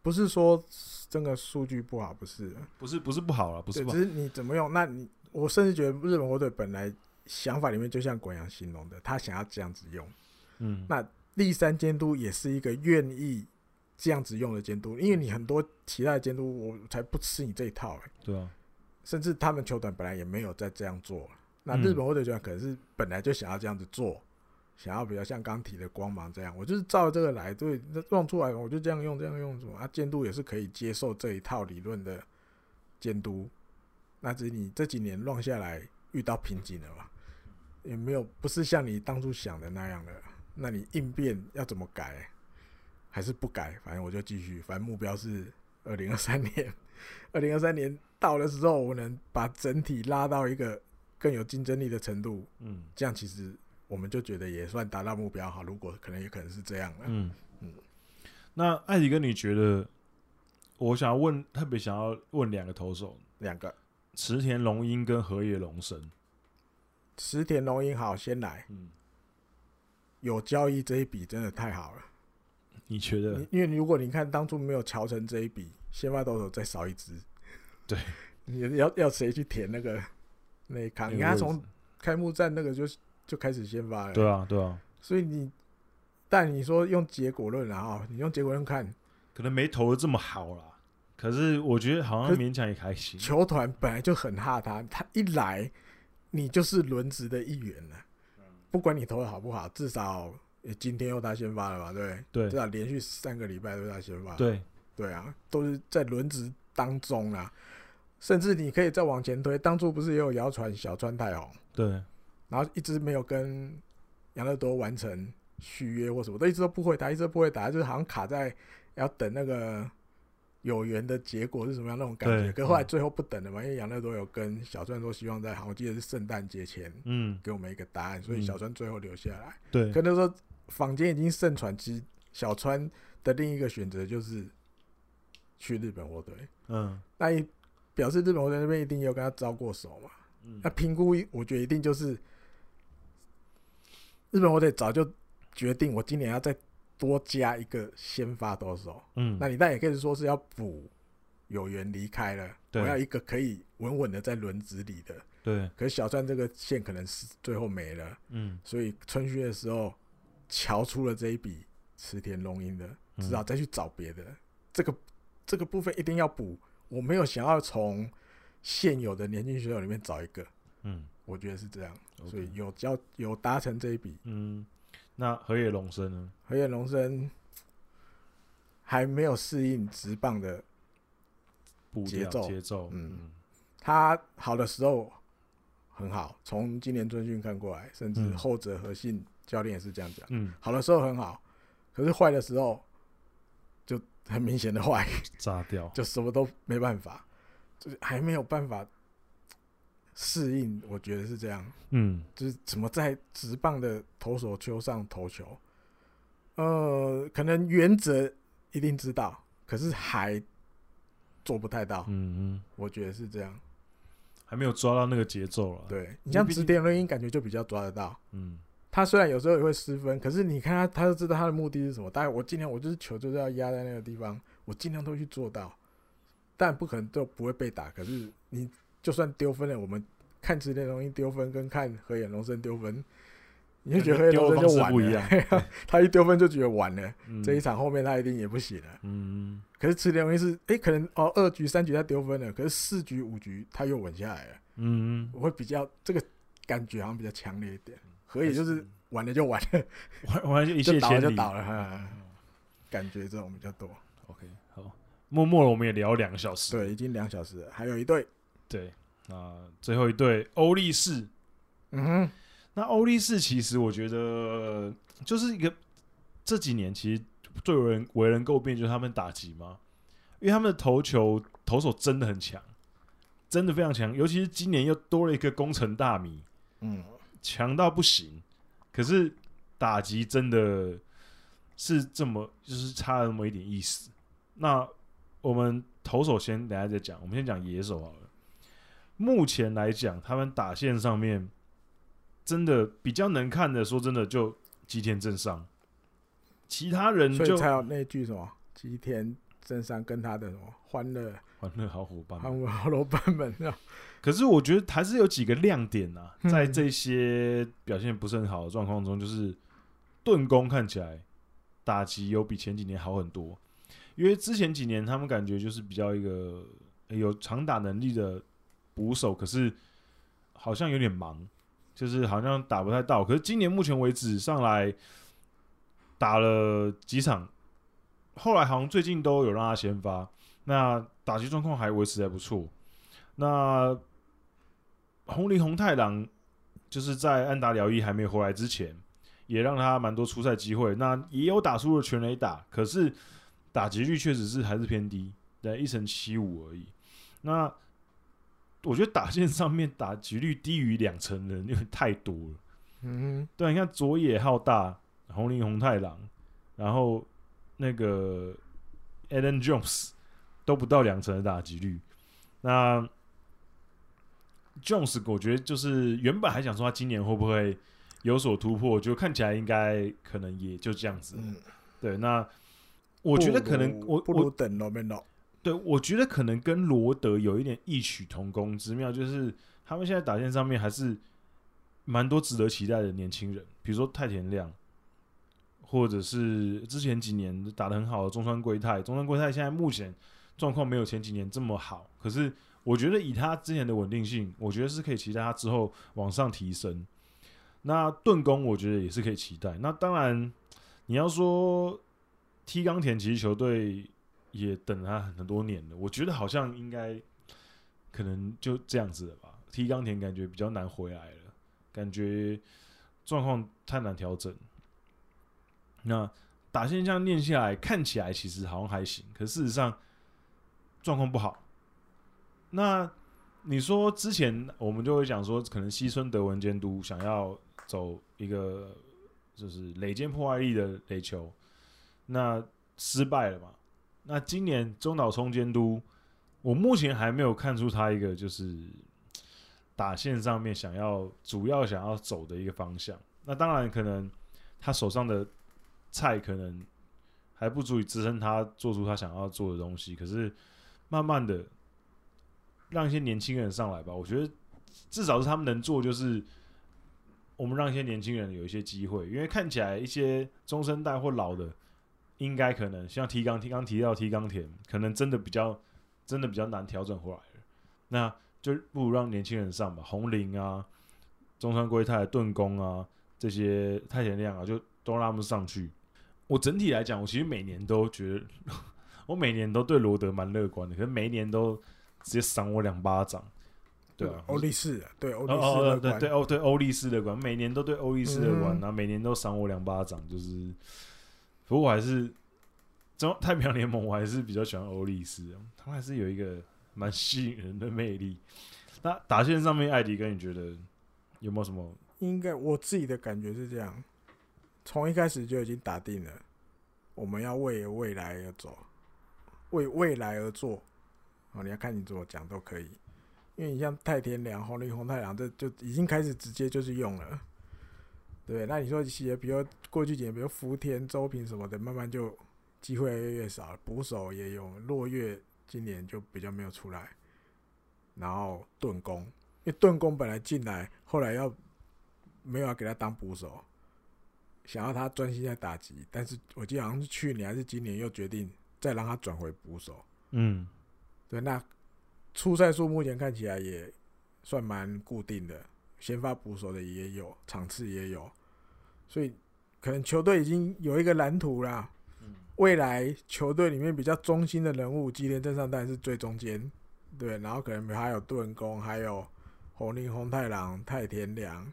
不是说这个数据不好，不是，不是，不是不好了，不是不好，只是你怎么用？那你我甚至觉得日本火腿本来想法里面就像滚阳形容的，他想要这样子用，嗯，那。立三监督也是一个愿意这样子用的监督，因为你很多其他的监督，我才不吃你这一套、欸。对啊，甚至他们球团本来也没有在这样做。那日本或者球团可能是本来就想要这样子做，想要比较像刚提的光芒这样，我就是照这个来，对，弄出来我就这样用，这样用什么啊？监督也是可以接受这一套理论的监督。那只是你这几年乱下来遇到瓶颈了吧？也没有，不是像你当初想的那样的。那你应变要怎么改？还是不改？反正我就继续。反正目标是二零二三年，二零二三年到的时候，我能把整体拉到一个更有竞争力的程度。嗯，这样其实我们就觉得也算达到目标哈。如果可能，也可能是这样的。嗯嗯。那艾迪哥，你觉得？我想要问，特别想要问两个投手，两个池田龙英跟河野龙生。池田龙鹰好，先来。嗯。有交易这一笔真的太好了，你觉得？因为如果你看当初没有乔成这一笔，先发投手再少一支，对，你要要谁去填那个那一扛？你看他从开幕战那个就就开始先发了，对啊，对啊。所以你，但你说用结果论然后你用结果论看，可能没投的这么好啦。可是我觉得好像勉强也还行。球团本来就很怕他，他一来，你就是轮值的一员了。不管你投的好不好，至少今天又他先发了吧？对对，至少连续三个礼拜都他先发。对对啊，都是在轮值当中啊。甚至你可以再往前推，当初不是也有谣传小川太红？对，然后一直没有跟杨乐多完成续约或什么，都一直都不会打，一直都不会打，就是好像卡在要等那个。有缘的结果是什么样那种感觉？可后来最后不等了嘛，因为杨乐多有跟小川说希望在，好，我记得是圣诞节前，嗯，给我们一个答案，所以小川最后留下来。对，可能说坊间已经盛传，其实小川的另一个选择就是去日本火腿。嗯，那也表示日本火腿那边一定有跟他招过手嘛。嗯，那评估我觉得一定就是日本火腿早就决定，我今年要在。多加一个先发投手，嗯，那你但也可以说是要补有缘离开了，我要一个可以稳稳的在轮子里的，对。可是小川这个线可能是最后没了，嗯，所以春训的时候瞧出了这一笔池田龙英的，只好再去找别的，嗯、这个这个部分一定要补。我没有想要从现有的年轻选手里面找一个，嗯，我觉得是这样。所以有交有达成这一笔，嗯。那河野龙生呢？河野龙生还没有适应直棒的节奏节奏。嗯，他好的时候很好，从今年春训看过来，甚至后者核心教练也是这样讲。嗯，好的时候很好，可是坏的时候就很明显的坏，炸掉，就什么都没办法，就是还没有办法。适应，我觉得是这样。嗯，就是怎么在直棒的投手丘上投球，呃，可能原则一定知道，可是还做不太到。嗯嗯，我觉得是这样，还没有抓到那个节奏了。对，你像指点录音，感觉就比较抓得到。嗯，他虽然有时候也会失分，可是你看他，他就知道他的目的是什么。当然，我今天我就是球就是要压在那个地方，我尽量都去做到，但不可能都不会被打。可是你。就算丢分了，我们看池田龙一丢分跟看河野龙生丢分，你就觉得黑龙生就完了。他一丢分就觉得完了，嗯、这一场后面他一定也不行了。嗯，可是池田荣一是，哎，可能哦，二局三局他丢分了，可是四局五局他又稳下来了。嗯，我会比较这个感觉好像比较强烈一点。可以就是完了就完了，完完就一切 千里。就倒了，嗯、感觉这种比较多。OK，好，默默的我们也聊两个小时，对，已经两小时了，还有一队，对，那最后一队欧力士，嗯哼。那欧力士其实我觉得就是一个这几年其实最为人为人诟病就是他们打击嘛，因为他们的投球投手真的很强，真的非常强，尤其是今年又多了一个工程大米，嗯，强到不行，可是打击真的是这么就是差了那么一点意思。那我们投手先等下再讲，我们先讲野手好了。目前来讲，他们打线上面。真的比较能看的，说真的，就吉田正尚，其他人就才有那句什么吉田正尚跟他的什么欢乐欢乐好伙伴，欢乐好伙伴们。可是我觉得还是有几个亮点啊，在这些表现不是很好的状况中，就是盾攻看起来打击有比前几年好很多，因为之前几年他们感觉就是比较一个有长打能力的捕手，可是好像有点忙。就是好像打不太到，可是今年目前为止上来打了几场，后来好像最近都有让他先发，那打击状况还维持还不错。那红林红太狼就是在安达辽一还没回来之前，也让他蛮多出赛机会，那也有打出了全垒打，可是打击率确实是还是偏低，在一成七五而已。那我觉得打线上面打击率低于两成的人有点太多了。嗯，对，你看佐野浩大、红林红太狼，然后那个 Alan Jones 都不到两成的打击率。那 Jones 我觉得就是原本还想说他今年会不会有所突破，就看起来应该可能也就这样子。嗯，对，那我觉得可能我不如等罗梅诺。对，我觉得可能跟罗德有一点异曲同工之妙，就是他们现在打线上面还是蛮多值得期待的年轻人，比如说太田亮，或者是之前几年打得很好的中川圭太。中川圭太现在目前状况没有前几年这么好，可是我觉得以他之前的稳定性，我觉得是可以期待他之后往上提升。那顿宫我觉得也是可以期待。那当然你要说踢冈田其实球队。也等他很多年了，我觉得好像应该可能就这样子了吧。T 冈田感觉比较难回来了，感觉状况太难调整。那打线这样练下来，看起来其实好像还行，可事实上状况不好。那你说之前我们就会讲说，可能西村德文监督想要走一个就是垒间破坏力的垒球，那失败了嘛？那今年中岛聪监督，我目前还没有看出他一个就是打线上面想要主要想要走的一个方向。那当然可能他手上的菜可能还不足以支撑他做出他想要做的东西。可是慢慢的让一些年轻人上来吧，我觉得至少是他们能做，就是我们让一些年轻人有一些机会，因为看起来一些中生代或老的。应该可能像提纲提刚提到提纲田，可能真的比较真的比较难调整回来了。那就不如让年轻人上吧，红林啊、中山圭太、顿宫啊这些太田亮啊，就都让他们上去。我整体来讲，我其实每年都觉得，我每年都对罗德蛮乐观的，可是每一年都直接赏我两巴掌。对啊，欧力士，对欧力士哦，对对欧对欧力士乐观，每年都对欧力士乐观，然后每年都赏我两巴掌，就是。不过我还是中太平洋联盟，我还是比较喜欢欧力斯，他们还是有一个蛮吸引人的魅力。那打线上面，艾迪哥，你觉得有没有什么？应该我自己的感觉是这样，从一开始就已经打定了，我们要为未来而走，为未来而做。哦，你要看你怎么讲都可以，因为你像太田良、红林红太狼，这就已经开始直接就是用了。对，那你说一些，比如过去几年，比如福田、周平什么的，慢慢就机会越来越少了。捕手也有，落月今年就比较没有出来。然后顿宫，因为顿宫本来进来，后来要没有要给他当捕手，想要他专心在打击，但是我记得好像是去年还是今年又决定再让他转回捕手。嗯，对，那出赛数目前看起来也算蛮固定的，先发捕手的也有，场次也有，所以可能球队已经有一个蓝图啦。未来球队里面比较中心的人物，吉田正尚当然是最中间，对，然后可能还有盾宫，还有红林红太狼、太田良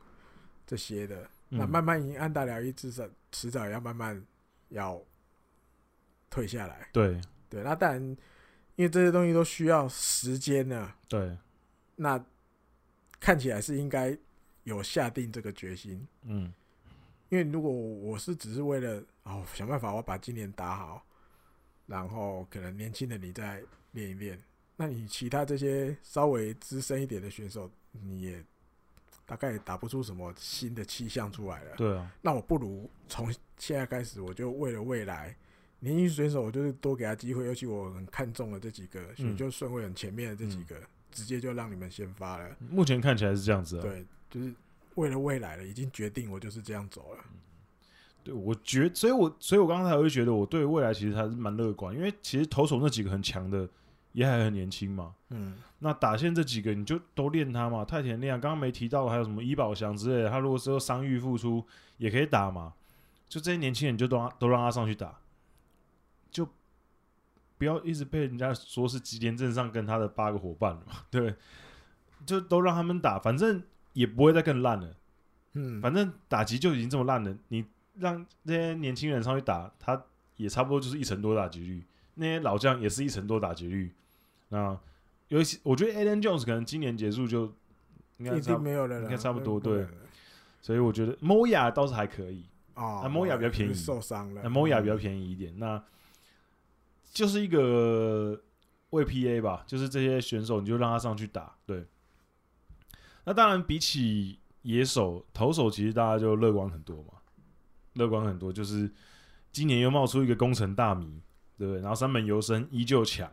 这些的。嗯、那慢慢赢安打了一至少，迟早也要慢慢要退下来。对对，那当然，因为这些东西都需要时间呢。对，那看起来是应该有下定这个决心。嗯。因为如果我是只是为了哦想办法我把今年打好，然后可能年轻的你再练一练，那你其他这些稍微资深一点的选手，你也大概也打不出什么新的气象出来了。对啊，那我不如从现在开始，我就为了未来年轻选手，我就是多给他机会，尤其我很看中的这几个，选秀顺位很前面的这几个，嗯、直接就让你们先发了。目前看起来是这样子啊。对，就是。为了未来了，已经决定我就是这样走了。对，我觉，所以我，所以我刚才会觉得我对未来其实还是蛮乐观，因为其实投手那几个很强的也还很年轻嘛。嗯，那打线这几个你就都练他嘛，太田亮刚刚没提到还有什么伊保祥之类的，他如果之后伤愈复出也可以打嘛。就这些年轻人就都都让他上去打，就不要一直被人家说是吉田镇上跟他的八个伙伴嘛。对，就都让他们打，反正。也不会再更烂了，嗯，反正打击就已经这么烂了，你让那些年轻人上去打，他也差不多就是一成多打击率，那些老将也是一成多打击率，那尤其我觉得 Alan Jones 可能今年结束就应该差没有了，应该差不多对，所以我觉得 Moya 倒是还可以。啊，Moya 比较便宜，受伤了，那 Moya 比较便宜一点，那就是一个为 PA 吧，就是这些选手你就让他上去打，对。那当然，比起野手，投手其实大家就乐观很多嘛，乐观很多。就是今年又冒出一个宫城大谜，对不对？然后三本游生依旧强，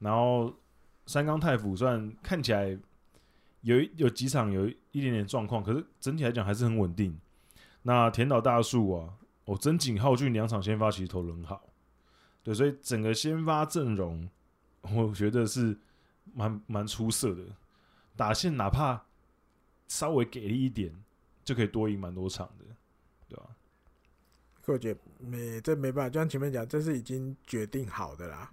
然后三冈太辅虽然看起来有有几场有一点点状况，可是整体来讲还是很稳定。那田岛大树啊，哦，真井浩俊两场先发其实投得很好，对，所以整个先发阵容，我觉得是蛮蛮出色的，打线哪怕。稍微给力一点，就可以多赢蛮多场的，对吧？我觉得没这没办法，就像前面讲，这是已经决定好的啦。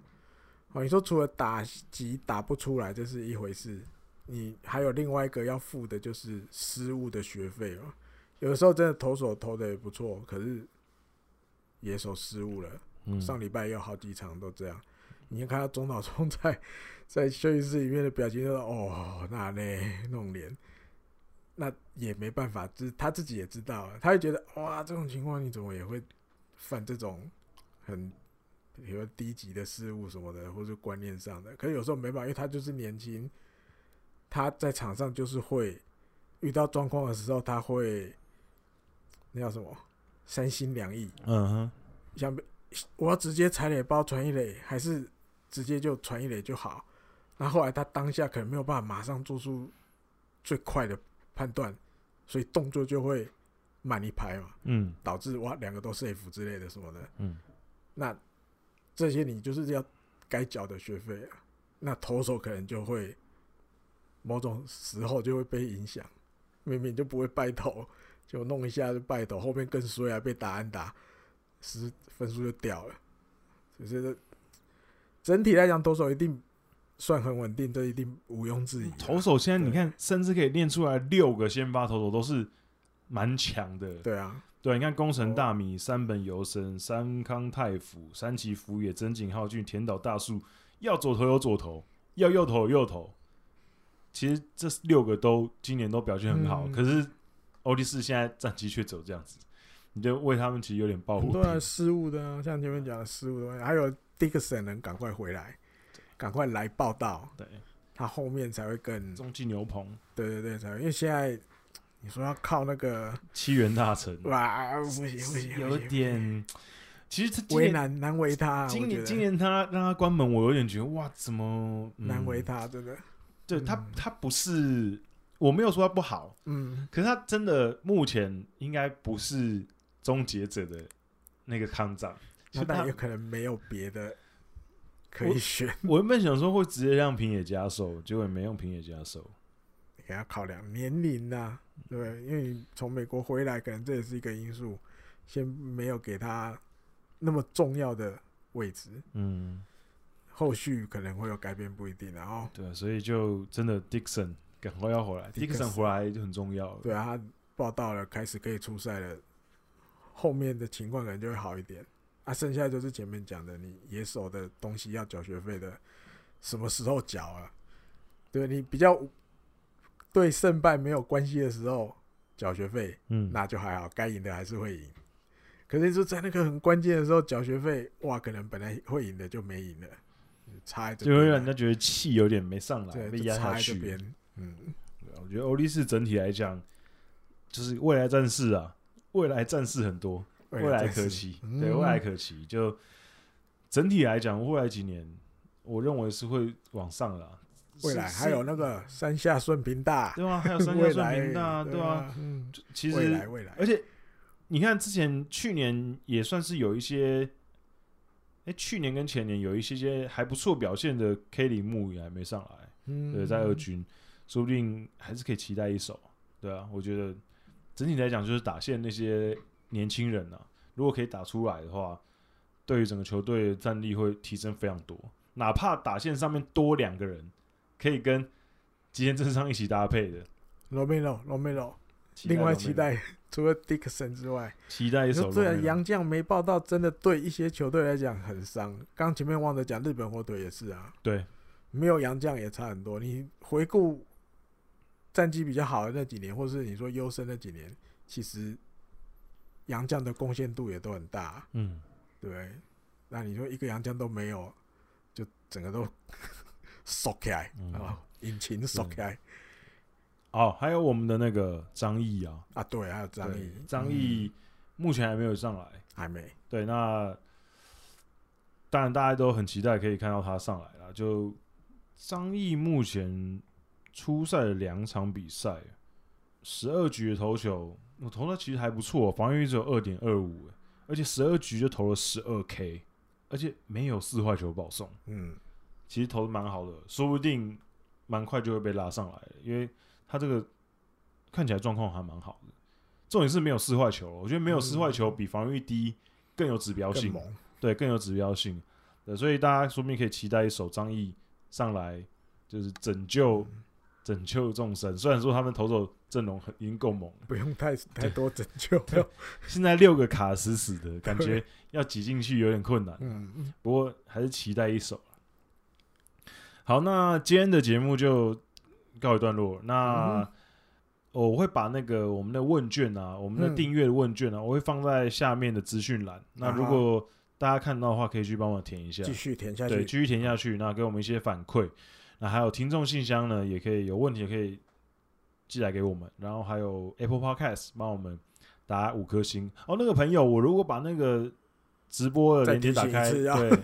哦，你说除了打击打不出来，这是一回事，你还有另外一个要付的，就是失误的学费哦。有的时候真的投手投的也不错，可是野手失误了。嗯，上礼拜有好几场都这样。你看到中岛聪在 在休息室里面的表情，就说：“哦，那嘞，那种脸。”那也没办法，就是他自己也知道，他会觉得哇，这种情况你怎么也会犯这种很比如低级的失误什么的，或者观念上的。可是有时候没办法，因为他就是年轻，他在场上就是会遇到状况的时候，他会那叫什么三心两意。嗯哼，想我要直接踩垒包传一垒，还是直接就传一垒就好？那后来他当下可能没有办法马上做出最快的。判断，所以动作就会慢一拍嘛，嗯，导致哇两个都 safe 之类的什么的，嗯，那这些你就是要该缴的学费啊，那投手可能就会某种时候就会被影响，明明就不会败投，就弄一下就败投，后面更衰啊，被打安打，十分数就掉了，所以这整体来讲，投手一定。算很稳定，这一定毋庸置疑。投手现在你看，甚至可以练出来六个先发投手都是蛮强的。对啊，对，你看宫城大米、山本由伸、山康泰辅、三崎福也、真井浩俊、田岛大树，要左投有左投，要右投有右投。其实这六个都今年都表现很好，嗯、可是欧力士现在战绩却走这样子，你就为他们其实有点抱不平。对，失误的、啊，像前面讲的失误的，还有 Dickson 能赶快回来。赶快来报道，对，他后面才会更中继牛棚，对对对，才会，因为现在你说要靠那个七元大城，哇，不行不行，有点，其实他为难难为他，今年今年他让他关门，我有点觉得哇，怎么难为他，真的，对他他不是，我没有说他不好，嗯，可是他真的目前应该不是终结者的那个康长，那但有可能没有别的可以选。我原本想说会直接让平野加寿，结果也没用平野加寿。给他考量年龄呐、啊，对，因为你从美国回来，可能这也是一个因素，先没有给他那么重要的位置。嗯，后续可能会有改变，不一定。然后，对，所以就真的 Dixon 赶快要回来，Dixon 回来就很重要。对啊，他报道了，开始可以出赛了，后面的情况可能就会好一点。啊，剩下就是前面讲的，你野手的东西要缴学费的，什么时候缴啊？对你比较。对胜败没有关系的时候缴学费，嗯，那就还好，该赢的还是会赢。可是说在那个很关键的时候缴学费，哇，可能本来会赢的就没赢了，差就会让人家觉得气有点没上来，对，被压下去。嗯，我觉得欧力士整体来讲，就是未来战士啊，未来战士很多，未来可期，对，未来可期。就整体来讲，未来几年，我认为是会往上的。未来还有那个山下顺平大，对啊，还有山下 顺平大，对啊，嗯，其实未来未来，而且你看之前去年也算是有一些，哎，去年跟前年有一些些还不错表现的 K 里木也还没上来，嗯，对，在二军，说不定还是可以期待一手，对啊，我觉得整体来讲就是打线那些年轻人啊，如果可以打出来的话，对于整个球队的战力会提升非常多，哪怕打线上面多两个人。可以跟吉田正尚一起搭配的罗梅罗，罗梅罗。另外期待 除了迪克森之外，期待一首。虽然杨将没报到，真的对一些球队来讲很伤。刚前面忘了讲，日本火腿也是啊。对，没有杨将也差很多。你回顾战绩比较好的那几年，或是你说优胜那几年，其实杨将的贡献度也都很大。嗯，对。那你说一个杨将都没有，就整个都。缩起来啊！引擎缩起来。哦，还有我们的那个张毅啊啊，对，还有张毅。张毅目前还没有上来，还没。对，那当然大家都很期待可以看到他上来了。就张毅目前出赛的两场比赛，十二局的投球，我投的其实还不错，防御率只有二点二五，而且十二局就投了十二 K，而且没有四坏球保送。嗯。其实投的蛮好的，说不定蛮快就会被拉上来，因为他这个看起来状况还蛮好的。重点是没有四坏球，我觉得没有四坏球比防御低更有指标性，对，更有指标性。对，所以大家说不定可以期待一手张毅上来，就是拯救拯救众生。虽然说他们投手阵容很已经够猛了，不用太太多拯救。现在六个卡死死的感觉，要挤进去有点困难。嗯，不过还是期待一手。好，那今天的节目就告一段落。那我会把那个我们的问卷啊，我们的订阅的问卷啊，我会放在下面的资讯栏。那如果大家看到的话，可以去帮我填一下，继续填下去，对，继续填下去。那给我们一些反馈。那还有听众信箱呢，也可以有问题也可以寄来给我们。然后还有 Apple Podcast 帮我们打五颗星。哦，那个朋友，我如果把那个直播的链接打开，对，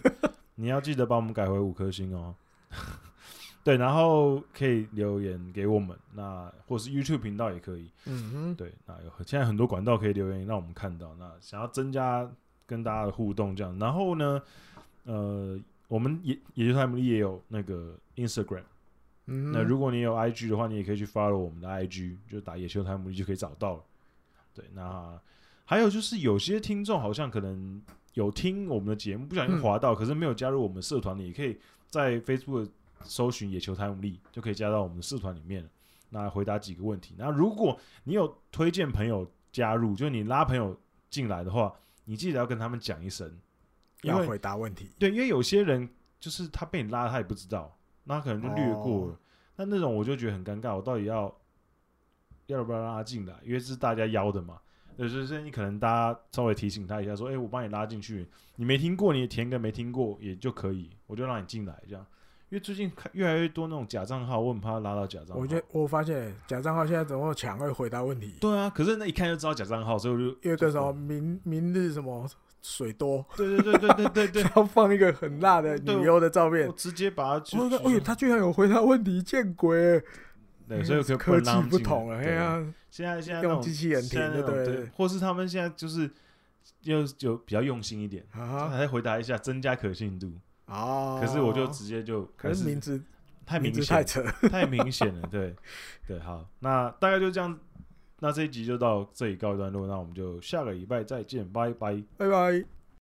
你要记得帮我们改回五颗星哦。对，然后可以留言给我们，那或是 YouTube 频道也可以。嗯哼，对，那有现在很多管道可以留言让我们看到。那想要增加跟大家的互动，这样，然后呢，呃，我们也也就他们也有那个 Instagram。嗯，那如果你有 IG 的话，你也可以去 follow 我们的 IG，就打野球台姆利就可以找到了。对，那还有就是有些听众好像可能有听我们的节目，不小心滑到，嗯、可是没有加入我们社团，你也可以。在 Facebook 搜寻野球台姆利，就可以加到我们的社团里面。那回答几个问题。那如果你有推荐朋友加入，就是你拉朋友进来的话，你记得要跟他们讲一声，要回答问题。对，因为有些人就是他被你拉，他也不知道，那可能就略过了。哦、那那种我就觉得很尴尬，我到底要要不要让他进来？因为是大家邀的嘛。对，所以你可能大家稍微提醒他一下，说：“哎、欸，我帮你拉进去，你没听过，你也填个没听过也就可以，我就让你进来这样。”因为最近看越来越多那种假账号，我很怕拉到假账号。我觉得我发现假账号现在怎么抢会回答问题？对啊，可是那一看就知道假账号，所以我就因为这时候明明日什么水多，对对对对对对对，要 放一个很辣的女优的照片，我直接把它。我说：“哎，他居然有回答问题，见鬼！”对，所以科技不同了，哎呀。现在现在用机器人填的，对，或是他们现在就是就就比较用心一点，还回答一下，增加可信度。哦，可是我就直接就，可是名字太明显，太扯，太明显了。对，对，好，那大概就这样，那这一集就到这里告一段落，那我们就下个礼拜再见，拜拜，拜拜。